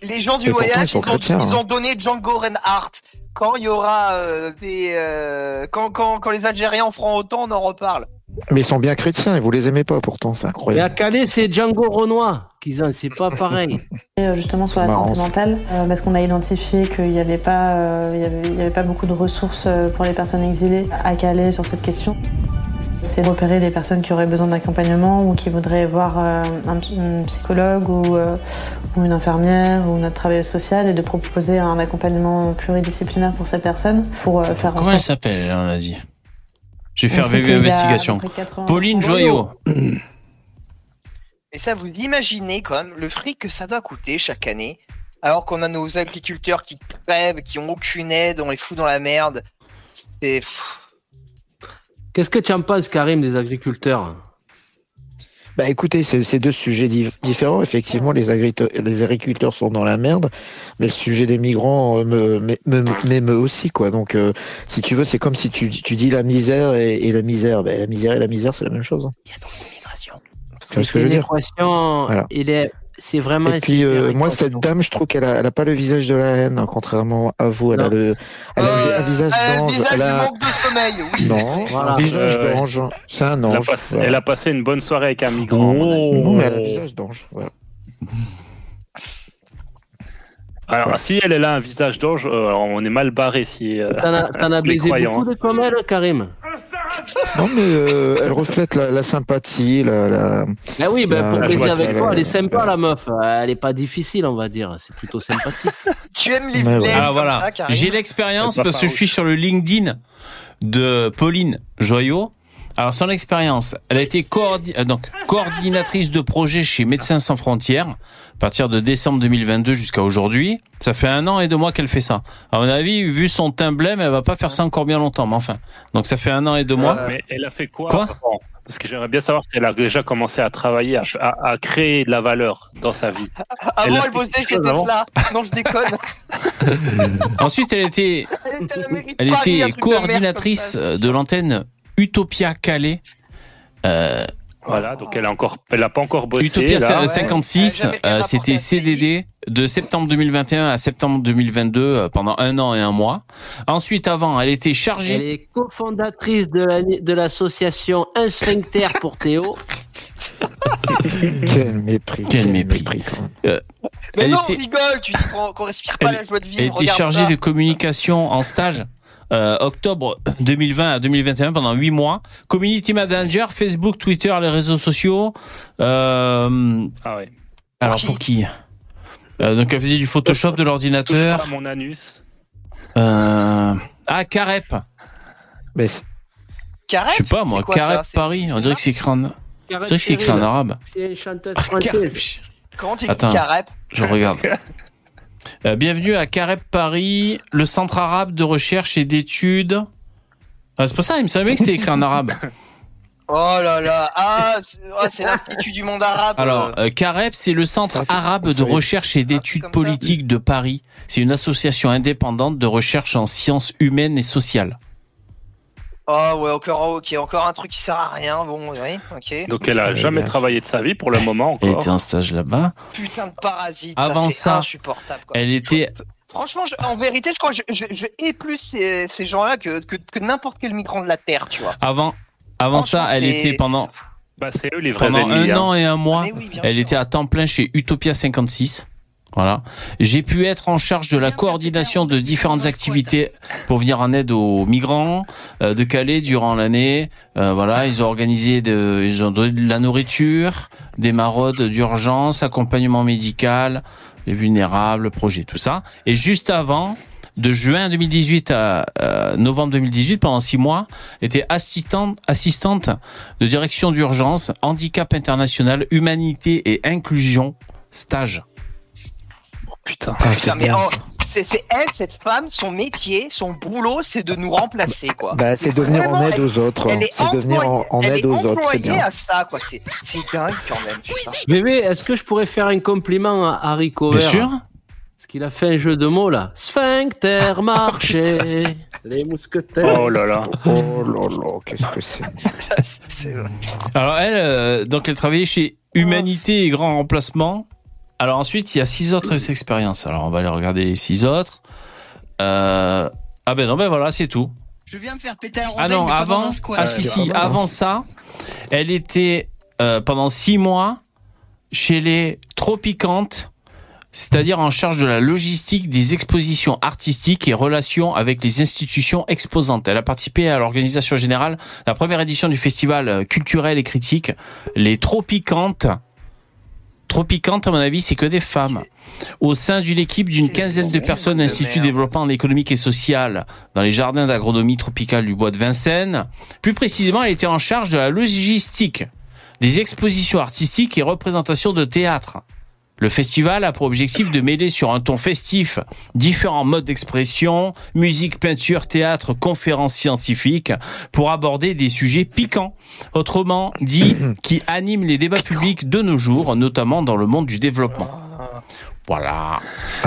Les gens du Et pourtant, ils voyage, ils hein. ont donné Django Reinhardt. Quand il y aura euh, des. euh, quand, quand, quand les Algériens en feront autant, on en reparle. Mais ils sont bien chrétiens, et vous les aimez pas, pourtant, c'est Mais à incroyable. Calais, c'est Django Renoir qu'ils ont, c'est pas pareil. Euh, justement sur la marrant, santé mentale euh, parce qu'on a identifié qu'il n'y avait pas euh, il y avait, il y avait pas beaucoup de ressources pour les personnes exilées à Calais sur cette question c'est de repérer les personnes qui auraient besoin d'accompagnement ou qui voudraient voir euh, un, un psychologue ou, euh, ou une infirmière ou notre travailleuse sociale et de proposer un accompagnement pluridisciplinaire pour ces personnes pour euh, faire en Comment elle s'appelle, on a dit? Je vais faire VV investigation. à peu près 80 Pauline Joyot. Et ça, vous imaginez quand même le fric que ça doit coûter chaque année, alors qu'on a nos agriculteurs qui crèvent, qui ont aucune aide, on les fout dans la merde. C'est. Qu'est-ce que tu en penses, Karim, des agriculteurs? Bah écoutez, c'est c'est deux sujets di- différents. Effectivement, les, agriculteurs, les agriculteurs sont dans la merde, mais le sujet des migrants euh, me me- me- m'émeut aussi, quoi. Donc, euh, si tu veux, c'est comme si tu, tu dis la misère et, et la misère. Bah, la misère et la misère, c'est la même chose. hein. Tu vois ce que je veux dire? Voilà. il est, c'est vraiment. Et puis, euh, moi, équation. cette dame, je trouve qu'elle a, elle a pas le visage de la haine, hein, contrairement à vous. Elle a, le, elle a un visage euh, d'ange. visage Elle a... manque de sommeil, oui. Non. Voilà. un visage ouais. d'ange. C'est un Elle a, ange. passé, voilà. elle a passé une bonne soirée avec un migrant. Non, mais elle a un visage d'ange. Voilà. Alors, si elle, elle a un visage d'ange, euh, on est mal barré si. euh, T'en as, baisé croyants. beaucoup de comme elle, Karim Non, mais euh, elle reflète la, la sympathie, la. la... Ah oui, ben, la- pour baiser avec toi, elle est sympa, la meuf. Elle est pas difficile, on va dire. C'est plutôt sympathique. Tu aimes les Ouais, Alors comme voilà, j'ai l'expérience parce que je suis sur le LinkedIn de Pauline Joyot. Alors son expérience, elle a été coordi- euh, donc coordinatrice de projet chez Médecins sans frontières à partir de décembre 2022 jusqu'à aujourd'hui. Ça fait un an et deux mois qu'elle fait ça. À mon avis, vu son teint blême, elle va pas faire ça encore bien longtemps. Mais enfin, donc ça fait un an et deux mois. Mais elle a fait quoi, Quoi avant? Parce que j'aimerais bien savoir si elle a déjà commencé à travailler, à, à- à créer de la valeur dans sa vie. Avant, Elle a elle fait bossait chez avant? Tesla. Non, je déconne. Ensuite, elle était, Elle était, elle elle était de coordinatrice euh, de l'antenne Utopia Calais. Euh, Voilà, donc elle a encore, elle a pas encore bossé. Utopia là. ouais. 56, Elle a jamais rien euh, c'était. CDD de septembre 2021 à septembre 2022 euh, pendant un an et un mois. Ensuite, avant, elle était Elle chargée. est cofondatrice de la- de l'association Un sphincter pour Théo. Quel mépris. Quel mépris. quand même. euh, Mais elle non, était- on rigole, tu qu'on respire pas Elle- la joie de Elle vivre. était regarde chargée ça. de communication en stage. Euh, octobre 2020 à 2021 pendant huit mois. Community manager, Facebook, Twitter, les réseaux sociaux. Euh, Ah ouais. alors qui pour qui? Euh, Donc elle faisait du Photoshop de l'ordinateur. mon anus. Euh, ah Carep. Mais Carré Je sais pas moi. Quoi, Carep Paris. On dirait que c'est écrit en, on dirait que c'est écrit en arabe. C'est une chanteuse Carep. française. Comment tu Attends. Carep? Je regarde. Euh, bienvenue à Carep Paris, le centre arabe de recherche et d'études. Ah, c'est pour ça, il me semblait que c'était écrit en arabe. Oh là là, ah, c'est ah, c'est l'Institut du monde arabe. Alors, euh, Carep, c'est le centre arabe de recherche et d'études politiques de Paris. C'est une association indépendante de recherche en sciences humaines et sociales. Oh ouais, encore, ok, encore un truc qui sert à rien. Bon, oui, ok. Donc elle a jamais travaillé de sa vie pour le moment Elle encore. était en stage là-bas. Putain de parasite. Avant ça, insupportable. quoi. Elle était Franchement, je- en vérité, je crois que je, je, je hais plus ces, ces gens-là que, que, que n'importe quel migrant de la Terre, tu vois. avant avant ça, elle était pendant Bah, c'est eux les vrais pendant ennemis. un hein. an et un mois. Ah, oui, Elle sûr. était à temps plein chez Utopia 56. Voilà. J'ai pu être en charge de la coordination de différentes activités pour venir en aide aux migrants euh, de Calais durant l'année. Euh, voilà, ils ont organisé de, ils ont donné de la nourriture, des maraudes d'urgence, accompagnement médical, les vulnérables, projet, tout ça. Et juste avant, de juin 2018 à euh, novembre 2018, pendant six mois, était assistante, assistante de direction d'urgence, handicap international, humanité et inclusion, stage. Putain. Ah, Putain, c'est mais bien, ça. c'est c'est elle, cette femme, son métier, son boulot, c'est de nous remplacer, quoi. Bah, c'est de venir en vraiment- aide aux autres. Elle est C'est de venir en, en aide aux autres, c'est employée bien. à ça, quoi. C'est c'est dingue quand même. putain. Bébé, est-ce que je pourrais faire un compliment à Harry Cover Bien sûr. Parce qu'il a fait un jeu de mots là. Sphincter marché. les mousquetaires. Oh là là. Oh là là, qu'est-ce que c'est C'est vrai. Alors elle, euh, donc elle travaillait chez Humanité et Grand Remplacement. Alors ensuite, il y a six autres expériences. Alors on va aller regarder les six autres. Euh, Ah ben non, ben voilà, c'est tout. Je viens me faire péter un Ah non, mais pas dans avant, un ah si si, avant ça, elle était euh, pendant six mois chez les Tropicantes, c'est-à-dire en charge de la logistique des expositions artistiques et relations avec les institutions exposantes. Elle a participé à l'organisation générale la première édition du festival euh, culturel et critique, les Tropicantes. Tropicantes, à mon avis, c'est que des femmes. Au sein d'une équipe d'une quinzaine de personnes, Institut développement économique et social dans les jardins d'agronomie tropicale du bois de Vincennes. Plus précisément, elle était en charge de la logistique des expositions artistiques et représentations de théâtre. Le festival a pour objectif de mêler sur un ton festif différents modes d'expression, musique, peinture, théâtre, conférences scientifiques, pour aborder des sujets piquants, autrement dit, qui animent les débats publics de nos jours, notamment dans le monde du développement. Voilà.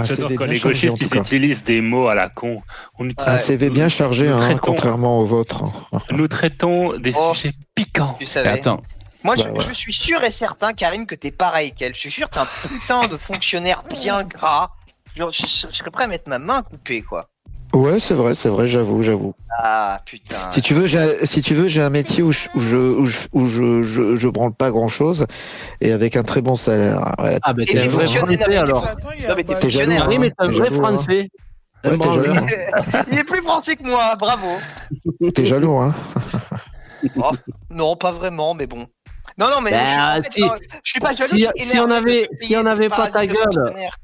J'adore quand bien les chargé en gauchistes tout ils cas. utilisent des mots à la con. On utilise- Un CV bien chargé, nous hein, traitons- contrairement au vôtre. Nous traitons des Oh. sujets piquants. Tu savais. Attends. Moi, je, Bah, ouais. je suis sûr et certain, Karim, que t'es pareil qu'elle. Je suis sûr que t'es un putain de fonctionnaire bien gras. Je, je- je serais prêt à mettre ma main coupée, quoi. Ouais, c'est vrai, c'est vrai, j'avoue, j'avoue. Ah putain. Si tu veux, j'ai, si tu veux, j'ai un métier où je, où je, où je, où je, je, je branle pas grand chose et avec un très bon salaire. Voilà. Ah, ben Et t'es un vrai fonctionnaire, français alors. Non mais t'es fonctionnaire. hein. Harry, mais t'es un vrai hein. français. Ouais, Un branleur. jaloux. Il est plus français que moi, bravo. T'es jaloux, hein Oh, non, pas vraiment, mais bon. Non, non, mais Bah, je, suis, si- non, je suis pas jaloux. si- je suis si énervé on avait- si on pas ta gueule.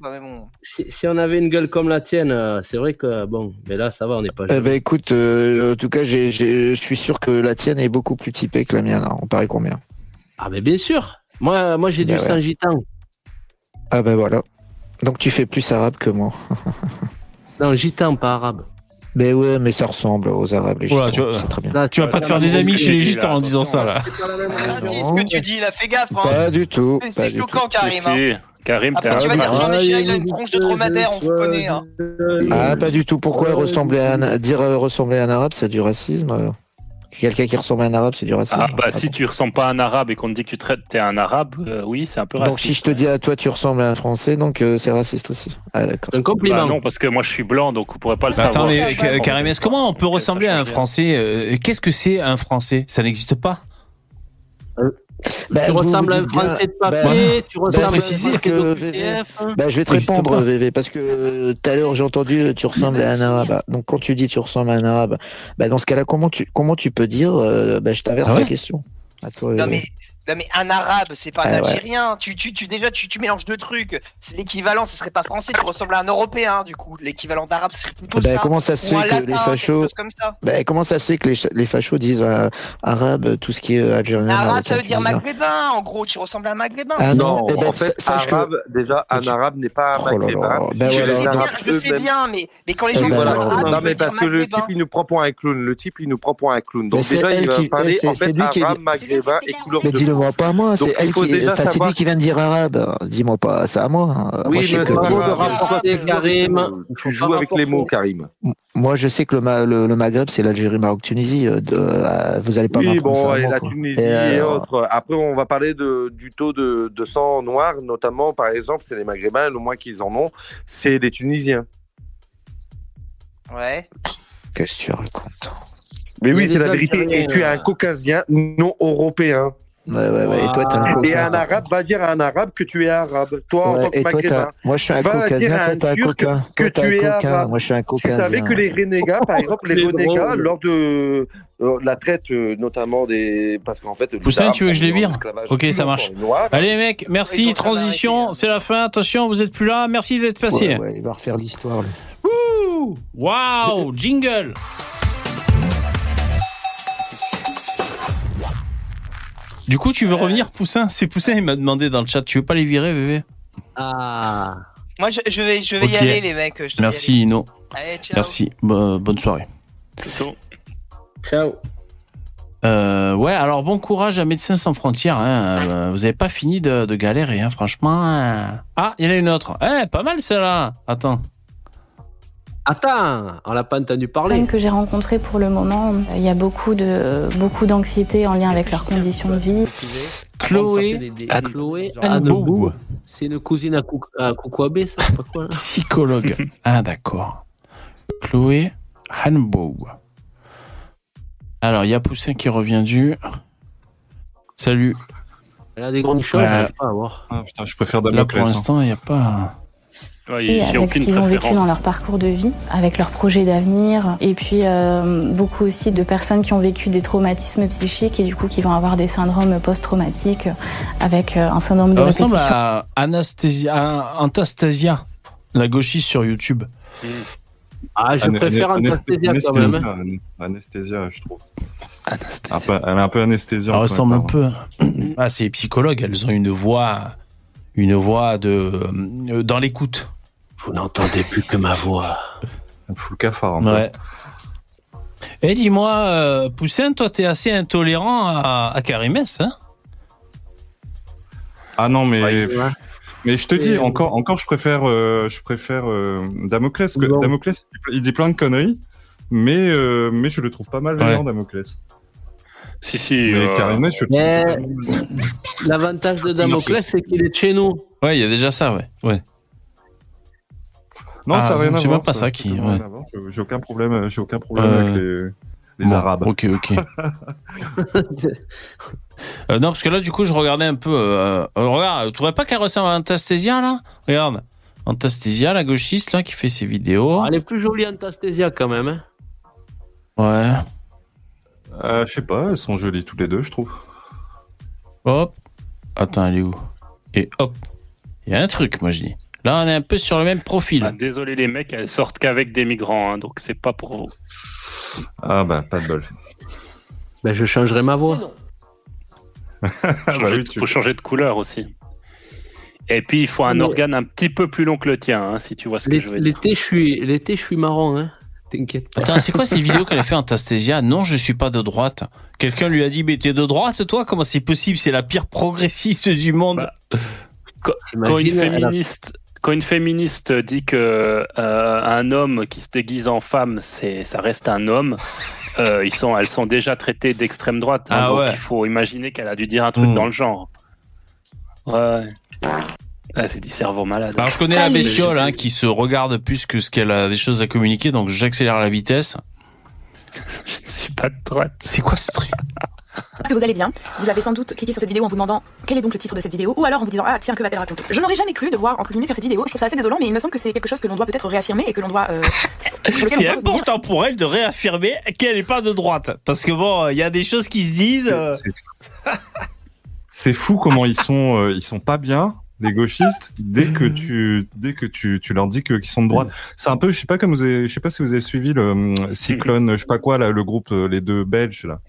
quoi, bon. Si, si on avait une gueule comme la tienne, euh, c'est vrai que bon, mais là ça va, on n'est pas. Eh jaloux. ben écoute, euh, en tout cas, je suis sûr que la tienne est beaucoup plus typée que la mienne. Là. On parie combien? Ah, mais bien sûr. Moi, moi j'ai du Bah ouais. sang gitan. Ah ben voilà. Donc tu fais plus arabe que moi. Non, gitan, pas arabe. Ben ouais, mais ça ressemble aux arabes. Les Voilà, gitans, tu vois. c'est très bien. Là, Tu vas pas te faire des amis chez les gitans en disant ça là. Vas-y, ce que tu dis, là, fais gaffe. Hein. Pas du tout. C'est choquant. Karim. hein. Karim, Après, tu vas dire un- Jean Ah, Michel, il a une tronche de dromadaire, on vous connaît. Hein. Ah, pas du tout. Pourquoi ressembler à un, dire euh, ressembler à un arabe, c'est du racisme Quelqu'un qui ressemble à un arabe, c'est du racisme. Ah bah si tu ressembles pas à un arabe et qu'on te dit que tu traites t'es un arabe, euh, oui c'est un peu donc raciste. si je te dis à toi, tu ressembles à un français, donc euh, c'est raciste aussi. Ah d'accord. Un compliment. Bah non parce que moi je suis blanc donc on pourrait pas le Bah, attends, savoir. mais Ka- Karim, est-ce comment on peut ressembler à un Français euh, Qu'est-ce que c'est un Français? Ça n'existe pas? Bah, tu ressembles à un français de papier, bah, tu bah, ressembles à un précisez français que-. Bah, je vais te répondre. VV, parce que euh, tout à l'heure j'ai entendu euh, tu ressembles à un arabe. Donc quand tu dis tu ressembles à un arabe, bah, dans ce cas-là, comment tu, comment tu peux dire euh, bah, Je t'inverse Ah ouais la question. À toi, Non VV. mais, non mais un arabe, c'est pas un Ah ouais. Algérien. Tu, tu, tu, déjà, tu, tu mélanges deux trucs. C'est l'équivalent, ce serait pas français, tu ressembles à un Européen, du coup. L'équivalent d'arabe, ce serait plutôt Bah, ça. comment ça se fait que latin, les fachos, chose comme ça. bah, comment ça se fait que les, fachos disent euh, arabe tout ce qui est euh, algérien, Arabe, ça veut dire maghrébin, en gros. Tu ressembles à un maghrébin. Ah c'est non, ça. eh ben, en fait, sa- sache que- arabe, déjà, un arabe n'est pas un Oh là là, maghrébin. ben Je voilà. sais bien, je sais eux-mêmes- bien, mais, mais quand les Eh gens ben, disent arabe, non, mais parce que le type, il nous prend pour un clown. Le type, il nous prend pour un clown. Donc déjà, il va qui- parler c'est- en fait lui qui- arabe, maghrébin et couleur de dis-le-moi pas à moi, c'est elle qui, déjà enfin, c'est savoir- lui qui vient de dire arabe. Dis-moi pas, c'est à moi. hein. Oui, moi, je sais mais que- Karim. Tu joues avec les mots, Karim. moi, je sais que le, Ma- le, le Maghreb, c'est l'Algérie, Maroc, Tunisie. euh, de- euh, vous allez pas Oui, m'apprendre ça bon, à et moi, la quoi. Tunisie Et et, alors, autres. Après, on va parler de, du taux de, de sang noir, notamment, par exemple, c'est les Maghrébins, le moins qu'ils en ont, c'est les Tunisiens. Ouais. Qu'est-ce que tu racontes? Mais oui, c'est la vérité. Et tu es un euh, caucasien non européen. Ouais, ouais, ouais. Et toi, t'es un Et coca. un arabe va dire à un arabe que tu es arabe. Toi, en tant que et maghrébin. moi, je suis un caucasien, toi, un coca. que tu un es coca. arabe. Moi, je suis un Tu caucasien. savais que les renégats, par exemple, les renégats, lors de euh, la traite, euh, notamment des. Parce qu'en fait. Poussin, tu veux que je les vire Ok, ça marche. Allez Ils merci. Transition, arrêté, c'est la fin. Attention, vous êtes plus là. Merci d'être passé. Il va refaire l'histoire. lui. Wouh Waouh Jingle Du coup, tu veux revenir, Poussin? C'est Poussin, il m'a demandé dans le chat. Tu veux pas les virer, bébé? Ah. Moi, je, je vais, je vais y aller, les mecs. je Merci, Ino. ciao. Merci. Bo- bonne soirée. Ciao. Euh, ouais, alors bon courage à Médecins sans frontières. hein. Euh, vous avez pas fini de, de galérer, hein, franchement. hein. Ah, il y en a une autre. Eh, pas mal celle-là. Attends. Attends, on l'a pas entendu parler. personnes que j'ai rencontrées pour le moment, il y a beaucoup de beaucoup d'anxiété en lien avec leurs conditions de vie. Chloé Chloé. C'est une cousine à, Cou à Koukouabé, ça pas quoi Psychologue. ah, d'accord. Chloé Hanbo. Alors, il y a Poussin qui revient du. Salut. Elle a des grandes choses, Ouais. j'arrive pas à voir. Ah, putain, je préfère Là, pour Damoclès. hein. l'instant, il n'y a pas. Ouais, Et avec ce qu'ils ont vécu dans leur parcours de vie, avec leurs projets d'avenir, et puis euh, beaucoup aussi de personnes qui ont vécu des traumatismes psychiques et du coup qui vont avoir des syndromes post-traumatiques avec euh, un syndrome de ressemble répétition. à Anastasia, à Antastasia, la gauchiste sur YouTube. Ah, je préfère Anasthésia quand même. Anesthésia, je trouve. Un peu- elle est un peu anesthésia. Elle ressemble un peu. Ah, c'est les psychologues, elles ont une voix, une voix de euh, dans l'écoute. Vous n'entendez plus que ma voix. Elle fout le cafard. un. Ouais. Et dis-moi, euh, Poussin, toi, t'es assez intolérant à, à Karimès, hein? Ah non, mais. Ouais. Mais je te dis, encore, encore, je préfère, euh, je préfère euh, Damoclès. que-. Damoclès, il dit plein de conneries, mais, euh, mais je le trouve pas mal Ouais. Damoclès. Si, si. Mais euh, Karimès, je le trouve Mais-. L'avantage de Damoclès, c'est qu'il est de chez nous. Ouais, il y a déjà ça, ouais. ouais. Non, ça Ah, n'a rien à c'est voir. même pas ça qui- ouais. J'ai- aucun problème, j'ai aucun problème Euh, avec les, les Bon, Arabes. Ok, ok. Euh, non, parce que là, du coup, je regardais un peu. Euh, euh, regarde, tu trouverais pas qu'elle ressemble à Antastésia, là? Regarde. Antastésia, la gauchiste, là, qui fait ses vidéos. Elle est plus jolie Antastésia quand même. Hein. Ouais. Euh, je sais pas, elles sont jolies toutes les deux, je trouve. Hop. Attends, elle est où? Et hop. Il y a un truc, moi, je dis. Là, on est un peu sur le même profil. Ah, désolé les mecs, elles sortent qu'avec des migrants, hein, donc c'est pas pour vous. Ah bah, pas de bol. Ben, je changerai ma voix. Changer de- faut changer de couleur aussi. Et puis il faut un Mais- organe un petit peu plus long que le tien, hein, si tu vois ce que je veux dire. L'été, je suis, l'été, je suis marron. Hein. T'inquiète pas. Attends, c'est quoi cette vidéo qu'elle a fait Antastésia Non, je suis pas de droite. Quelqu'un lui a dit, mais t'es de droite, toi? Comment c'est possible? C'est la pire progressiste du monde. Bah, Quand, quand une T'imagines, elle a- féministe, quand une féministe dit que euh, un homme qui se déguise en femme, c'est, ça reste un homme. euh, ils sont, elles sont déjà traitées d'extrême droite. hein, Ah donc ouais. il faut imaginer qu'elle a dû dire un truc Mm. dans le genre. Ouais. Ah, c'est du cerveau malade. Alors je connais la bestiole hein, qui se regarde plus que ce qu'elle a des choses à communiquer, donc j'accélère la vitesse. Je suis pas de droite. C'est quoi ce truc? Que vous allez bien. Vous avez sans doute cliqué sur cette vidéo en vous demandant quel est donc le titre de cette vidéo, ou alors en vous disant ah tiens que va-t-elle raconter? Je n'aurais jamais cru devoir entre guillemets faire cette vidéo. Je trouve ça assez désolant, mais il me semble que c'est quelque chose que l'on doit peut-être réaffirmer et que l'on doit. euh, C'est important pour elle de réaffirmer qu'elle n'est pas de droite. Parce que bon, il y a des choses qui se disent. euh, C'est fou comment ils sont, euh, ils sont pas bien. Les gauchistes, dès que tu, dès que tu, tu leur dis que qu'ils sont de droite, c'est un peu, je sais pas comme vous avez, je sais pas si vous avez suivi le hum, Cyclone, je sais pas quoi là, le groupe, euh, les deux Belges là.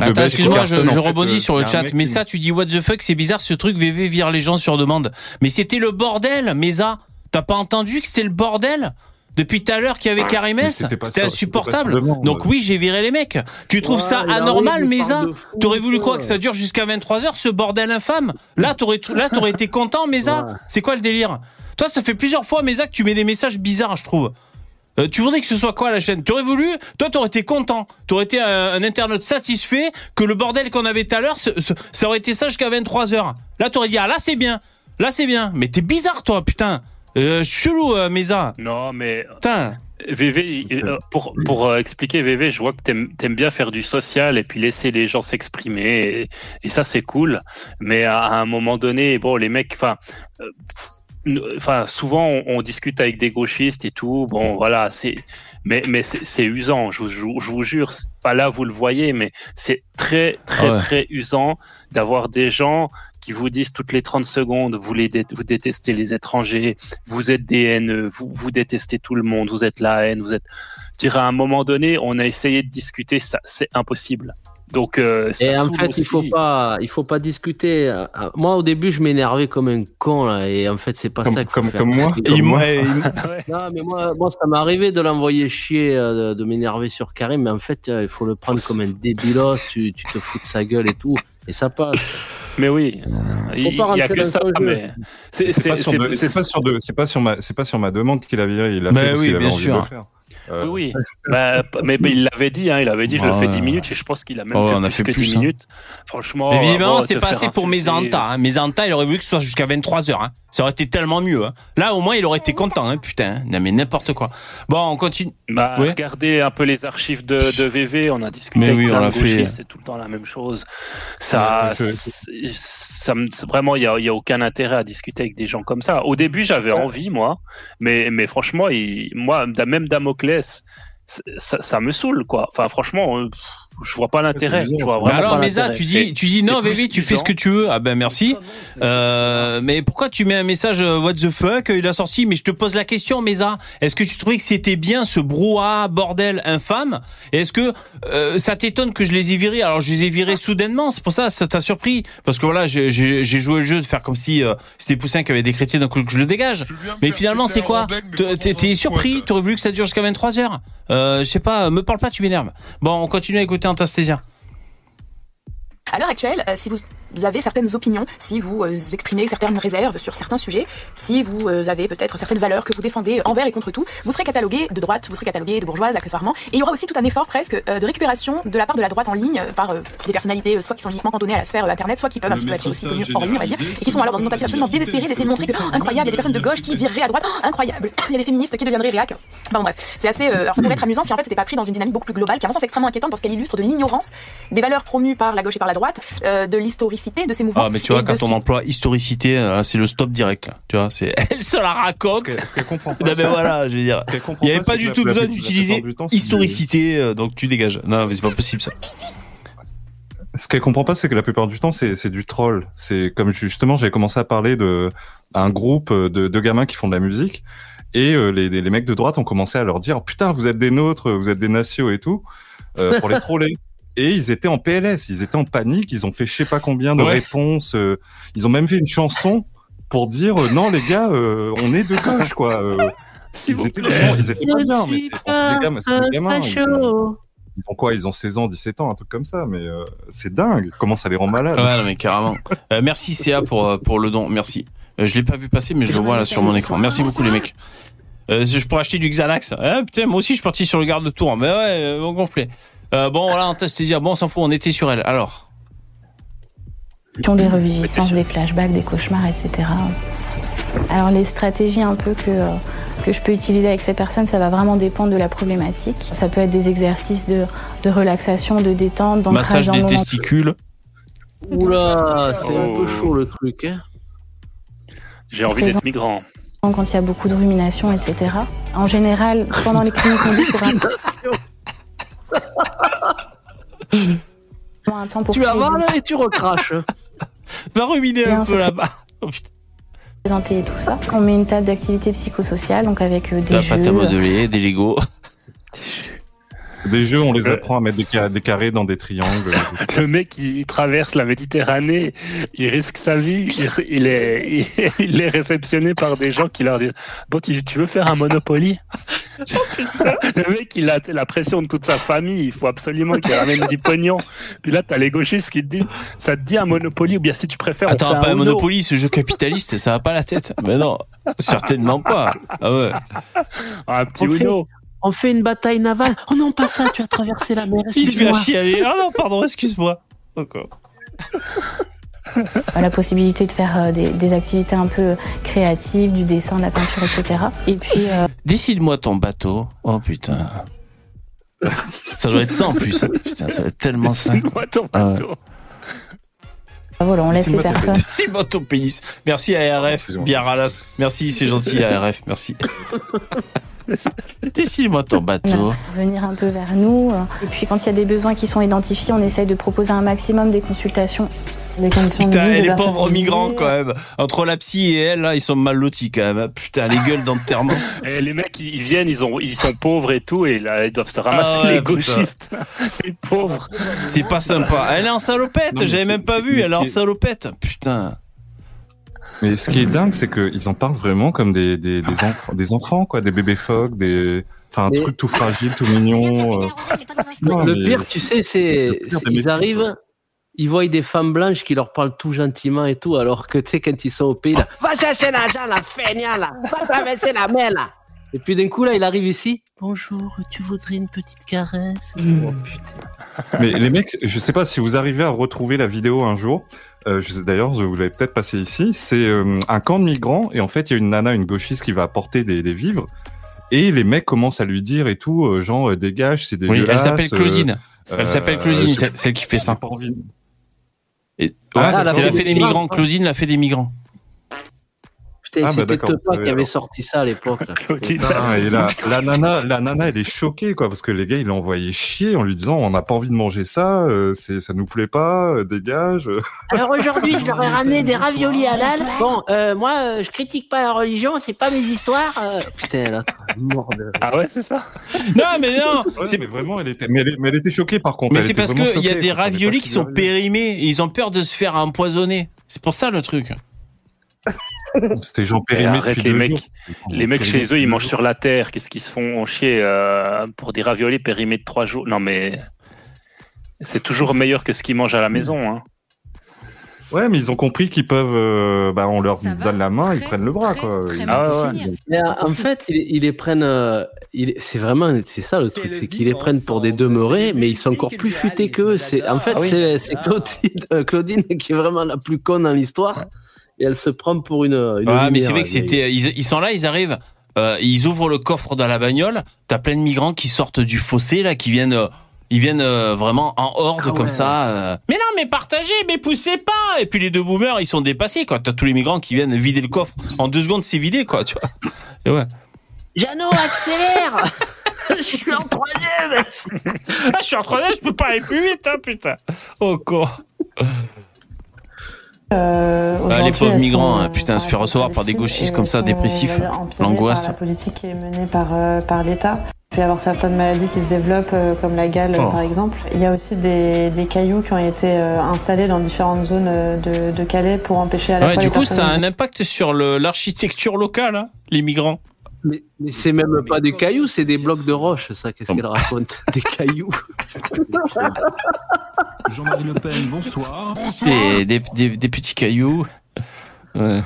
Attends, excuse-moi, je, fait, rebondis euh, sur le chat. Mais qui- ça, tu dis what the fuck, c'est bizarre ce truc, VV vire les gens sur demande. Mais c'était le bordel, Mesa. T'as pas entendu que c'était le bordel depuis tout à l'heure qu'il y avait Karimès Mais c'était insupportable. Donc oui, j'ai viré les mecs. Tu trouves Ouais, ça anormal, Mesa? T'aurais voulu quoi quoi. que ça dure jusqu'à 23h ce bordel infâme? Là, t'aurais là t'aurais été content, Mesa? Ouais. C'est quoi le délire? Toi, ça fait plusieurs fois, Mesa, que tu mets des messages bizarres, je trouve. Euh, tu voudrais que ce soit quoi la chaîne? Tu aurais voulu? Toi, t'aurais été content. T'aurais été un, un internaute satisfait que le bordel qu'on avait tout à l'heure, ça aurait été ça jusqu'à 23h. Là, t'aurais dit, ah là, c'est bien. Là, c'est bien. Mais t'es bizarre, toi, putain. Euh, chelou, euh, Mesa. Non, mais Putain. VV, pour, pour euh, expliquer VV, je vois que t'aimes aimes bien faire du social et puis laisser les gens s'exprimer et, et ça c'est cool. Mais à, à un moment donné, bon, les mecs, enfin, euh, enfin, souvent on, on discute avec des gauchistes et tout. Bon, voilà, c'est, mais mais c'est usant. Je, vous- je, vous- je vous jure, pas là vous le voyez, mais c'est très très Ah ouais. très usant d'avoir des gens qui vous disent toutes les 30 secondes, vous, les dé- vous détestez les étrangers, vous êtes des haineux, vous, vous détestez tout le monde, vous êtes la haine, vous êtes... Je dirais, à un moment donné, on a essayé de discuter, ça, c'est impossible. Donc, euh, ça Et en fait, il faut pas, il faut pas discuter. Euh, Moi, au début, je m'énervais comme un con là, et en fait, c'est pas Comme- ça comme- comme moi Et Comme moi. Non, mais moi, moi, ça m'est arrivé de l'envoyer chier, euh, de, de m'énerver sur Karim, mais en fait, euh, il faut le prendre comme un débilos. Tu, tu te fous de sa gueule et tout, et ça passe. Mais oui, il Faut il pas y a que ça, mais... C'est pas sur c'est- de- c'est- c'est pas sur de- c'est pas sur ma, c'est pas sur ma demande qu'il a viré. Il l'a Mais fait parce oui, qu'il avait bien envie sûr. Euh, Oui, oui. Bah, mais, mais il l'avait dit, hein, il avait dit, je le fais 10 minutes, et je pense qu'il a même Oh, fait, on a plus fait que plus, 10 hein. minutes. Franchement, Mais évidemment, bon, c'est pas assez pour Mesanta. Hein. Mesanta, il aurait voulu que ce soit jusqu'à 23h. Hein. Ça aurait été tellement mieux. Hein. Là, au moins, il aurait été content. Hein, putain. Non, mais n'importe quoi. Bon, on continue. Bah, Ouais. regardez un peu les archives de, de VV, on a discuté Mais avec oui, on fait. c'est tout le temps la même chose. Ça, Ouais, je- c'est- ça vraiment, il y a, y a aucun intérêt à discuter avec des gens comme ça. Au début, j'avais envie, moi, mais, mais franchement, il- moi, même Ça, ça me saoule, quoi. Enfin, franchement, euh, je vois pas l'intérêt. ça. Mais vraiment alors, Mesa, l'intérêt. tu dis, tu dis non, Vévé, tu fais ce que tu veux. Ah ben merci. Euh, mais pourquoi tu mets un message euh, What the fuck Il a sorti. Mais je te pose la question, Mesa. Est-ce que tu trouvais que c'était bien ce brouhaha bordel infâme? Et est-ce que euh, ça t'étonne que je les ai virés? Alors je les ai virés soudainement. C'est pour ça, ça t'a surpris Parce que voilà, j'ai- joué le jeu de faire comme si euh, c'était Poussin qui avait décrété d'un coup que je le dégage. Mais finalement, c'est quoi? T'es- surpris? T'aurais voulu que ça dure jusqu'à 23 h euh, Je sais pas. Me parle pas, tu m'énerves. Bon, on continue à écouter Antastésia. À l'heure actuelle, euh, si vous avez certaines opinions, si vous euh, exprimez certaines réserves sur certains sujets, si vous euh, avez peut-être certaines valeurs que vous défendez envers et contre tout, vous serez catalogué de droite, vous serez catalogué de bourgeoise accessoirement. Et il y aura aussi tout un effort presque de récupération de la part de la droite en ligne par des personnalités soit qui sont uniquement cantonnées à la sphère internet, soit qui peuvent un petit peu être aussi connues hors ligne, on va dire, et qui sont alors dans une tentative absolument désespérée d'essayer de montrer que oh, incroyable, il y a des personnes de gauche qui vireraient à droite, oh, incroyable, il y a des féministes qui deviendraient réac. Enfin bon bref, c'est assez. euh, alors ça pourrait être amusant si en fait c'était pas pris dans une dynamique beaucoup plus globale, qui à mon sens est extrêmement inquiétante parce qu'elle illustre de l'ignorance des valeurs promues par la gauche et par la droite, euh, de l'historicité de ces mouvements. Ah, mais tu vois, quand on qui- emploie historicité, euh, c'est le stop direct, là. Tu vois, c'est, elle se la raconte. Ce qu'elle comprend pas. Non, mais voilà, je veux dire. Il n'y avait pas, du tout besoin d'utiliser historicité, euh, donc tu dégages. Non, mais c'est pas possible, ça. Ce qu'elle comprend pas, c'est que la plupart du temps, c'est c'est du troll. C'est comme justement, j'avais commencé à parler de un groupe de, de gamins qui font de la musique. Et euh, les, les mecs de droite ont commencé à leur dire putain vous êtes des nôtres, vous êtes des nationaux et tout euh, pour les troller. Et ils étaient en PLS, ils étaient en panique, ils ont fait je sais pas combien de Ouais. réponses. euh, ils ont même fait une chanson pour dire euh, non les gars, euh, on est de gauche quoi. euh. ils, étaient ils étaient pas bien, mais c'est des gamins. Ils ont, ils ont quoi Ils ont 16 ans, 17 ans, un truc comme ça, mais euh, c'est dingue. Comment ça les rend malades Ouais, non, mais carrément. Euh, merci CA pour, pour le don, merci. Euh, je l'ai pas vu passer, mais je le vois là sur mon écran. Merci beaucoup les mecs. Euh, je pourrais acheter du Xanax. Ah, putain, moi aussi je suis parti sur le garde de tour. Mais ouais, bon gonflé. Euh, bon, voilà, Anastasiia, bon, on s'en fout, on était sur elle. Alors, qui ont des reviviscences, des flashbacks, des cauchemars, etc. Alors les stratégies un peu que, euh, que je peux utiliser avec ces personnes, ça va vraiment dépendre de la problématique. Ça peut être des exercices de, de relaxation, de détente, d'ancrage massage dans des testicules. Oula, c'est un peu Oh. chaud le truc. Hein. J'ai envie d'être migrant. Quand il y a beaucoup de rumination, etc. En général, pendant les cliniques, on dit c'est vraiment un temps pour Tu créer avales du- et tu recraches. Va ruminer un peu là-bas. présenter et tout ça. On met une table d'activité psychosociale, donc avec euh, des La jeux. pâte à modeler, des Lego. Des jeux, on les apprend à mettre des, ca- des carrés dans des triangles. Le mec, il traverse la Méditerranée, il risque sa vie, il, il est, il, il est réceptionné par des gens qui leur disent Bon, tu, tu veux faire un Monopoly? Le mec, il a la pression de toute sa famille, il faut absolument qu'il ramène du pognon. Puis là, t'as les gauchistes qui te disent Ça te dit un Monopoly ou bien si tu préfères. on Attends, fait pas un Uno? Monopoly, ce jeu capitaliste, ça va pas la tête. Mais non, certainement pas. Ah ouais. Un petit on, fait, Uno. On fait une bataille navale. Oh non, pas ça, tu as traversé la mer. Il se fait à chialer. Ah non, pardon, excuse-moi. Encore. la possibilité de faire euh, des, des activités un peu créatives, du dessin, de la peinture, etc. Et puis, euh, Décide-moi ton bateau. Oh putain. Ça doit être ça en plus. Putain, ça doit être tellement ça. Décide-moi ton Ah bateau. voilà, on laisse les personnes. Décide-moi ton pénis. Merci ARF, bien ralasse. Merci, c'est gentil ARF, merci. Décide-moi ton bateau. venir un peu vers nous. Et puis quand il y a des besoins qui sont identifiés, on essaye de proposer un maximum des consultations. Les conditions de Putain, vie les pauvres migrants quand même. Entre la psy et elle, là, ils sont mal lotis quand même. Putain, les gueules d'enterrement. Et les mecs, ils viennent, ils, ont, ils sont pauvres et tout, et là, ils doivent se ramasser Ah ouais, les putain. gauchistes. les pauvres. C'est pas sympa. Elle est en salopette, j'avais même pas vu, elle est en salopette. Putain. Mais ce qui est dingue, c'est qu'ils en parlent vraiment comme des, des, des, enfants, des enfants, quoi, des bébés phoques, des, enfin, un Mais- truc tout fragile, tout mignon. euh. Non, le mais- pire, tu sais, c'est ils arrivent, ils voient des femmes blanches qui leur parlent tout gentiment et tout, alors que tu sais, quand ils sont au pays, là, va chercher l'argent, la feignant, là, va traverser la mer, là. Et puis d'un coup, là, il arrive ici. Bonjour, tu voudrais une petite caresse? Oh putain. Mais les mecs, je sais pas si vous arrivez à retrouver la vidéo un jour. Euh, je sais d'ailleurs, vous l'avez peut-être passé ici. C'est euh, un camp de migrants et en fait, il y a une nana, une gauchiste qui va apporter des, des vivres. Et les mecs commencent à lui dire et tout, euh, genre dégage, c'est Oui, dégueulasse. elle s'appelle Claudine. euh, Elle s'appelle Claudine, celle, qui fait ça. Et, Ah, c'est elle a la des des migrants. Claudine l'a fait des migrants. Putain, Ah, bah, c'était vous qui avait sorti ça à l'époque. la, la nana, la nana, elle est choquée, quoi, parce que les gars, ils l'ont envoyé chier en lui disant, on n'a pas envie de manger ça, euh, c'est, ça nous plaît pas, euh, dégage. Alors aujourd'hui, je leur ai ramené des raviolis halal. Bon, euh, moi, euh, je critique pas la religion, c'est pas mes histoires. euh. Putain, là, mort de... Ah ouais, c'est ça Non, mais non. Ouais, c'est mais vraiment, elle était, mais elle, mais elle était choquée par contre. Mais Elle c'est parce qu'il y a des raviolis qui sont périmés et ils ont peur de se faire empoisonner. C'est pour ça le truc. C'était Jean Périmé depuis les deux mecs. jours. Les mecs chez eux, ils mangent sur la terre. Qu'est-ce qu'ils se font chier euh, pour des raviolis périmés de trois jours? Non mais C'est toujours meilleur que ce qu'ils mangent à la maison. Hein. Ouais, mais ils ont compris qu'ils peuvent. euh, bah, on leur donne la main, ils prennent le bras, quoi. Ils- Ah Mais, euh, en fait, ils, ils les prennent. euh, ils- c'est vraiment, c'est ça le truc, c'est qu'ils les prennent pour des demeurés, mais ils sont encore plus futés qu'eux. C'est, en fait, Ah oui. c'est, c'est Claudine, euh, Claudine qui est vraiment la plus conne dans l'histoire, et elle se prend pour une. une Ouais, mais c'est vrai que c'était. Ils, ils sont là, ils arrivent, euh, ils ouvrent le coffre dans la bagnole. T'as plein de migrants qui sortent du fossé là, qui viennent. euh, ils viennent euh, vraiment en horde Ah comme ouais. ça. euh. Mais non, mais partagez, mais poussez pas. Et puis les deux boomers, ils sont dépassés quoi. T'as tous les migrants qui viennent vider le coffre en deux secondes, c'est vidé quoi, tu vois. Et ouais. Jeannot, accélère Je suis en troisième Ah, je suis en troisième, je peux pas aller plus vite, hein, putain. Oh con. Euh, Ah, les pauvres migrants, sont- hein, putain, se faire recevoir par des gauchistes comme ça, dépressifs, l'angoisse. la politique qui est menée par, euh, par l'État. Il peut y avoir certaines maladies qui se développent, euh, comme la gale Oh. par exemple. Il y a aussi des, des cailloux qui ont été installés dans différentes zones de, de Calais pour empêcher à la Ouais, fois du les coup, ça a un impact sur l'architecture locale, hein, les migrants. Mais, mais c'est même pas des cailloux, c'est des blocs de roche, ça. Qu'est-ce qu'elle raconte Des cailloux. Jean-Marie Le Pen, bonsoir. Des, des, des- des petits cailloux. Ouais.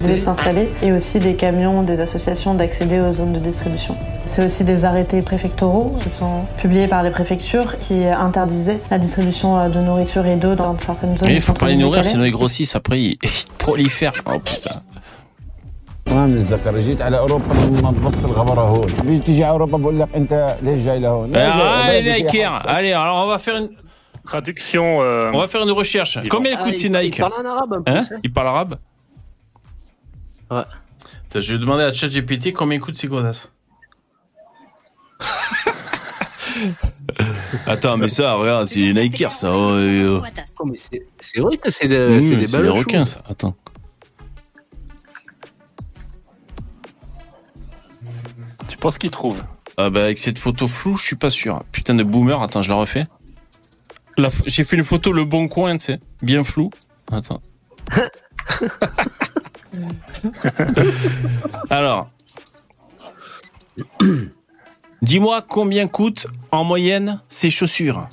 de s'installer et aussi des camions des associations d'accéder aux zones de distribution. C'est aussi des arrêtés préfectoraux qui sont publiés par les préfectures qui interdisaient la distribution euh, de nourriture et d'eau dans certaines zones. Mais il faut pas les nourrir, sinon ils grossissent. Après, ils, ils prolifèrent. Oh putain. ما متذكر جيت على اوروبا نظفت الغبره هون بيجي تيجي على اوروبا بقول لك انت ليش جاي لهون؟ ليش جاي؟ Ah, بلدي les فيها Nikers. Allez, alors on va faire une. Traduction. euh, On va faire une recherche. Combien Ah, coûtent ces il- Nike il parle en arabe, un peu, Hein ça. Il parle arabe Ouais. Attends, je vais demander à ChatGPT combien coûtent ces godasses. Attends, mais ça, regarde, c'est des Nikers, ça. Oh, euh, Oh, mais c'est, c'est vrai que c'est, de- oui, c'est des c'est belles des requins, choses. ça. Attends. Tu penses qu'ils trouvent Ah bah avec cette photo floue, je suis pas sûr. Putain de boomer, attends, je la refais. La J'ai fait une photo le bon coin, tu sais, bien flou. Attends. Alors, dis-moi combien coûtent en moyenne ces chaussures?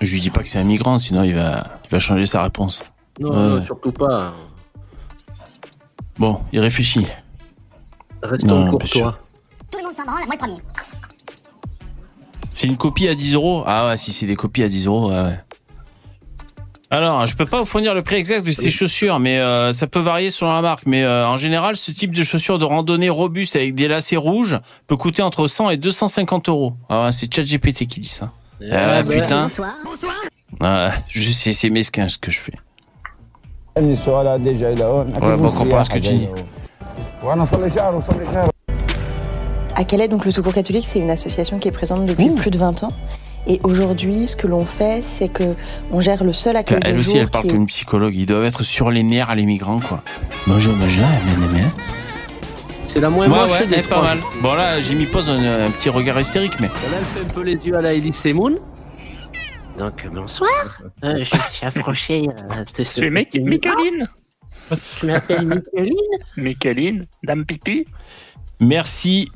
Je lui dis pas que c'est un migrant, sinon il va, il va changer sa réponse. Non, non, surtout pas. Bon, il réfléchit. Restons courtois. Tout le monde s'en branle, moi le premier. C'est une copie à 10 euros? Ah ouais, si c'est des copies à 10 euros, ouais, ouais. Alors, je peux pas vous fournir le prix exact de ces chaussures, mais euh, ça peut varier selon la marque. Mais euh, en général, ce type de chaussures de randonnée robuste avec des lacets rouges peut coûter entre 100 et 250 euros. Ah ouais, c'est ChatGPT qui dit ça. Ah, putain. bonsoir. Ah, je sais, c'est mesquin ce que je fais. اني السؤال هذا جاي لهون Ouais, bon, on comprend ce que tu dis. وانا صار لي شهر وصار لي شهر À Calais, donc le Secours catholique, c'est une association qui est présente depuis plus de 20 ans. Et aujourd'hui, ce que l'on fait, c'est que on gère le seul accueil Elle de aussi, jour elle parle qui est comme une psychologue. Ils doivent être sur les nerfs, les migrants, quoi. Bonjour, bonjour, mais, mais. C'est la moins Ouais, moche ouais, des elle est pas trois. mal. Bon, là, j'ai mis pause un, un petit regard hystérique, mais. Là, elle fait un peu les yeux à la Elise Moon. Donc, bonsoir. Euh, je me suis approché euh, de ce Mic- petit Micheline Je m'appelle Micheline. Micheline, Dame Pipi Merci.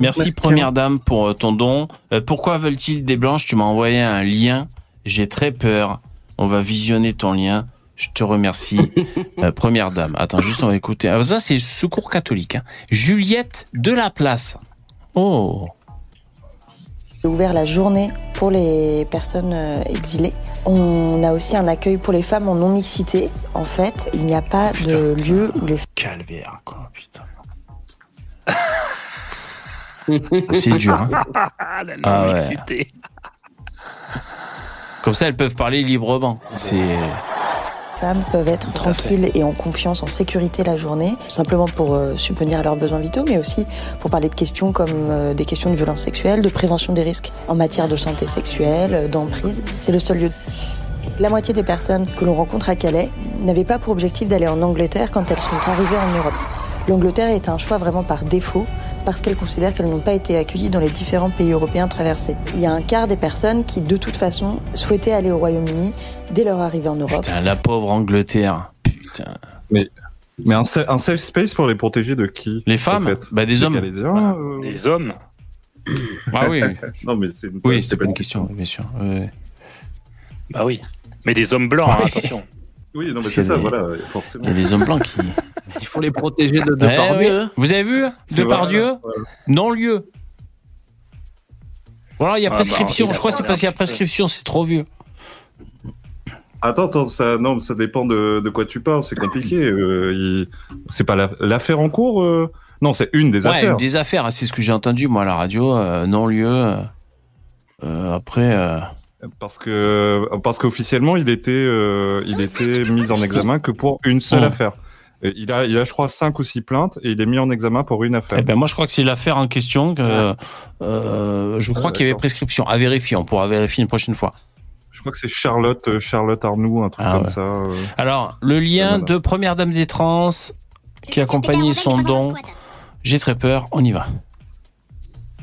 Merci, première dame, pour euh, ton don. Euh, pourquoi veulent-ils des blanches? Tu m'as envoyé un lien. J'ai très peur. On va visionner ton lien. Je te remercie. Euh, première dame. Attends, juste, on va écouter. Ah, ça, c'est Secours catholique. hein. Juliette de la Place. Oh. Ouvert la journée pour les personnes euh, exilées. On a aussi un accueil pour les femmes en non-mixité. En fait, il n'y a pas de lieu où les Calvaire, quoi, putain. C'est dur. hein. la Ah ouais. non-mixité. Comme ça, elles peuvent parler librement. C'est. Femmes peuvent être tranquilles et en confiance, en sécurité la journée, simplement pour euh, subvenir à leurs besoins vitaux, mais aussi pour parler de questions comme euh, des questions de violence sexuelle, de prévention des risques en matière de santé sexuelle, euh, d'emprise. C'est le seul lieu. La moitié des personnes que l'on rencontre à Calais n'avaient pas pour objectif d'aller en Angleterre quand elles sont arrivées en Europe. L'Angleterre est un choix vraiment par défaut parce qu'elles considèrent qu'elles n'ont pas été accueillies dans les différents pays européens traversés. Il y a un quart des personnes qui, de toute façon, souhaitaient aller au Royaume-Uni dès leur arrivée en Europe. Putain, la pauvre Angleterre. Putain. Mais Mais un, sa- un safe space pour les protéger de qui Les en femmes fait? Bah, des Des hommes. Canadiens, euh, Les hommes. Ah oui. Non, mais c'est une- Oui, c'était pas une question, bien sûr. Ouais. Bah oui. Mais des hommes blancs, hein, attention. Oui, non, mais c'est ça, des- voilà, forcément. Il y a des hommes blancs qui. Il faut les protéger de, Eh oui. Hein. Vous avez vu? Depardieu ouais. Non-lieu. Alors il y a Ah, prescription. bah, Je crois que c'est parce qu'il y a prescription, c'est trop vieux. Attends, attends, ça, non, ça dépend de, de quoi tu parles, c'est compliqué. euh, il- C'est pas la- l'affaire en cours euh Non, c'est une des ouais, affaires. une des affaires, hein, c'est ce que j'ai entendu moi à la radio. euh, non-lieu. euh, euh, après. Euh, Parce que parce qu'officiellement, il était euh, il était mis en examen que pour une seule Oh. affaire. Et il a il a je crois cinq ou six plaintes et il est mis en examen pour une affaire. Eh ben moi je crois que c'est l'affaire en question. Que, euh, je crois Ah, qu'il y avait prescription. À vérifier, on pourra vérifier une prochaine fois. Je crois que c'est Charlotte euh, Charlotte Arnoux, un truc Ah comme ouais. ça. euh. Alors, le lien de Première Dame des Trans qui accompagnait son don. J'ai très peur, on y va.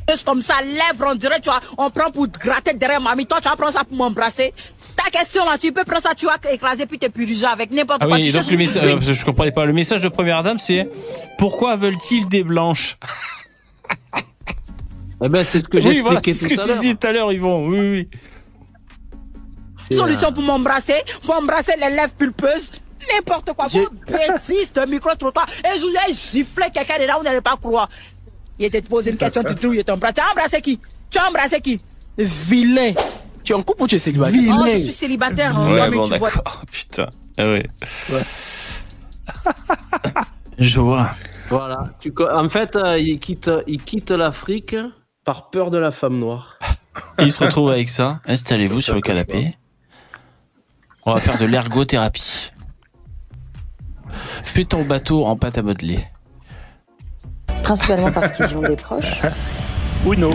Juste comme ça, lèvres, on dirait, tu vois, on prend pour te gratter derrière mamie. Toi, tu vas prendre ça pour m'embrasser. Ta question, là, tu peux prendre ça, tu vas écraser puis te puriger avec n'importe Ah quoi. oui, et donc le message, euh, je comprenais pas. Le message de Première Dame, c'est pourquoi veulent-ils des blanches? Eh ben, c'est ce que j'ai Oui, voilà, c'est expliqué ce que tout à tu l'heure. disais tout à l'heure, Yvon. Oui, oui. C'est, Solution euh, pour m'embrasser, pour embrasser les lèvres pulpeuses. N'importe quoi, vous bêtise de micro-trottoir. Et je lui ai giflé quelqu'un de là, vous n'allez pas croire. Il était posé une question, tu trouves, il était embrassé. Tu as embrassé qui? Tu as embrassé qui? Vilain. Tu es en couple ou tu es célibataire? Vilain. Oh, je suis célibataire. hein. Ouais, Ouais, mais bon, tu vois-. Putain. Ah ouais. Je vois. Voilà. Tu en fait, euh, il quitte, il quitte l'Afrique par peur de la femme noire. Et il se retrouve avec ça. Installez-vous sur le canapé. On va faire de l'ergothérapie. Fais ton bateau en pâte à modeler. Principalement parce qu'ils y ont des proches. Ou non.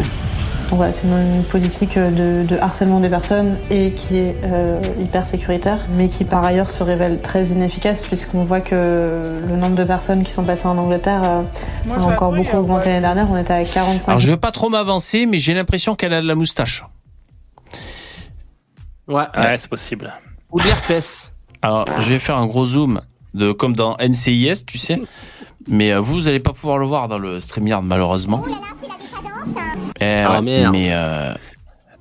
Ouais, c'est une politique de, de harcèlement des personnes et qui est euh, hyper sécuritaire, mais qui par ailleurs se révèle très inefficace puisqu'on voit que le nombre de personnes qui sont passées en Angleterre euh, Moi, a encore beaucoup augmenté l'année dernière. On était à 45. Alors je veux pas trop m'avancer, mais j'ai l'impression qu'elle a de la moustache. Ouais. Ouais, c'est possible. Ou de l'herpès. Alors je vais faire un gros zoom de comme dans NCIS, tu sais. Mais euh, vous, vous allez pas pouvoir le voir dans le StreamYard malheureusement. Eh Ah, ouais, merde. Mais euh,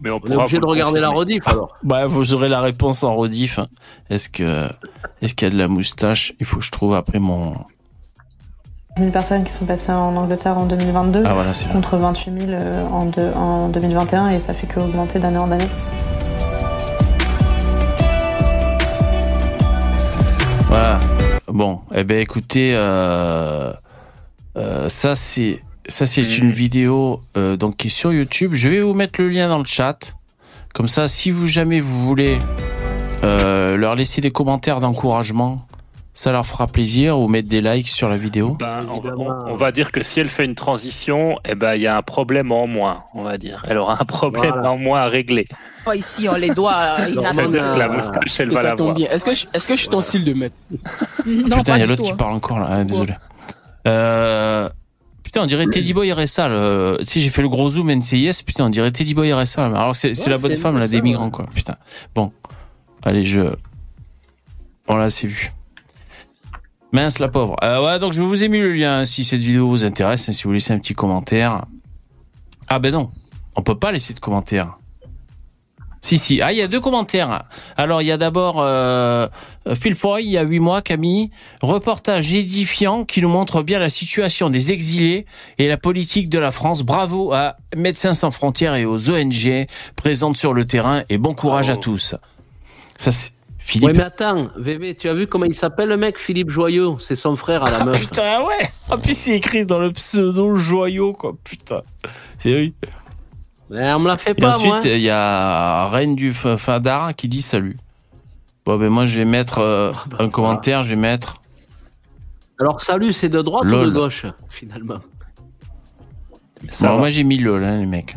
Mais on, On est obligé de regarder la rediff alors. bah, vous aurez la réponse en rediff. Est-ce que est-ce qu'il y a de la moustache? Il faut que je trouve après mon. 1000 personnes qui sont passées en Angleterre en 2022 Ah, voilà, c'est là. contre 28 000 euh, en, en 2021 et ça fait que augmenter d'année en année. Voilà. Bon, eh ben écoutez, euh, euh, ça c'est ça c'est une vidéo euh, donc qui est sur YouTube. Je vais vous mettre le lien dans le chat. Comme ça, si vous jamais vous voulez leur laisser des commentaires d'encouragement, ça leur fera plaisir ou mettre des likes sur la vidéo. Ben, on, on- on va dire que si elle fait une transition, eh ben il y a un problème en moins, on va dire. Elle aura un problème Voilà. en moins à régler. Oh, Ici, on les doigts. euh, Ça veut dire que la moustache, elle va la voir. Est-ce que, je- est-ce que je suis ton style de mettre Non, Putain, pas il y a l'autre qui hein. parle encore là. Ah, désolé. Euh, putain, on dirait Teddy Boy RSA. Le... Tu sais, j'ai fait le gros zoom NCIS. Putain, on dirait Teddy Boy RSA. là. Alors, c'est c'est Ouais, la bonne c'est femme, là, bonne des migrants, quoi. Putain. Bon. Allez, je. Voilà, c'est vu. Mince, la pauvre. Euh, ouais, donc je vous ai mis le lien hein, si cette vidéo vous intéresse, hein, si vous laissez un petit commentaire. Ah ben non, on peut pas laisser de commentaire. Si, si. Ah, il y a deux commentaires. Alors, il y a d'abord euh, Phil Foy, il y a huit mois, Camille. Reportage édifiant qui nous montre bien la situation des exilés et la politique de la France. Bravo à Médecins sans frontières et aux ONG présentes sur le terrain et bon courage à tous. Ça, c'est Philippe. Ouais, mais attends, VV, tu as vu comment il s'appelle le mec Philippe Joyeux? C'est son frère à la meuf. Putain, ouais. En plus, c'est écrit dans le pseudo joyau, quoi. Putain. C'est oui. Mais on me l'a fait Et pas, ensuite, moi. il y a Reine du Fadar qui dit salut. Bon, ben moi, je vais mettre euh, un commentaire, je vais mettre. Alors, salut, c'est de droite ou de gauche, finalement? Bon, moi, j'ai mis LOL, hein, les mecs.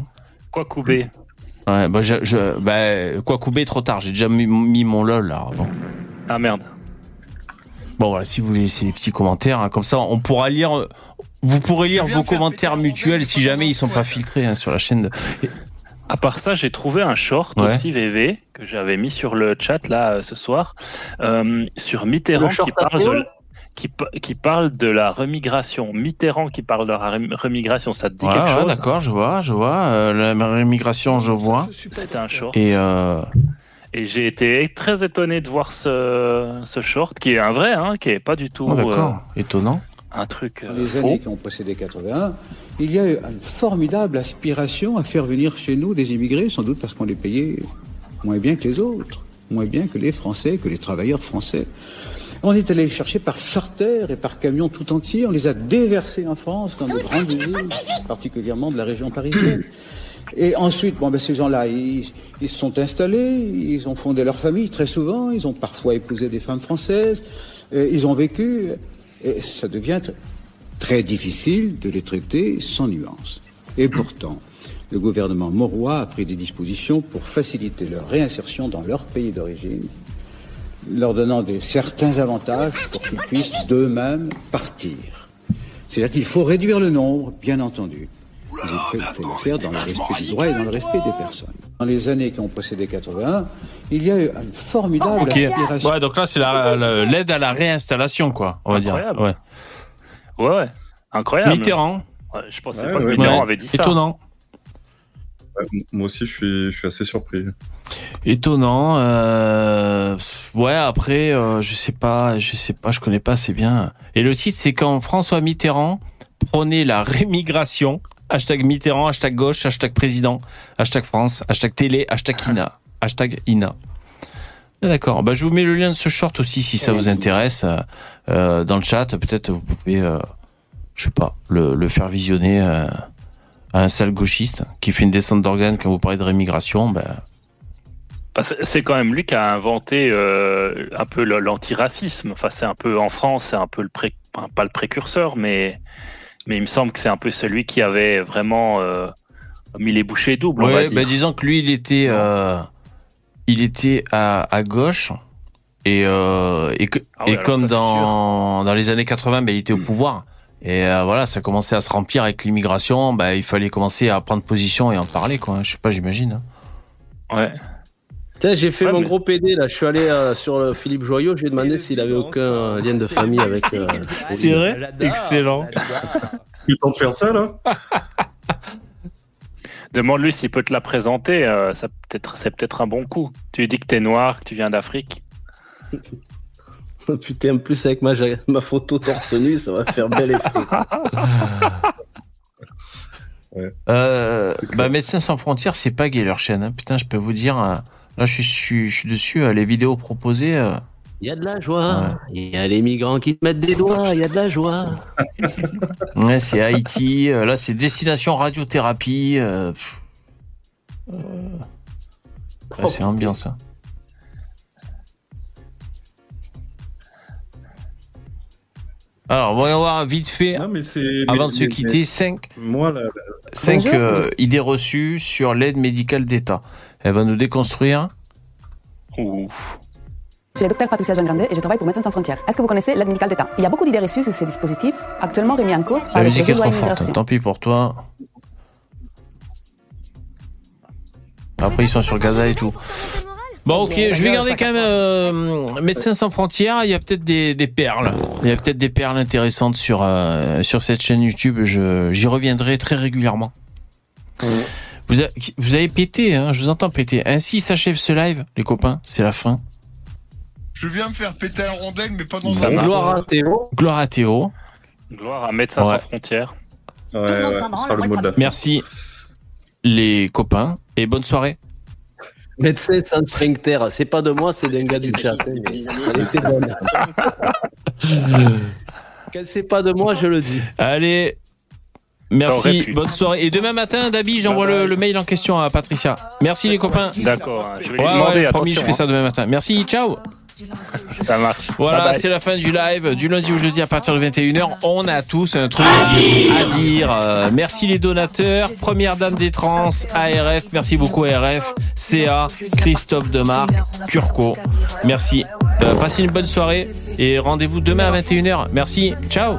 Quoi couper Ouais, bah, je, je, bah, quoi couper trop tard, j'ai déjà mis, mis mon LOL, là. Bon. Ah merde. Bon, voilà, si vous voulez laisser des petits commentaires, hein, comme ça, on pourra lire. Vous pourrez lire vos commentaires mutuels si jamais ils sont pas filtrés hein, sur la chaîne. De... À part ça, j'ai trouvé un short Ouais. aussi VV que j'avais mis sur le chat là ce soir euh, sur Mitterrand qui parle de qui, pa- qui parle de la remigration. Mitterrand qui parle de la rem- remigration, ça te dit Ouais, quelque ouais, chose d'accord, je vois, je vois. Euh, la rémigration, je vois. C'était un short. Et euh, Et j'ai été très étonné de voir ce, ce short, qui est un vrai, hein, qui est pas du tout oh, d'accord, euh, étonnant. un truc euh, les faux. années qui ont précédé 81, il y a eu une formidable aspiration à faire venir chez nous des immigrés, sans doute parce qu'on les payait moins bien que les autres, moins bien que les Français, que les travailleurs français. On est allé les chercher par charter et par camion tout entier. On les a déversés en France, dans de grandes villes, particulièrement de la région parisienne. Et ensuite, bon, ben, ces gens-là, ils, ils se sont installés, ils ont fondé leur famille très souvent, ils ont parfois épousé des femmes françaises, euh, ils ont vécu, et ça devient tr- très difficile de les traiter sans nuance. Et pourtant, le gouvernement morois a pris des dispositions pour faciliter leur réinsertion dans leur pays d'origine, leur donnant des, certains avantages pour qu'ils puissent d'eux-mêmes partir. C'est-à-dire qu'il faut réduire le nombre, bien entendu. Il faut, il faut le faire dans le respect du droit et dans le respect des personnes. Dans les années qui ont précédé 81, il y a eu une formidable Ok. aspiration. Ouais, donc là, c'est la- la- l'aide à la réinstallation, quoi, on va dire. Incroyable. Ouais. Ouais, ouais. Incroyable. Mitterrand. Ouais, je pensais Ouais, pas que. Mitterrand Ouais. avait dit ça. Étonnant. Moi aussi, je suis, je suis assez surpris. Étonnant. euh, Ouais, après, euh, je sais pas, je sais pas, je connais pas assez bien. Et le titre, c'est quand François Mitterrand prenait la rémigration. Hashtag Mitterrand, hashtag gauche, hashtag président, hashtag France, hashtag télé, hashtag INA, hashtag INA. D'accord. Bah, je vous mets le lien de ce short aussi si ça vous intéresse euh, euh, dans le chat. Peut-être vous pouvez, euh, je sais pas, le, le faire visionner euh, à un sale gauchiste qui fait une descente d'organes quand vous parlez de rémigration. Bah, c'est- c'est quand même lui qui a inventé euh, un peu l'antiracisme. Enfin, c'est un peu en France, c'est un peu le pré... enfin, pas le précurseur, mais mais il me semble que c'est un peu celui qui avait vraiment euh, mis les bouchées doubles. dire. bah disons que lui, il était, euh, il était à, à gauche. Et, et, que- Ah ouais, et alors comme ça, dans, dans les années 80, ben, il était au pouvoir. Et euh, voilà, ça commençait à se remplir avec l'immigration. Il fallait commencer à prendre position et en parler, quoi. Je sais pas, j'imagine. hein. Ouais. Tiens, j'ai fait Ouais, mon mais- gros PD là. Je suis allé euh, sur le Philippe Joyot. J'ai demandé s'il avait aucun euh, lien de famille avec. euh, C'est vrai? Olivier. Excellent. Tu temps de faire ça, là? Demande-lui s'il peut te la présenter. euh, ça peut-être, c'est peut-être un bon coup. Tu lui dis que t'es noir, que tu viens d'Afrique. Putain, en plus avec ma, ma photo torse nu, ça va faire bel effet. Euh, bah, Médecins sans frontières, c'est pas gay leur chaîne. hein. Putain, je peux vous dire. euh, là, je suis, je suis, je suis dessus. euh, les vidéos proposées. euh, Il y a de la joie. Il y a les migrants qui te mettent des doigts. Il y a de la joie. Ouais, c'est Haïti. euh, là, c'est destination radiothérapie. euh. Euh, ouais, c'est ambiance. hein. Alors, voyons voir vite fait, mais avant mais- de se mais- quitter, mais- 5 Moi, la- la- cinq, euh, idées reçues sur l'aide médicale d'État. Elle va nous déconstruire. Je suis le docteur Patricia Jean-Grandet et je travaille pour Médecins sans frontières. Est-ce que vous connaissez l'aide médicale d'État? Il y a beaucoup d'idées reçues sur ces dispositifs, actuellement remis en cause par La le musique est trop forte. Tant pis pour toi. Après, ils sont sur Gaza et tout. Bon, ok, je vais garder quand même euh, Médecins sans frontières. Il y a peut-être des, des perles. Il y a peut-être des perles intéressantes sur, euh, sur cette chaîne YouTube. Je- J'y reviendrai très régulièrement. Vous, a- vous avez pété, hein, je vous entends péter. Ainsi s'achève ce live, les copains. C'est la fin. Je viens me faire péter la rondelle, mais pas dans un gloire à Théo. Gloire à Théo. Gloire à Médecins Ouais. sans frontières. Ouais, ouais, le. Merci, les copains, et bonne soirée. Médecin sans sphincter. C'est pas de moi, c'est d'un gars du chat. hein, mais Elle était bonne. Quand c'est pas de moi, je le dis. Allez, merci, bonne soirée. Et demain matin, Dabi, j'envoie le, le mail en question à Patricia. Merci les copains. D'accord, hein, je vais lui Ouais, demander, ouais, promis, je fais ça hein. demain matin. Merci, ciao. Ça marche. Voilà, c'est la fin du live, du lundi au jeudi à partir de 21h. On a tous un truc à dire. Euh, merci les donateurs, Première Dame des Trans, ARF, merci beaucoup ARF, CA, Christophe Demarc, Curco. Merci. Euh, passez une bonne soirée et rendez-vous demain à 21h. Merci, ciao.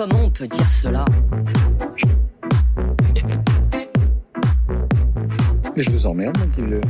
comment on peut dire cela Mais je vous emmerde, mon petit vieux.